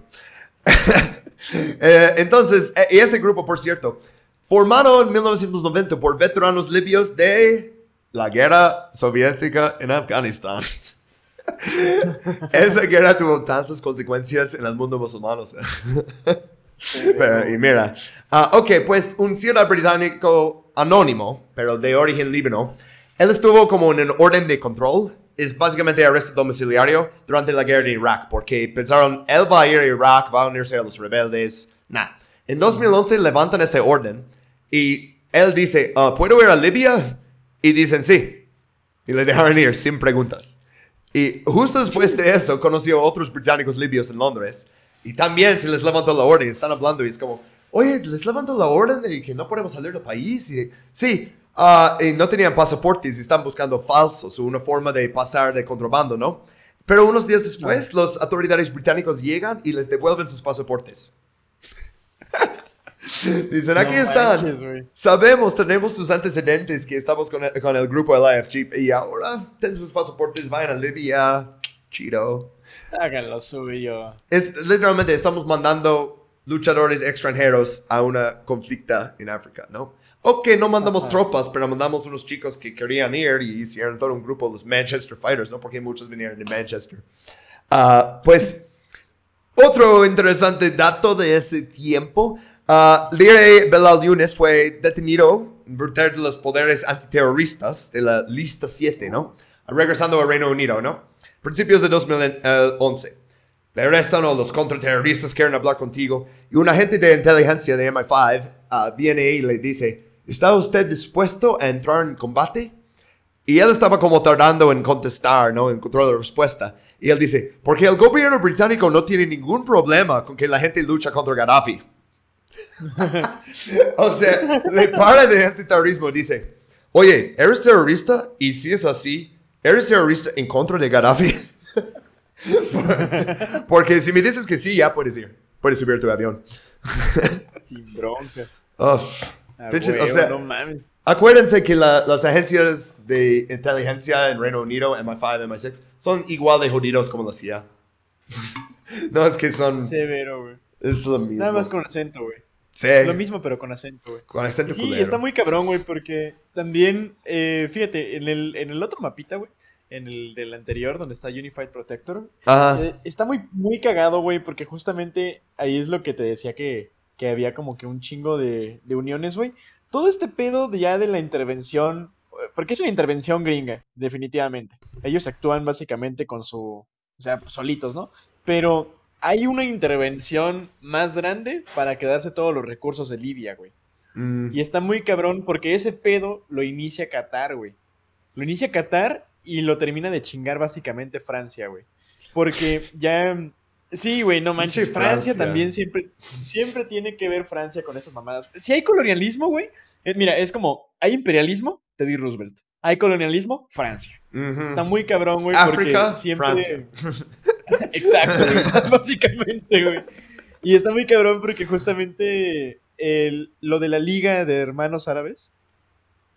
Eh, entonces, eh, y este grupo, por cierto, formado en 1990 por veteranos libios de la guerra soviética en Afganistán. Esa guerra tuvo tantas consecuencias en el mundo musulmán. o sea. Pero, y mira, ah, ok, pues un ciudadano británico anónimo, pero de origen líbano, él estuvo como en un orden de control, es básicamente arresto domiciliario durante la guerra de Irak, porque pensaron, él va a ir a Irak, va a unirse a los rebeldes, nah. En 2011 levantan ese orden y él dice, ah, ¿puedo ir a Libia? Y dicen sí. Y le dejaron ir sin preguntas. Y justo después de eso conoció a otros británicos libios en Londres. Y también se les levantó la orden. y Están hablando y es como, oye, les levantó la orden de que no podemos salir del país. Y, sí, ah, y no tenían pasaportes y están buscando falsos o una forma de pasar de contrabando, ¿no? Pero unos días después, los autoridades británicos llegan y les devuelven sus pasaportes. Dicen, aquí No están. manches. Sabemos, tenemos tus antecedentes que estamos con el, con el grupo LIFG y ahora ten sus pasaportes, vayan a Libia. Chido. Háganlo suyo. Es literalmente estamos mandando luchadores extranjeros a una conflicta en África, ¿no? Ok, no mandamos Ajá. tropas, pero mandamos unos chicos que querían ir y hicieron todo un grupo, los Manchester Fighters, ¿no? Porque muchos vinieron de Manchester. Ah, pues, otro interesante dato de ese tiempo, uh, Lire Belal Yunes fue detenido en virtud de los poderes antiterroristas de la lista 7, ¿no? Regresando al Reino Unido, ¿no? Principios de 2011. Le arrestan a los contraterroristas, quieren hablar contigo. Y un agente de inteligencia de MI5 ah, viene y le dice, ¿está usted dispuesto a entrar en combate? Y él estaba como tardando en contestar, ¿no? Encontró la respuesta. Y él dice, porque el gobierno británico no tiene ningún problema con que la gente lucha contra Gaddafi. o sea, le para de antiterrorismo y dice, oye, ¿eres terrorista? Y si es así, ¿eres terrorista en contra de Gaddafi? porque si me dices que sí, ya puedes ir. Puedes subir tu avión. Sin broncas. Uf. O sea, no mames. Acuérdense que la- las agencias de inteligencia en Reino Unido, MI5, MI6, son igual de jodidos como la CIA. no es que son... Severo, güey. Es lo mismo. Nada más con acento, güey. Sí, Lo mismo, pero con acento, güey. con acento Sí, culero. está muy cabrón, güey, porque también, eh, fíjate, en el, en el otro mapita, güey, en el del anterior, donde está Unified Protector, eh, está muy, muy cagado, güey, porque justamente ahí es lo que te decía que, que había como que un chingo de, de uniones, güey. Todo este pedo de ya de la intervención, porque es una intervención gringa, definitivamente. Ellos actúan básicamente con su, o sea, solitos, ¿no? Pero hay una intervención más grande para quedarse todos los recursos de Libia, güey. Mm, Y está muy cabrón porque ese pedo lo inicia Qatar, güey. Lo inicia Qatar y lo termina de chingar básicamente Francia, güey. Porque ya... Sí, güey, no manches. Francia, Francia. también siempre, siempre tiene que ver Francia con esas mamadas. Si hay colonialismo, güey, eh, mira, es como, hay imperialismo, Teddy Roosevelt. Hay colonialismo, Francia. Está muy cabrón, güey, África, siempre... Francia. Exacto, güey, básicamente, güey. Y está muy cabrón porque justamente el- lo de la Liga de Hermanos Árabes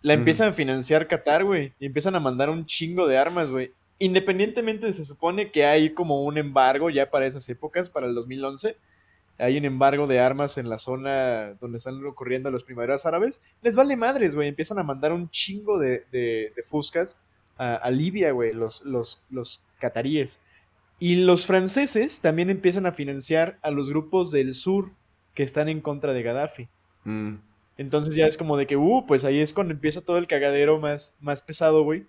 la empiezan a financiar Qatar, güey. Y empiezan a mandar un chingo de armas, güey. Independientemente, se supone que hay como un embargo ya para esas épocas, para el 2011. Hay un embargo de armas en la zona donde están ocurriendo las primaveras árabes. Les vale madres, güey. Empiezan a mandar un chingo de, de- de fuscas a, a Libia, güey, los, los, los cataríes. Y los franceses también empiezan a financiar a los grupos del sur que están en contra de Gaddafi. Mm, Entonces ya es como de que, uh, pues ahí es cuando empieza todo el cagadero más, más pesado, güey.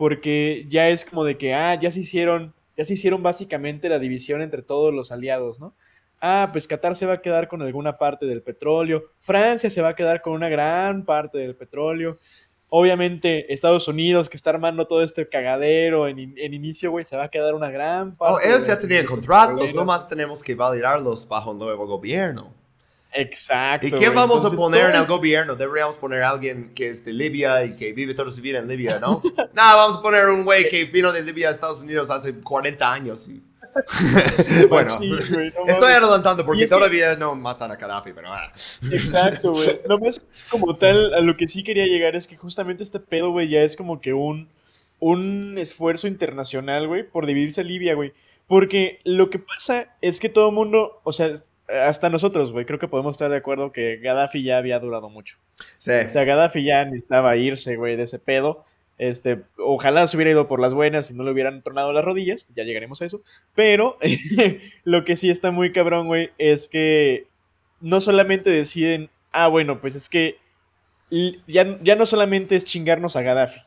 Porque ya es como de que, ah, ya se hicieron, ya se hicieron básicamente la división entre todos los aliados, ¿no? Ah, pues Qatar se va a quedar con alguna parte del petróleo, Francia se va a quedar con una gran parte del petróleo. Obviamente, Estados Unidos, que está armando todo este cagadero en, in- en inicio, güey, se va a quedar una gran parte. Oh, ellos ya tenían contratos, petroleras. nomás tenemos que validarlos bajo el nuevo gobierno. Exacto. ¿Y quién vamos a poner en el gobierno? Deberíamos poner a alguien que es de Libia y que vive toda su vida en Libia, ¿no? Nada, vamos a poner un güey que vino de Libia a Estados Unidos hace 40 años. y- bueno, güey, no estoy adelantando porque que- todavía no matan a Gaddafi, pero... ah. Exacto, güey. Nomás como tal, a lo que sí quería llegar es que justamente este pedo, güey, ya es como que un, un esfuerzo internacional, güey, por dividirse Libia, güey. Porque lo que pasa es que todo el mundo, o sea, hasta nosotros, güey, creo que podemos estar de acuerdo que Gaddafi ya había durado mucho. Sí. O sea, Gaddafi ya necesitaba irse, güey, de ese pedo. Este, ojalá se hubiera ido por las buenas y no le hubieran tronado las rodillas, ya llegaremos a eso. Pero lo que sí está muy cabrón, güey, es que no solamente deciden, ah, bueno, pues es que ya, ya no solamente es chingarnos a Gaddafi,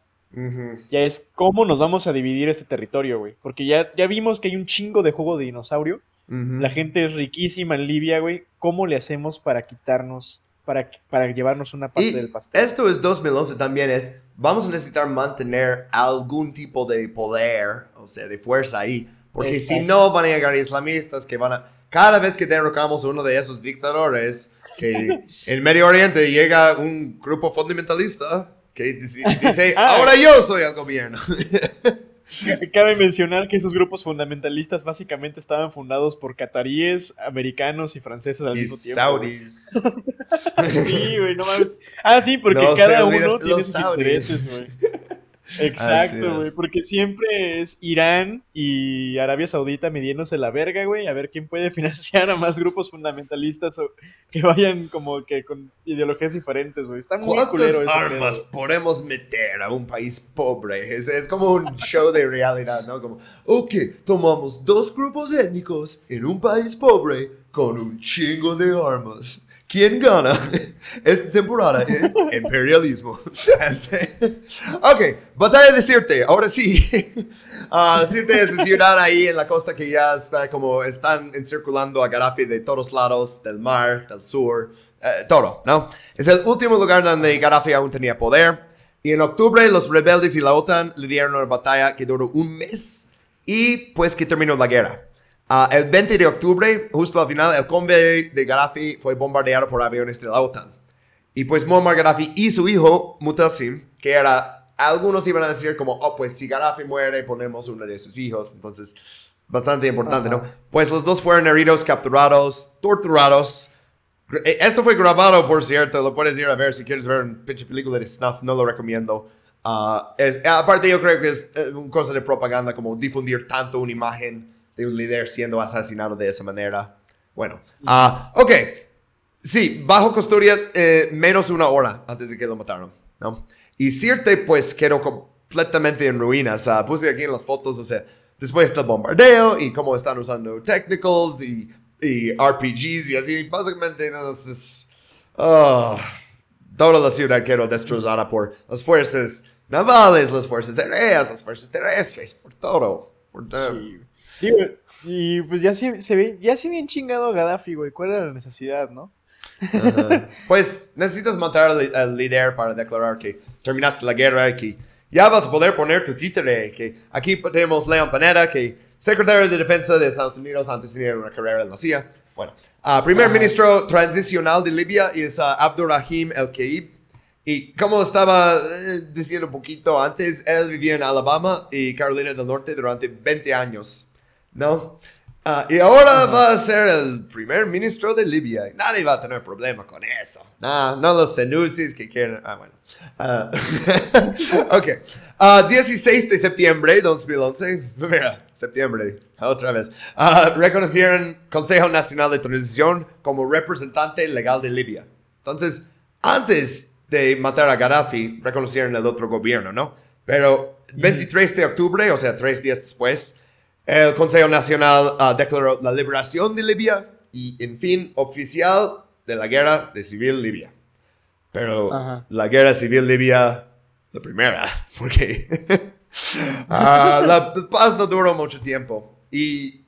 ya es cómo nos vamos a dividir este territorio, güey. Porque ya, ya vimos que hay un chingo de juego de dinosaurio. La gente es riquísima en Libia, güey. ¿Cómo le hacemos para quitarnos, para, para llevarnos una parte Y del pastel? esto es 2011 también es, vamos a necesitar mantener algún tipo de poder, o sea, de fuerza ahí, porque si Exacto. no van a llegar islamistas que van a, cada vez que derrocamos a uno de esos dictadores, que en Medio Oriente llega un grupo fundamentalista que dice, dice, Ah. ahora yo soy el gobierno. Cabe mencionar que esos grupos fundamentalistas básicamente estaban fundados por cataríes, americanos y franceses al y mismo tiempo. güey. Sí, güey, no mames. Ah, sí, porque No cada uno tiene sus intereses, güey. Exacto, güey, porque siempre es Irán y Arabia Saudita midiéndose la verga, güey, a ver quién puede financiar a más grupos fundamentalistas o que vayan como que con ideologías diferentes, güey. Está muy culero ¿Cuántas armas pedo. podemos meter a un país pobre? Es, es como un show de realidad, ¿no? Como, ok, tomamos dos grupos étnicos en un país pobre con un chingo de armas. ¿Quién gana esta temporada en imperialismo? Este- ok, batalla de Sirte, ahora sí. Ah, Sirte es una ciudad ahí en la costa que ya está como están encirculando a Gaddafi de todos lados, del mar, del sur, eh, todo, ¿no? Es el último lugar donde Gaddafi aún tenía poder. Y en octubre los rebeldes y la OTAN le dieron una batalla que duró un mes y pues que terminó la guerra. Ah, el 20 de octubre, justo al final, el convoy de Gaddafi fue bombardeado por aviones de la OTAN. Y pues Muammar Gaddafi y su hijo, Mutasim, que era, algunos iban a decir como, oh, pues si Gaddafi muere, ponemos uno de sus hijos. Entonces, bastante importante, ¿no? Pues los dos fueron heridos, capturados, torturados. Eh, esto fue grabado, por cierto, lo puedes ir a ver si quieres ver una pinche película de Snuff, no lo recomiendo. Ah, es, aparte, yo creo que es eh, una cosa de propaganda, como difundir tanto una imagen de un líder siendo asesinado de esa manera. Bueno, ah, ok. Sí, bajo custodia eh, menos una hora antes de que lo mataron, ¿no? Y Sirte, pues, quedó completamente en ruinas. Uh, puse aquí en las fotos, o sea, después del bombardeo y cómo están usando technicals y, y RPGs y así. Básicamente, no, es, oh, toda la ciudad quedó destrozada por las fuerzas navales, las fuerzas aéreas, las fuerzas terrestres, por todo. Por todo. Y pues ya se, se ve, ya se bien chingado Gaddafi, güey. ¿Cuál era la necesidad, no? Pues necesitas matar al, líder para declarar que terminaste la guerra y que ya vas a poder poner tu títere. Que aquí tenemos Leon Panetta, que secretario de Defensa de Estados Unidos antes de tener una carrera en la CIA. Bueno, uh, primer ministro transicional de Libia es uh, Abdurrahim El Kaib. Y como estaba eh, diciendo un poquito antes, él vivía en Alabama y Carolina del Norte durante 20 años, ¿no? Ah, y ahora va a ser el primer ministro de Libia. Nadie va a tener problema con eso. No, no los senusis que quieren. Ah, bueno. Uh, ok. 16 de septiembre de 2011. Mira, septiembre, otra vez. reconocieron Consejo Nacional de Transición como representante legal de Libia. Entonces, antes de matar a Gaddafi, reconocieron el otro gobierno, ¿no? Pero 23 de octubre, o sea, tres días después, el Consejo Nacional uh, declaró la liberación de Libia y, en fin, oficial de la guerra de civil Libia. Pero la guerra civil Libia, la primera, porque uh, la paz no duró mucho tiempo. Y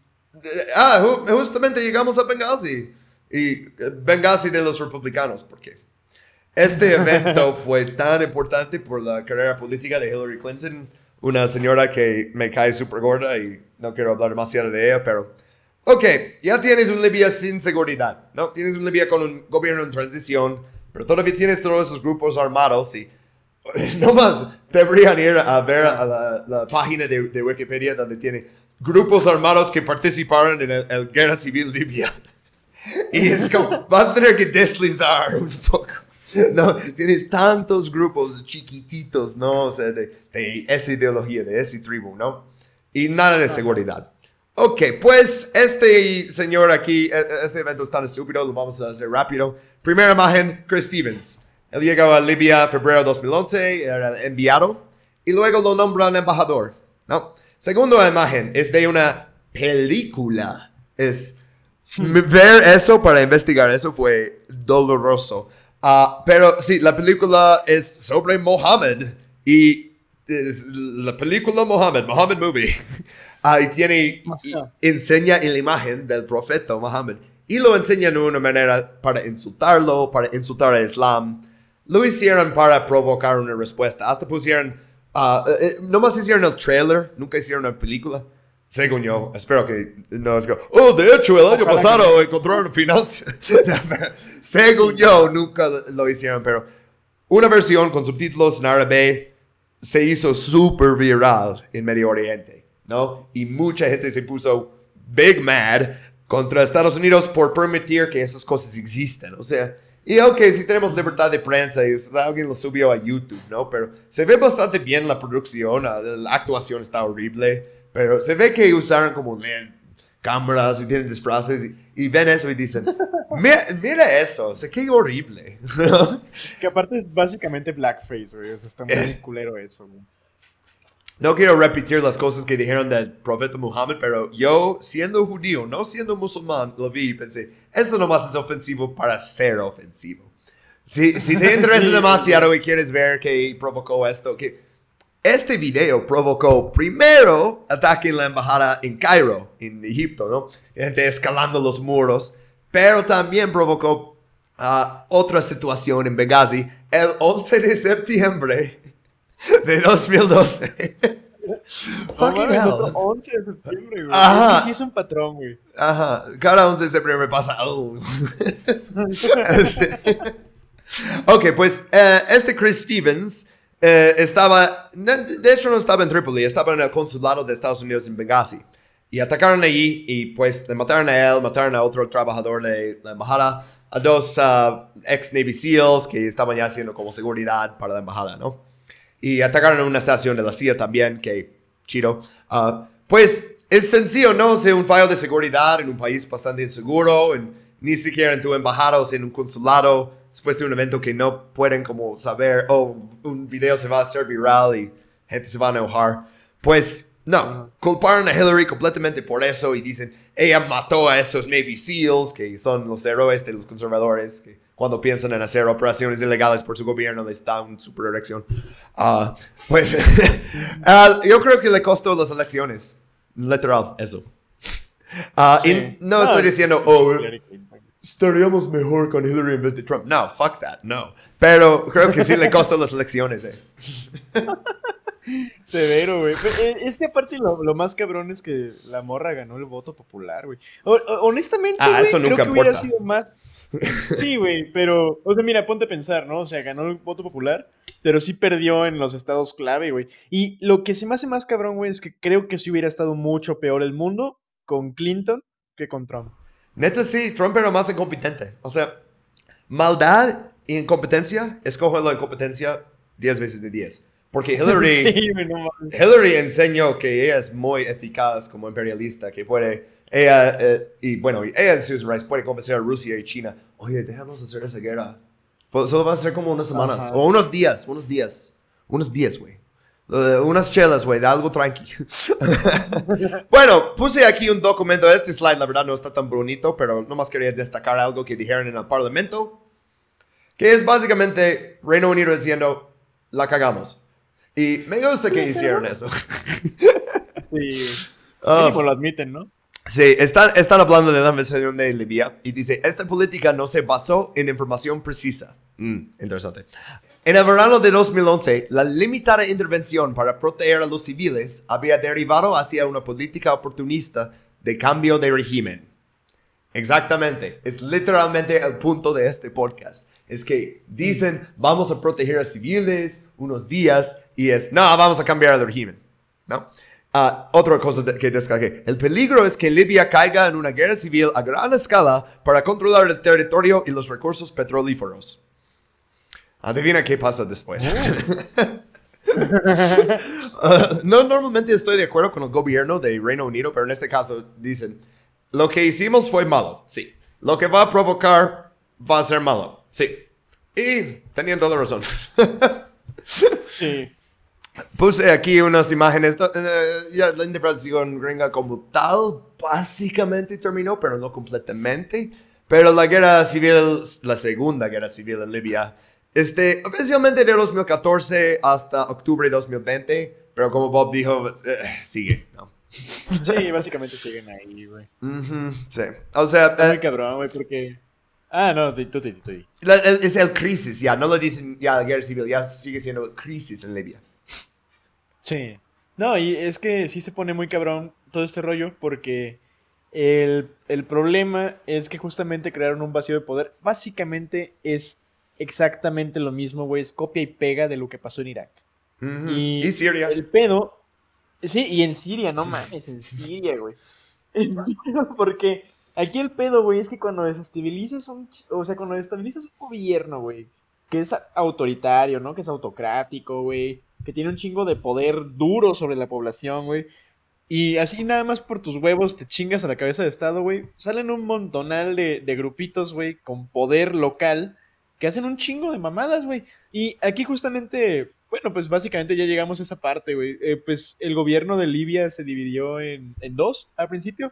ah, justamente llegamos a Benghazi. Y eh, Benghazi de los republicanos, porque este evento fue tan importante por la carrera política de Hillary Clinton una señora que me cae súper gorda y no quiero hablar demasiado de ella, pero... Ok, ya tienes un Libia sin seguridad, ¿no? Tienes un Libia con un gobierno en transición, pero todavía tienes todos esos grupos armados y... No más, deberían ir a ver a la, página de, Wikipedia donde tiene grupos armados que participaron en el, guerra civil libia. Y es como, vas a tener que deslizar un poco. No, tienes tantos grupos chiquititos, ¿no? O sea, de, esa ideología, de esa tribu, ¿no? Y nada de seguridad. Ok, pues este señor aquí, e, e, este evento es tan estúpido, lo vamos a hacer rápido. Primera imagen, Chris Stevens. Él llegó a Libia en febrero de 2011, era enviado, y luego lo nombran embajador, ¿no? Segunda imagen es de una película. Es ver eso para investigar eso fue doloroso. Ah, pero sí, la película es sobre Mohammed y es la película Mohammed, Mohammed Movie. uh, y tiene, enseña en la imagen del profeta Mohammed y lo enseña de una manera para insultarlo, para insultar a Islam. Lo hicieron para provocar una respuesta. Hasta pusieron, uh, eh, nomás hicieron el trailer, nunca hicieron una película. Según yo, espero que no es que, oh, de hecho, el año pasado encontraron finanzas. Según yo, nunca lo hicieron, pero una versión con subtítulos en árabe se hizo súper viral en Medio Oriente, ¿no? Y mucha gente se puso big mad contra Estados Unidos por permitir que esas cosas existan, o sea, y ok, si tenemos libertad de prensa y alguien lo subió a YouTube, ¿no? Pero se ve bastante bien la producción, la actuación está horrible. Pero se ve que usaron como cámaras y tienen disfraces y, ven eso y dicen, mira, eso, o sea, qué horrible. que aparte es básicamente blackface, güey, o sea, está muy culero eso, No quiero repetir las cosas que dijeron del profeta Muhammad, pero yo, siendo judío, no siendo musulmán, lo vi y pensé, eso nomás es ofensivo para ser ofensivo. Si, si te interesa demasiado y quieres ver qué provocó esto, que este video provocó primero ataque en la embajada en Cairo, en Egipto, ¿no? Gente escalando los muros, pero también provocó Ah, otra situación en Benghazi, el 11 de septiembre de 2012. No Fucking hell. otro 11 de septiembre, güey. Ajá. Es que sí es un patrón, güey. Ajá, cada 11 de septiembre pasa algo. Sí. ok, pues eh, este Chris Stevens eh, estaba, de hecho no estaba en Trípoli, estaba en el consulado de Estados Unidos en Benghazi. Y atacaron allí y pues le mataron a él, mataron a otro trabajador de la embajada, a dos ah, ex Navy SEALs que estaban ya haciendo como seguridad para la embajada, ¿no? Y atacaron una estación de la CIA también, que chido. Ah, pues es sencillo, ¿no? O un fallo de seguridad en un país bastante inseguro, en- ni siquiera en tu embajada o en un consulado, después de un evento que no pueden como saber, oh, un video se va a hacer viral y gente se va a enojar. Pues no, culparon a Hillary completamente por eso y dicen, ella mató a esos Navy SEALs, que son los héroes de los conservadores, que cuando piensan en hacer operaciones ilegales por su gobierno les da una super erección. Ah, pues ah, yo creo que le costó las elecciones. Literal, eso. Sí. y no estoy diciendo, oh. Estaríamos mejor con Hillary en vez de Trump. No, fuck that, no. Pero creo que sí le costó las elecciones, eh. Severo, güey. Eh, Es que aparte lo, lo más cabrón es que la morra ganó el voto popular, güey. Honestamente, Ah, güey, eso nunca creo que hubiera importa. sido más... Sí, güey, pero... O sea, mira, ponte a pensar, ¿no? O sea, ganó el voto popular, pero sí perdió en los estados clave, güey. Y lo que se me hace más cabrón, güey, es que creo que sí hubiera estado mucho peor el mundo con Clinton que con Trump. Neta sí, Trump era más incompetente. O sea, maldad y incompetencia, escojo la incompetencia 10 veces de 10. Porque Hillary, Sí, no. Hillary enseñó que ella es muy eficaz como imperialista, que puede, ella, eh, y bueno, ella en sus raíces puede convencer a Rusia y China, oye, déjanos hacer esa guerra. Solo va a ser como unas semanas, Ajá. o unos días, unos días, unos días, güey. Eh, unas chelas, güey, algo tranqui. bueno, puse aquí un documento. Este slide, la verdad, no está tan bonito, pero nomás quería destacar algo que dijeron en el Parlamento, que es básicamente Reino Unido diciendo, la cagamos. Y me gusta que hicieron eso. Sí. Mínimo lo admiten, ¿no? Sí, están, están hablando de la invasión de Libia y dice, esta política no se basó en información precisa. Mm, interesante. En el verano de 2011, la limitada intervención para proteger a los civiles había derivado hacia una política oportunista de cambio de régimen. Exactamente, es literalmente el punto de este podcast. Es que dicen, vamos a proteger a civiles unos días y es, no, vamos a cambiar el régimen. ¿No? Ah, otra cosa que descargué. El peligro es que Libia caiga en una guerra civil a gran escala para controlar el territorio y los recursos petrolíferos. Adivina qué pasa después. Ah, no, normalmente estoy de acuerdo con el gobierno de Reino Unido, pero en este caso dicen, lo que hicimos fue malo, sí. Lo que va a provocar va a ser malo, sí. Y teniendo la razón. Sí. Puse aquí unas imágenes. eh, ya la interpretación gringa como tal básicamente terminó, pero no completamente. Pero la guerra civil, la segunda guerra civil en Libia, este, oficialmente de 2014 hasta octubre de 2020, pero como Bob dijo, eh, sigue. ¿no? Sí, básicamente siguen ahí, güey. Sí. O sea, Está muy eh, cabrón, güey, porque... Ah, no, tú, tú, tú, es el crisis, ya, no lo dicen ya la guerra civil, ya sigue siendo crisis en Libia. Sí. No, y es que sí se pone muy cabrón todo este rollo porque el, el problema es que justamente crearon un vacío de poder. Básicamente es exactamente lo mismo, güey. Es copia y pega de lo que pasó en Irak. Y, y Siria. El pedo. Sí, y en Siria, no mames, en Siria, güey. Porque aquí el pedo, güey, es que cuando desestabilizas un. O sea, cuando desestabilizas un gobierno, güey, que es autoritario, ¿no? Que es autocrático, güey. Que tiene un chingo de poder duro sobre la población, güey. Y así nada más por tus huevos te chingas a la cabeza de Estado, güey. Salen un montonal de, de grupitos, güey, con poder local que hacen un chingo de mamadas, güey. Y aquí justamente, bueno, pues básicamente ya llegamos a esa parte, güey. Eh, pues el gobierno de Libia se dividió en, en dos al principio.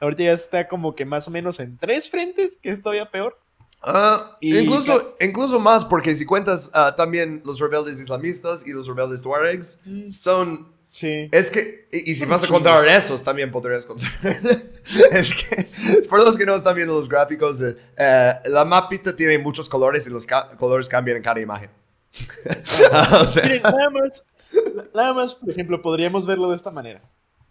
Ahorita ya está como que más o menos en tres frentes, que es todavía peor. Ah, Y incluso, incluso más, porque si cuentas ah, también los rebeldes islamistas y los rebeldes tuaregs, Mm. son Sí. Es que, y, y si vas a contar esos, también podrías contar. es que, por los que no están viendo los gráficos, eh, eh, la mapita tiene muchos colores y los ca- colores cambian en cada imagen. o sea, Miren, nada más, nada más, por ejemplo, podríamos verlo de esta manera.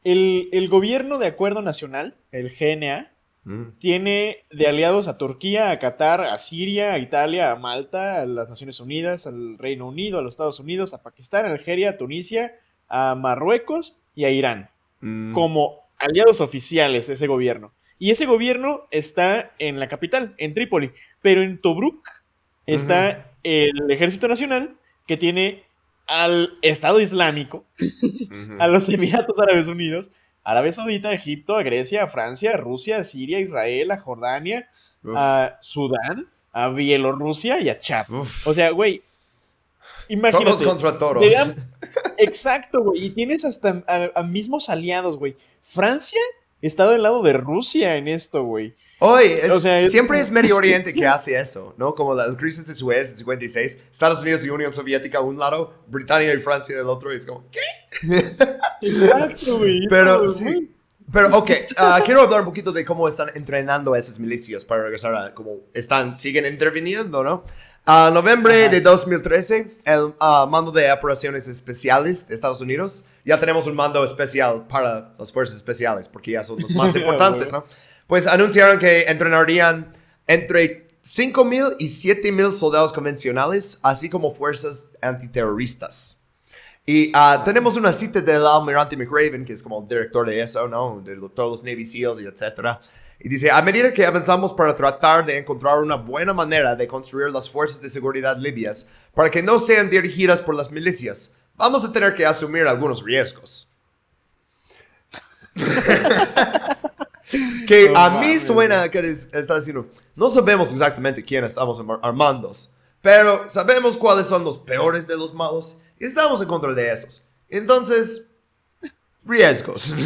El, el gobierno de acuerdo nacional, el GNA, mm, tiene de aliados a Turquía, a Qatar, a Siria, a Italia, a Malta, a las Naciones Unidas, al Reino Unido, a los Estados Unidos, a Pakistán, a Algeria, a Tunisia, a Marruecos y a Irán. mm, como aliados oficiales de ese gobierno. Y ese gobierno está en la capital, en Trípoli. Pero en Tobruk está el Ejército Nacional que tiene al Estado Islámico, a los Emiratos Árabes Unidos, Arabia Saudita, a Egipto, a Grecia, a Francia, a Rusia, a Siria, a Israel, a Jordania, Uf, a Sudán, a Bielorrusia y a Chad. uf. O sea, güey, imagínate. Todos contra todos. Deberían- Exacto, güey. Y tienes hasta a, a mismos aliados, güey. Francia está del lado de Rusia en esto, güey. Hoy, es- O sea, es- siempre es Medio Oriente que hace eso, ¿no? Como la crisis de Suez en 56, Estados Unidos y Unión Soviética a un lado, Britannia y Francia del otro, y es como, ¿qué? Exacto, güey. Pero sí. Pero, ok, ah, quiero hablar un poquito de cómo están entrenando a esas milicias para regresar a cómo están, siguen interviniendo, ¿no? A noviembre Ajá. de 2013, el ah, mando de operaciones especiales de Estados Unidos, ya tenemos un mando especial para las fuerzas especiales, porque ya son los más importantes, ¿no? Pues anunciaron que entrenarían entre 5.000 y 7.000 soldados convencionales, así como fuerzas antiterroristas. Y ah, tenemos una cita del almirante McRaven, que es como el director de eso, ¿no? De todos los Navy SEALs y etcétera. Y dice, a medida que avanzamos para tratar de encontrar una buena manera de construir las fuerzas de seguridad libias para que no sean dirigidas por las milicias, vamos a tener que asumir algunos riesgos. que No a mí mames, suena que eres- está diciendo, no sabemos exactamente quién estamos ar- armando, pero sabemos cuáles son los peores de los malos y estamos en contra de esos. Entonces, riesgos.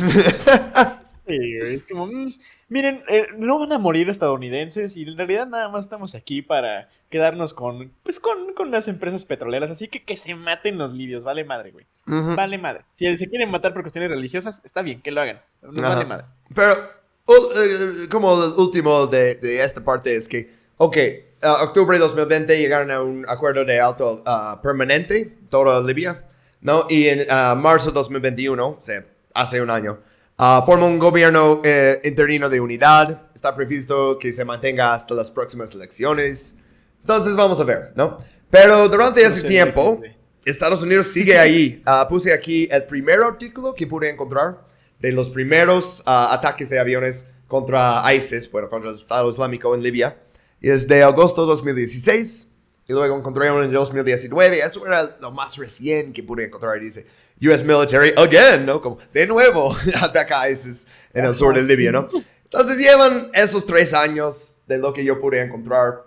Sí, es como, mm, miren, eh, no van a morir estadounidenses y en realidad nada más estamos aquí para quedarnos con, pues, con, con las empresas petroleras. Así que que se maten los libios, vale madre, güey. Vale madre. Si se quieren matar por cuestiones religiosas, está bien, que lo hagan. Ajá. vale madre. Pero, eh, como último de, de esta parte es que, ok, octubre de 2020 llegaron a un acuerdo de alto ah, permanente, toda Libia, ¿no? Y en ah, marzo de 2021, o sea, hace un año, ah, forma un gobierno eh, interino de unidad, está previsto que se mantenga hasta las próximas elecciones. Entonces vamos a ver, ¿no? Pero durante ese tiempo. Estados Unidos sigue ahí. Ah, puse aquí el primer artículo que pude encontrar de los primeros ah, ataques de aviones contra ISIS, bueno, contra el Estado Islámico en Libia. Y es de agosto de 2016. Y luego encontré uno en 2019. Eso era lo más recién que pude encontrar. Y dice, US military again, ¿no? Como, de nuevo, ataca a ISIS en el sur de Libia, ¿no? Entonces llevan esos tres años de lo que yo pude encontrar.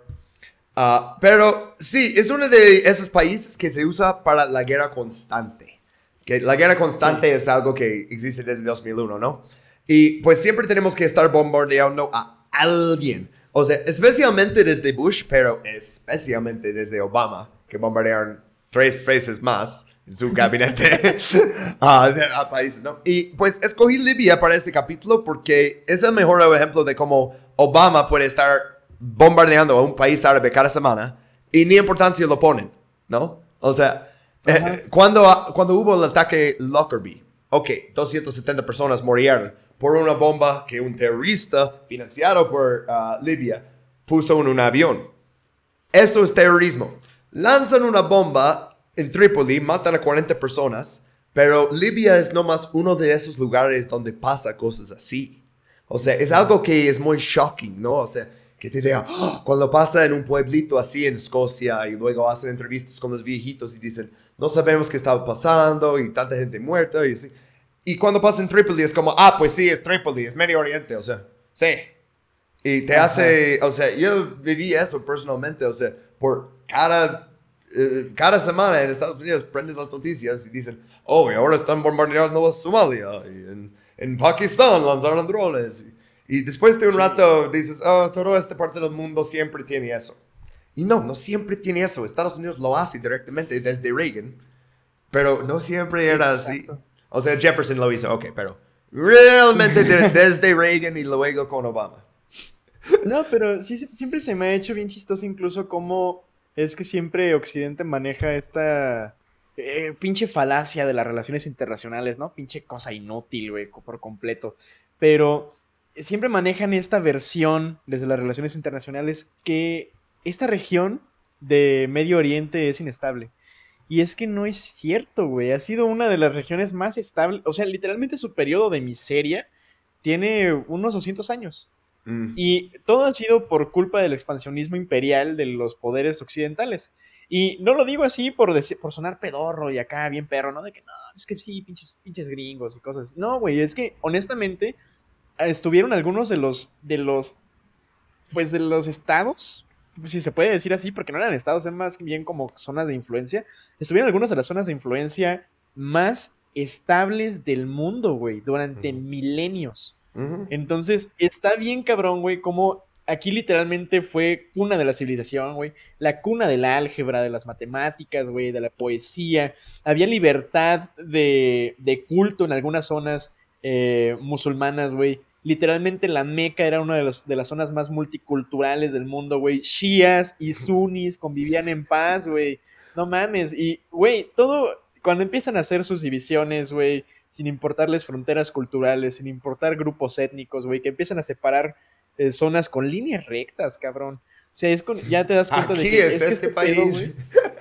Ah, pero sí, es uno de esos países que se usa para la guerra constante. Que la guerra constante es algo que existe desde 2001, ¿no? Y pues siempre tenemos que estar bombardeando a alguien. O sea, especialmente desde Bush, pero especialmente desde Obama, que bombardearon tres veces más su gabinete a países, ¿no? Y pues escogí Libia para este capítulo porque es el mejor ejemplo de cómo Obama puede estar bombardeando a un país árabe cada semana y ni importancia lo ponen, ¿no? O sea, eh, eh, cuando, cuando hubo el ataque Lockerbie, ok, 270 personas murieron por una bomba que un terrorista financiado por ah, Libia puso en un avión. Esto es terrorismo. Lanzan una bomba en Trípoli, matan a 40 personas, pero Libia es nomás uno de esos lugares donde pasa cosas así. O sea, es algo que es muy shocking, ¿no? O sea, que te diga, "Ah", cuando pasa en un pueblito así en Escocia y luego hacen entrevistas con los viejitos y dicen, no sabemos qué estaba pasando y tanta gente muerta y así. Y cuando pasa en Trípoli es como, ah, pues sí, es Trípoli, es Medio Oriente, o sea, sí. Y te Ajá. hace, o sea, yo viví eso personalmente, o sea, por cada, eh, cada semana en Estados Unidos prendes las noticias y dicen, oh, y ahora están bombardeando Somalia, y en, en Pakistán lanzaron drones. Y, y después de un rato dices, oh, toda esta parte del mundo siempre tiene eso. Y no, no siempre tiene eso. Estados Unidos lo hace directamente desde Reagan, pero no siempre era así. Exacto. O sea, Jefferson lo hizo, ok, pero realmente desde Reagan y luego con Obama. No, pero sí, siempre se me ha hecho bien chistoso incluso cómo es que siempre Occidente maneja esta eh, pinche falacia de las relaciones internacionales, ¿no? Pinche cosa inútil, güey, por completo. Pero siempre manejan esta versión desde las relaciones internacionales que esta región de Medio Oriente es inestable. Y es que no es cierto, güey. Ha sido una de las regiones más estables. O sea, literalmente su periodo de miseria tiene unos 200 años. Mm. Y todo ha sido por culpa del expansionismo imperial de los poderes occidentales. Y no lo digo así por, decir, por sonar pedorro y acá bien perro, ¿no? De que no, es que sí, pinches, pinches gringos y cosas. No, güey, es que honestamente estuvieron algunos de los, de los, pues de los estados si se puede decir así, porque no eran estados, eran más bien como zonas de influencia, estuvieron algunas de las zonas de influencia más estables del mundo, güey, durante milenios. Entonces, está bien cabrón, güey, como aquí literalmente fue cuna de la civilización, güey, la cuna de la álgebra, de las matemáticas, güey, de la poesía. Había libertad de, de culto en algunas zonas eh, musulmanas, güey literalmente la Meca era una de, de las zonas más multiculturales del mundo, güey. Shias y sunnis convivían en paz, güey. No mames. Y, güey, todo, cuando empiezan a hacer sus divisiones, güey, sin importarles fronteras culturales, sin importar grupos étnicos, güey, que empiezan a separar eh, zonas con líneas rectas, cabrón. O sea, es con, ya te das cuenta de que es, este, país.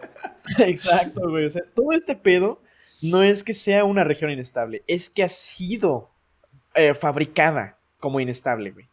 Exacto, güey. O sea, todo este pedo no es que sea una región inestable, es que ha sido eh, fabricada como inestable, güey.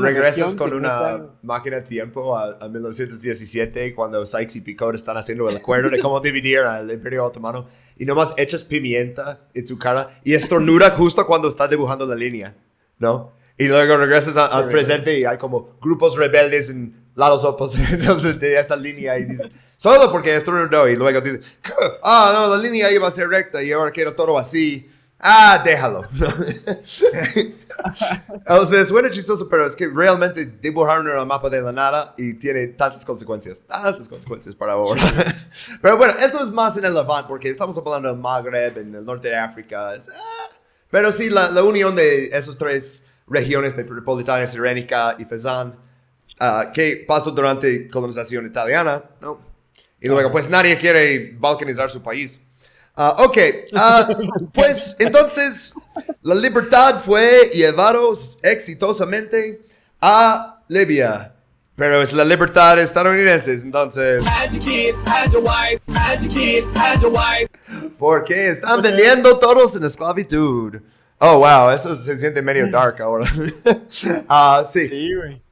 Regresas con una máquina de tiempo a, 1917 cuando Sykes y Picot están haciendo el acuerdo de cómo dividir al Imperio Otomano y nomás echas pimienta en su cara y estornuda justo cuando está dibujando la línea, ¿no? Y luego regresas al presente y hay como grupos rebeldes en lados opuestos de esa línea y dices, solo porque estornudó y luego dices, ah, no, la línea iba a ser recta y ahora quiero todo así ah, déjalo. o sea, suena chistoso, pero es que realmente dibujaron el mapa de la nada y tiene tantas consecuencias, tantas consecuencias para ahora. pero bueno, esto es más en el Levant, porque estamos hablando del Magreb, en el norte de África. Ah, pero sí, la, unión de esas tres regiones de Tripolitania, Sirénica y Fezzan, uh, que pasó durante colonización italiana, ¿no? Y luego, pues nadie quiere balcanizar su país. Ah, ok, ah, pues entonces la libertad fue llevada exitosamente a Libia. Pero es la libertad estadounidense, entonces. Porque están vendiendo todos en esclavitud. Oh, wow, eso se siente medio dark ahora. Ah, sí. Sí.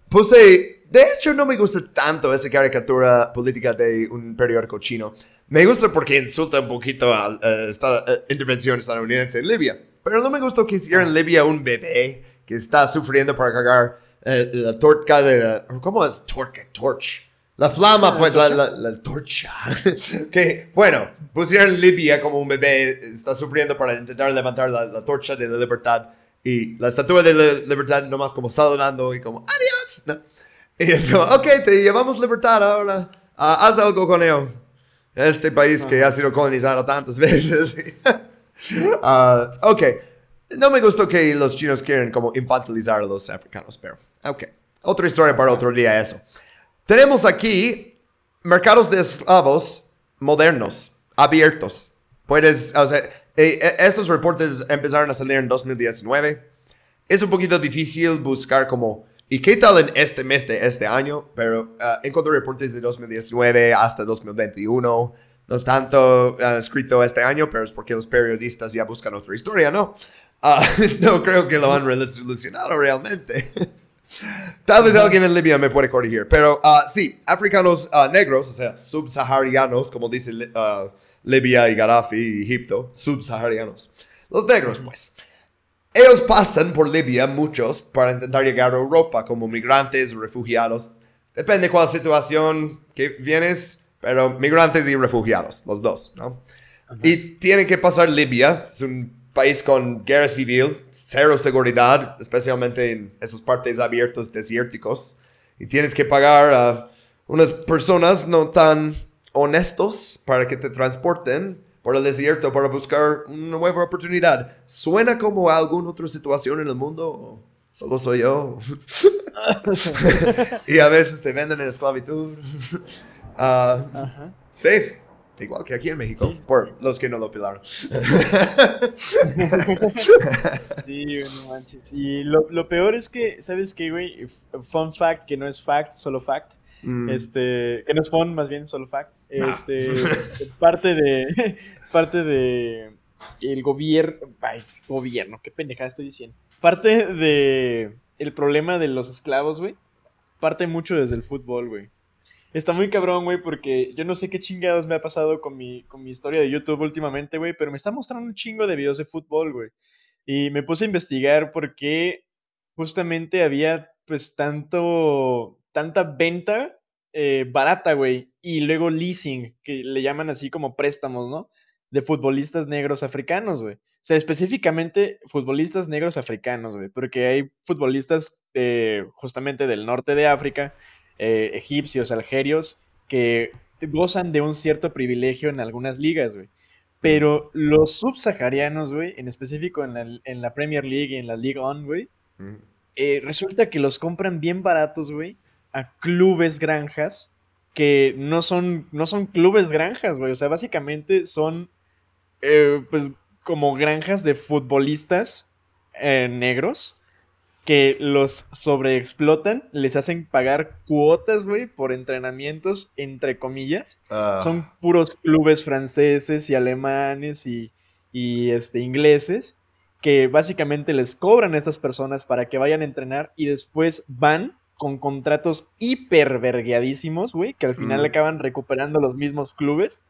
Puse. De hecho, no me gusta tanto esa caricatura política de un periódico chino. Me gusta porque insulta un poquito a la eh, intervención estadounidense en Libia. Pero no me gustó que hicieran en Libia un bebé que está sufriendo para cagar eh, la torca de... ¿Cómo es? Torca, torch. La flama, pues, la, la, torcha. que, bueno, pusieron Libia como un bebé, está sufriendo para intentar levantar la, torcha de la libertad. Y la estatua de la libertad nomás como está donando y como, adiós. Y eso, ok, te llevamos libertad ahora. Ah, haz algo con ello. Este país que ha sido colonizado tantas veces. uh, ok. No me gustó que los chinos quieren como infantilizar a los africanos, pero ok. Otra historia para otro día eso. Tenemos aquí mercados de esclavos modernos, abiertos. Puedes, o sea, eh, eh, estos reportes empezaron a salir en 2019. Es un poquito difícil buscar como ¿Y qué tal en este mes de este año? Pero uh, encontré reportes de 2019 hasta 2021. No tanto uh, escrito este año, pero es porque los periodistas ya buscan otra historia, ¿no? Uh, no creo que lo han resolucionado realmente. Tal vez alguien en Libia me puede corregir. Pero uh, sí, africanos uh, negros, o sea, subsaharianos, como dice uh, Libia y Gaddafi y Egipto, subsaharianos. Los negros, pues. Ellos pasan por Libia, muchos, para intentar llegar a Europa como migrantes, refugiados. Depende cuál situación que vienes, pero migrantes y refugiados, los dos, ¿no? Y tienen que pasar Libia, es un país con guerra civil, cero seguridad, especialmente en esos partes abiertos desérticos. Y tienes que pagar a unas personas no tan honestos para que te transporten por el desierto para buscar una nueva oportunidad. ¿Suena como alguna otra situación en el mundo? ¿O Solo soy yo. y a veces te venden en esclavitud. Ajá. sí, igual que aquí en México, Sí. por los que no lo pilaron. Sí, no manches. Y lo, lo peor es que, ¿sabes qué, güey? Fun fact, que no es fact, solo fact. Mm. Este, que no es fun, más bien solo fact. Nah. Este, parte de, parte de el gobierno, ay, gobierno, qué pendejada estoy diciendo. Parte de el problema de los esclavos, güey, parte mucho desde el fútbol, güey. Está muy cabrón, güey, porque yo no sé qué chingados me ha pasado con mi, con mi historia de YouTube últimamente, güey, pero me está mostrando un chingo de videos de fútbol, güey. Y me puse a investigar por qué justamente había, pues, tanto, tanta venta eh, barata, güey, y luego leasing, que le llaman así como préstamos, ¿no? De futbolistas negros africanos, güey. O sea, específicamente futbolistas negros africanos, güey, porque hay futbolistas eh, justamente del norte de África, eh, egipcios, algerios, que gozan de un cierto privilegio en algunas ligas, güey. Pero los subsaharianos, güey, en específico en la, en la Premier League y en la League On, güey, eh, resulta que los compran bien baratos, güey, a clubes granjas que no son, no son clubes granjas, güey. O sea, básicamente son, eh, pues, como granjas de futbolistas eh, negros que los sobreexplotan, les hacen pagar cuotas, güey, por entrenamientos, entre comillas. Ah, Son puros clubes franceses y alemanes y, y, este, ingleses que básicamente les cobran a estas personas para que vayan a entrenar y después van con contratos hipervergueadísimos, güey, que al final Mm. acaban recuperando los mismos clubes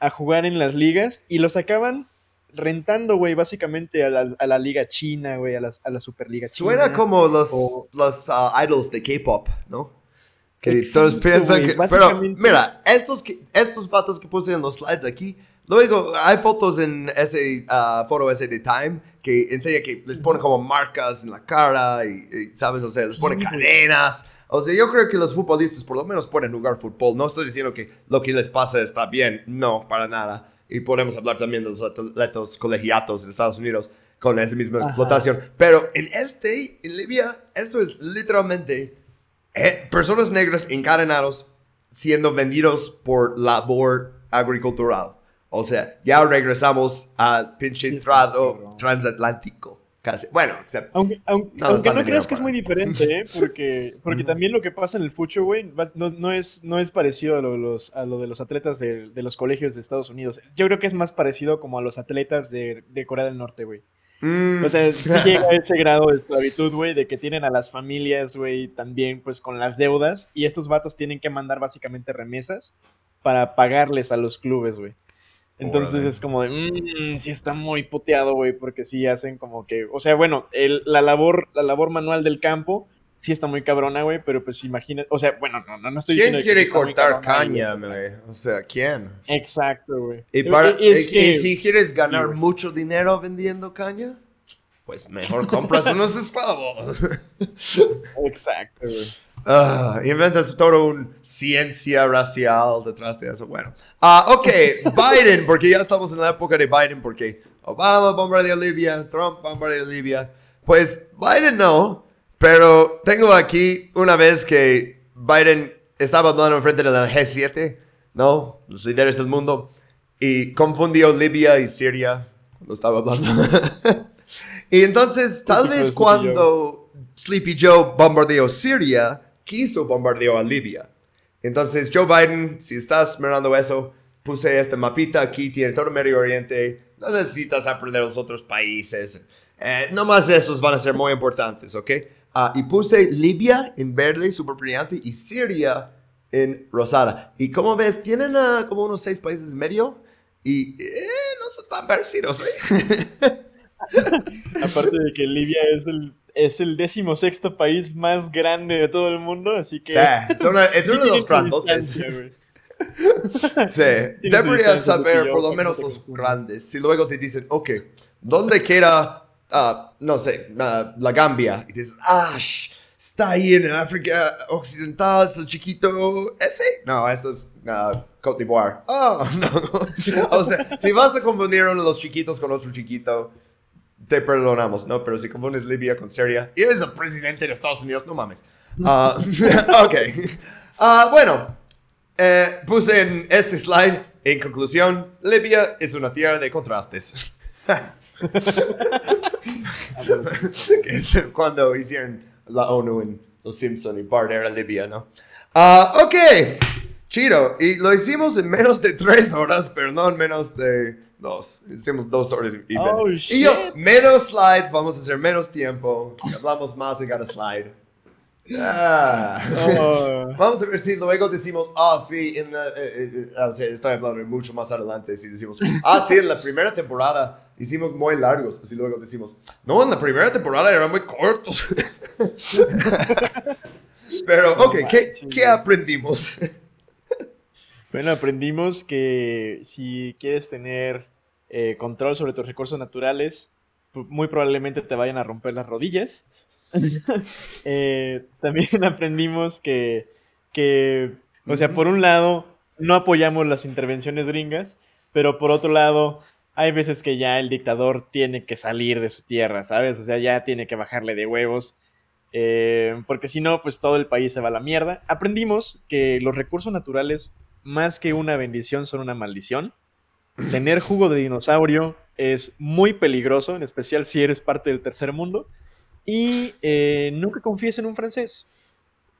a jugar en las ligas y los acaban rentando, güey, básicamente a la, a la liga china, güey, a la, a la Superliga Suena china. como los, o- los ah, idols de K-pop, ¿no? Que Exacto, todos piensan que... Pero mira, estos, estos vatos que puse en los slides aquí, luego hay fotos en ese ah, foto ese de Time que enseña que les ponen como marcas en la cara y, y, ¿sabes? O sea, les güey. cadenas. O sea, yo creo que los futbolistas por lo menos pueden jugar fútbol. No estoy diciendo que lo que les pasa está bien, no, para nada. Y podemos hablar también de los atletas colegiatos en Estados Unidos con esa misma Ajá. explotación. Pero en este, en Libia, esto es literalmente eh, personas negras encadenados siendo vendidos por labor agricultural. O sea, ya regresamos al pinche Sí, transatlántico. Casi. Bueno, excepto. Aunque, aunque, No, aunque creas que es muy diferente, ¿eh? Porque, porque también lo que pasa en el fucho, güey, no, no es, no es parecido a lo, de los, a lo de los atletas de, de los colegios de Estados Unidos. Yo creo que es más parecido como a los atletas de, de Corea del Norte, güey. Mm. O sea, sí llega a ese grado de esclavitud, güey, de que tienen a las familias, güey, también pues con las deudas y estos vatos tienen que mandar básicamente remesas para pagarles a los clubes, güey. Entonces es como de, mmm, sí está muy puteado, güey, porque sí hacen como que, o sea, bueno, el- la labor, la labor manual del campo sí está muy cabrona, güey, pero pues imagina, o sea, bueno, no, no, no estoy ¿Quién diciendo que sí quiere muy cortar caña, güey? O sea, ¿quién? Exacto, güey. Y, para, es que- si quieres ganar mucho dinero vendiendo caña, pues mejor compras unos esclavos. Exacto, güey. Ah, inventas todo un ciencia racial detrás de eso. Bueno, Ah, ok, Biden, porque ya estamos en la época de Biden, porque Obama bombardeó Libia, Trump bombardeó Libia. Pues Biden no, pero tengo aquí una vez que Biden estaba hablando enfrente del G7, ¿no? Los líderes del mundo, y confundió Libia y Siria cuando estaba hablando. y entonces, tal de vez cuando Sleepy Joe bombardeó Siria, quiso bombardear a Libia. Entonces, Joe Biden, si estás mirando eso, puse este mapita aquí, tiene todo Medio Oriente, no necesitas aprender los otros países. Eh, nomás esos van a ser muy importantes, ¿ok? Ah, y puse Libia en verde, súper brillante, y Siria en rosada. Y como ves, tienen como unos seis países en medio, y eh, no son tan parecidos, ¿eh? Aparte de que Libia es el, es el decimosexto país más grande de todo el mundo, así que... O sea, es uno de los grandotes. Sí, deberías saber por lo menos los grandes. Si luego te dicen, ok, ¿dónde queda, ah, no sé, ah, la Gambia? Y dices, ah, está ahí en África Occidental, es el chiquito ese. No, esto es uh, Côte d'Ivoire. Oh, no. o sea, si vas a confundir uno de los chiquitos con otro chiquito, te perdonamos, ¿no? Pero si confundes Libia con Siria eres el presidente de Estados Unidos, no mames. Uh, ok. Uh, bueno, eh, puse en este slide, en conclusión, Libia es una tierra de contrastes. que es cuando hicieron la ONU en Los Simpson y Bart era Libia, ¿no? Uh, ok, chido. Y lo hicimos en menos de tres horas, pero no en menos de dos. Hicimos dos horas y, Oh, y yo, menos slides, vamos a hacer menos tiempo. Hablamos más en cada slide. Ah. Oh. Vamos a ver si luego decimos, ah, sí, en la, eh, eh, eh, sea, estoy hablando mucho más adelante, si decimos, ah, sí, en la primera temporada hicimos muy largos, así luego decimos, no, en la primera temporada eran muy cortos. Pero, ok, ¿qué, ¿qué aprendimos? Bueno, aprendimos que si quieres tener eh, control sobre tus recursos naturales, muy probablemente te vayan a romper las rodillas. Eh, también aprendimos que, que, o sea, por un lado, no apoyamos las intervenciones gringas, pero por otro lado, hay veces que ya el dictador tiene que salir de su tierra, ¿sabes? O sea, ya tiene que bajarle de huevos. eh, porque si no, pues todo el país se va a la mierda. Aprendimos que los recursos naturales, más que una bendición, son una maldición. Tener jugo de dinosaurio es muy peligroso, en especial si eres parte del tercer mundo. Y eh, nunca confíes en un francés.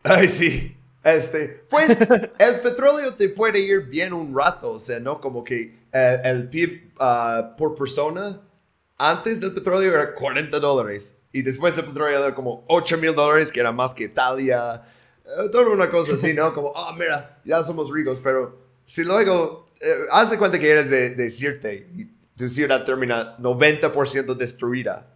Ay, sí. Este, pues el petróleo te puede ir bien un rato, o sea, ¿no? Como que eh, el PIB ah, por persona antes del petróleo era 40 dólares y después del petróleo era como 8 mil dólares, que era más que Italia. Eh, toda una cosa así, ¿no? Como, ah, mira, ya somos ricos, pero si luego, eh, haz de cuenta que eres de, de Sirte y tu ciudad termina 90% destruida,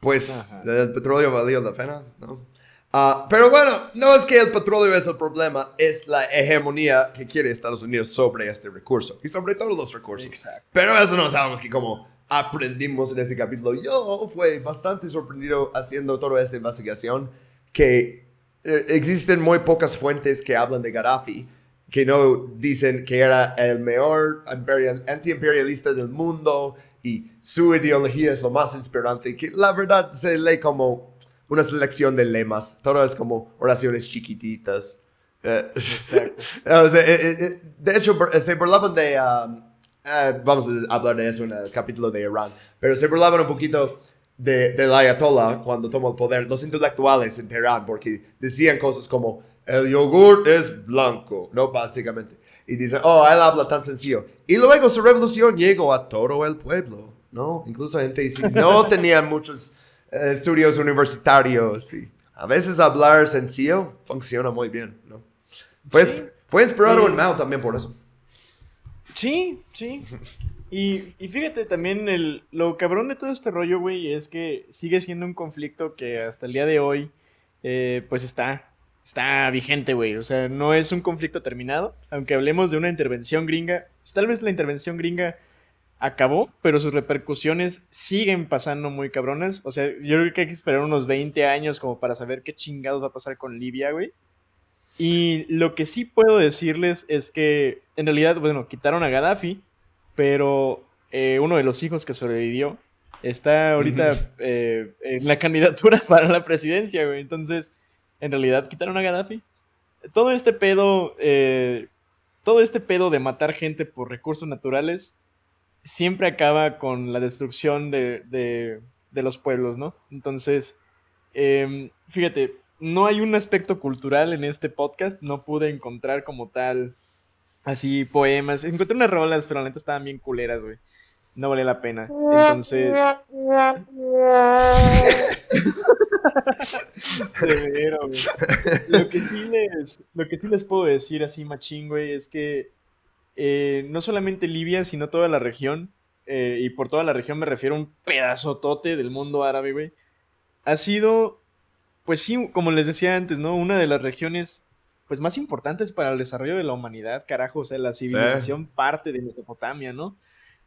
pues Ajá. el petróleo valió la pena, ¿no? Ah, pero bueno, no es que el petróleo es el problema, es la hegemonía que quiere Estados Unidos sobre este recurso y sobre todos los recursos. Exacto. Pero eso no es algo que como aprendimos en este capítulo. Yo fui bastante sorprendido haciendo toda esta investigación que eh, existen muy pocas fuentes que hablan de Gaddafi que no dicen que era el mejor imperial- antiimperialista del mundo y su ideología es lo más inspirante, que la verdad se lee como una selección de lemas, todo es como oraciones chiquititas. Exacto. o sea, eh, eh, eh, de hecho, se burlaban de... um, eh, vamos a hablar de eso en el capítulo de Irán, pero se burlaban un poquito de, del Ayatollah cuando tomó el poder, los intelectuales en Teherán, porque decían cosas como, el yogur es blanco, ¿no? Básicamente. Y dicen, oh, él habla tan sencillo. Y luego su revolución llegó a todo el pueblo, ¿no? Incluso gente si no tenía muchos eh, estudios universitarios. Y a veces hablar sencillo funciona muy bien, ¿no? Fue, Sí. fue inspirado Sí. en Mao también por eso. Sí, sí. Y, y fíjate también, el, lo cabrón de todo este rollo, güey, es que sigue siendo un conflicto que hasta el día de hoy, eh, pues está, está vigente, güey. O sea, no es un conflicto terminado. Aunque hablemos de una intervención gringa, pues, tal vez la intervención gringa acabó, pero sus repercusiones siguen pasando muy cabronas. O sea, yo creo que hay que esperar unos 20 años como para saber qué chingados va a pasar con Libia, güey. Y lo que sí puedo decirles es que en realidad, bueno, quitaron a Gaddafi, pero eh, uno de los hijos que sobrevivió está ahorita eh, en la candidatura para la presidencia, güey. Entonces, en realidad quitaron a Gaddafi. Todo este pedo, eh, todo este pedo de matar gente por recursos naturales siempre acaba con la destrucción de, de- de los pueblos, ¿no? Entonces, em, fíjate, no hay un aspecto cultural en este podcast, no pude encontrar como tal así poemas. Encontré unas rolas, pero la neta estaban bien culeras, güey. No vale la pena. Entonces, güey. Lo que sí les, lo que sí les puedo decir así machín, güey, es que eh, no solamente Libia, sino toda la región, eh, y por toda la región me refiero a un pedazotote del mundo árabe, güey, ha sido, pues sí, como les decía antes, ¿no? Una de las regiones, pues, más importantes para el desarrollo de la humanidad, carajo, o sea, la civilización parte de Mesopotamia, ¿no?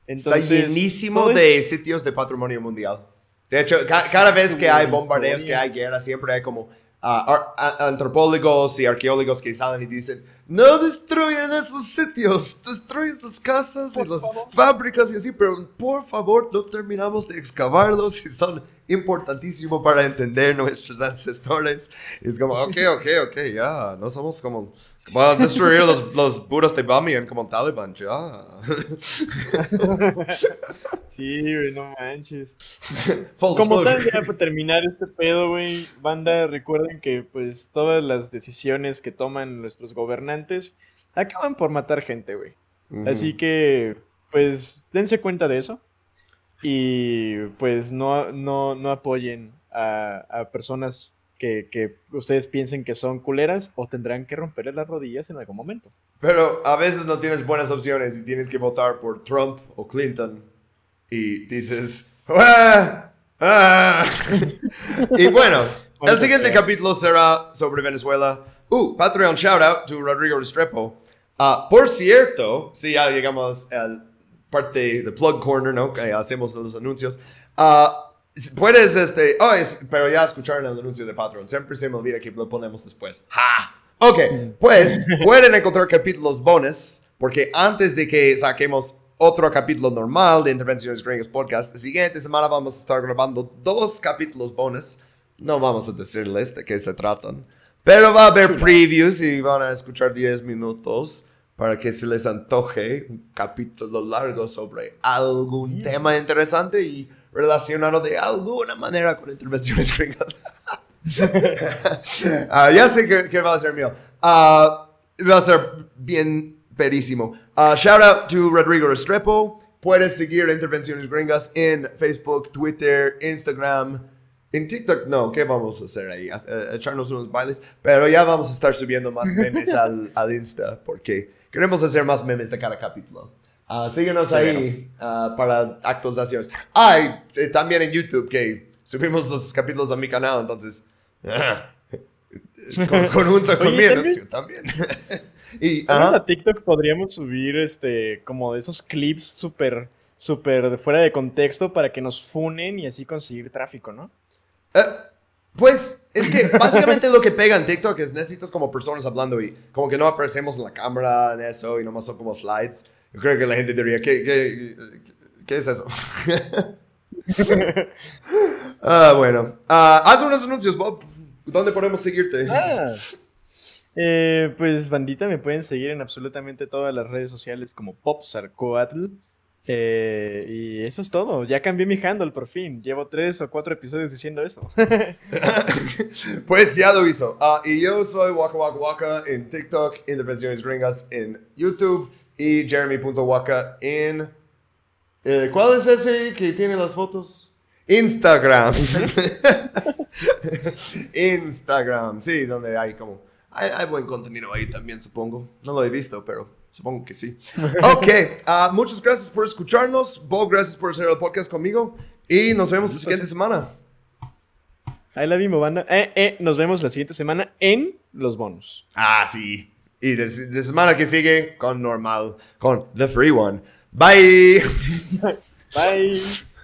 Está llenísimo de sitios de patrimonio mundial. De hecho, ca- cada vez que hay bombardeos, que hay guerra, siempre hay como ah, antropólogos y arqueólogos que salen y dicen, no destruyan esos sitios, destruyan las casas y las favor. fábricas y así, pero por favor no terminamos de excavarlos y son importantísimos para entender nuestros ancestores. Y es como, ok, ok, ok, ya, no somos como, van a destruir los, los buros de Bamiyan como Taliban, ya. Sí, güey, no manches. Full Como tal, ya para terminar este pedo, güey, banda, recuerden que pues todas las decisiones que toman nuestros gobernantes acaban por matar gente, güey. Así que, pues, dense cuenta de eso. Y pues no, no, no apoyen a, a personas que, que ustedes piensen que son culeras o tendrán que romperles las rodillas en algún momento. Pero a veces no tienes buenas opciones y tienes que votar por Trump o Clinton. Y dices, "Ah, ah". y bueno, el siguiente capítulo será sobre Venezuela. Uh, Patreon shout out to Rodrigo Restrepo. Ah, por cierto, si ya llegamos al parte de Plug Corner, ¿no? Que hacemos los anuncios. Ah, puedes, este, oh, es- pero ya escucharon el anuncio de Patreon. Siempre se me olvida que lo ponemos después. ¡Ja! Ok, pues pueden encontrar capítulos bonus, porque antes de que saquemos otro capítulo normal de Intervenciones Gringas Podcast, la siguiente semana vamos a estar grabando dos capítulos bonus. No vamos a decirles de qué se tratan, pero va a haber previews y van a escuchar 10 minutos para que se les antoje un capítulo largo sobre algún tema interesante y relacionado de alguna manera con intervenciones gringas. Ah, ya sé que, que va a ser mío. Ah, va a ser bien perísimo. Ah, shout out to Rodrigo Restrepo. Puedes seguir Intervenciones Gringas en Facebook, Twitter, Instagram. En TikTok, no, ¿qué vamos a hacer ahí? Eh, echarnos unos bailes. Pero ya vamos a estar subiendo más memes al, al Insta porque queremos hacer más memes de cada capítulo. Ah, síguenos Severo. ahí ah, para actualizaciones. Ah, y, eh, también en YouTube que subimos los capítulos a mi canal, entonces... con, conjunto con Oye, mi también- también. y, a TikTok podríamos subir este como de esos clips súper súper fuera de contexto para que nos funen y así conseguir tráfico, ¿no? Eh, pues es que básicamente lo que pega en TikTok es necesitas como personas hablando y como que no aparecemos en la cámara en eso y nomás son como slides. Yo creo que la gente diría, ¿qué, qué, qué es eso? ah, bueno. Ah, haz unos anuncios, Bob. ¿Dónde podemos seguirte? Ah. Eh, pues bandita, me pueden seguir en absolutamente todas las redes sociales como PopSarcoatl. Eh, y eso es todo. Ya cambié mi handle por fin. Llevo tres o cuatro episodios diciendo eso. pues ya lo hizo. Ah, y yo soy Waka Waka Waka en TikTok, Intervenciones Gringas en YouTube y Jeremy.waka en... eh, ¿Cuál es ese que tiene las fotos? Instagram. Instagram, sí, donde hay como... Hay, hay buen contenido ahí también, supongo. No lo he visto, pero supongo que sí. Ok, ah, muchas gracias por escucharnos. Bob, gracias por hacer el podcast conmigo. Y nos vemos la siguiente semana. Ahí la vimos, banda. Eh, eh, nos vemos la siguiente semana en los bonus. Ah, sí. Y de semana que sigue con normal, con The Free One. Bye. Bye.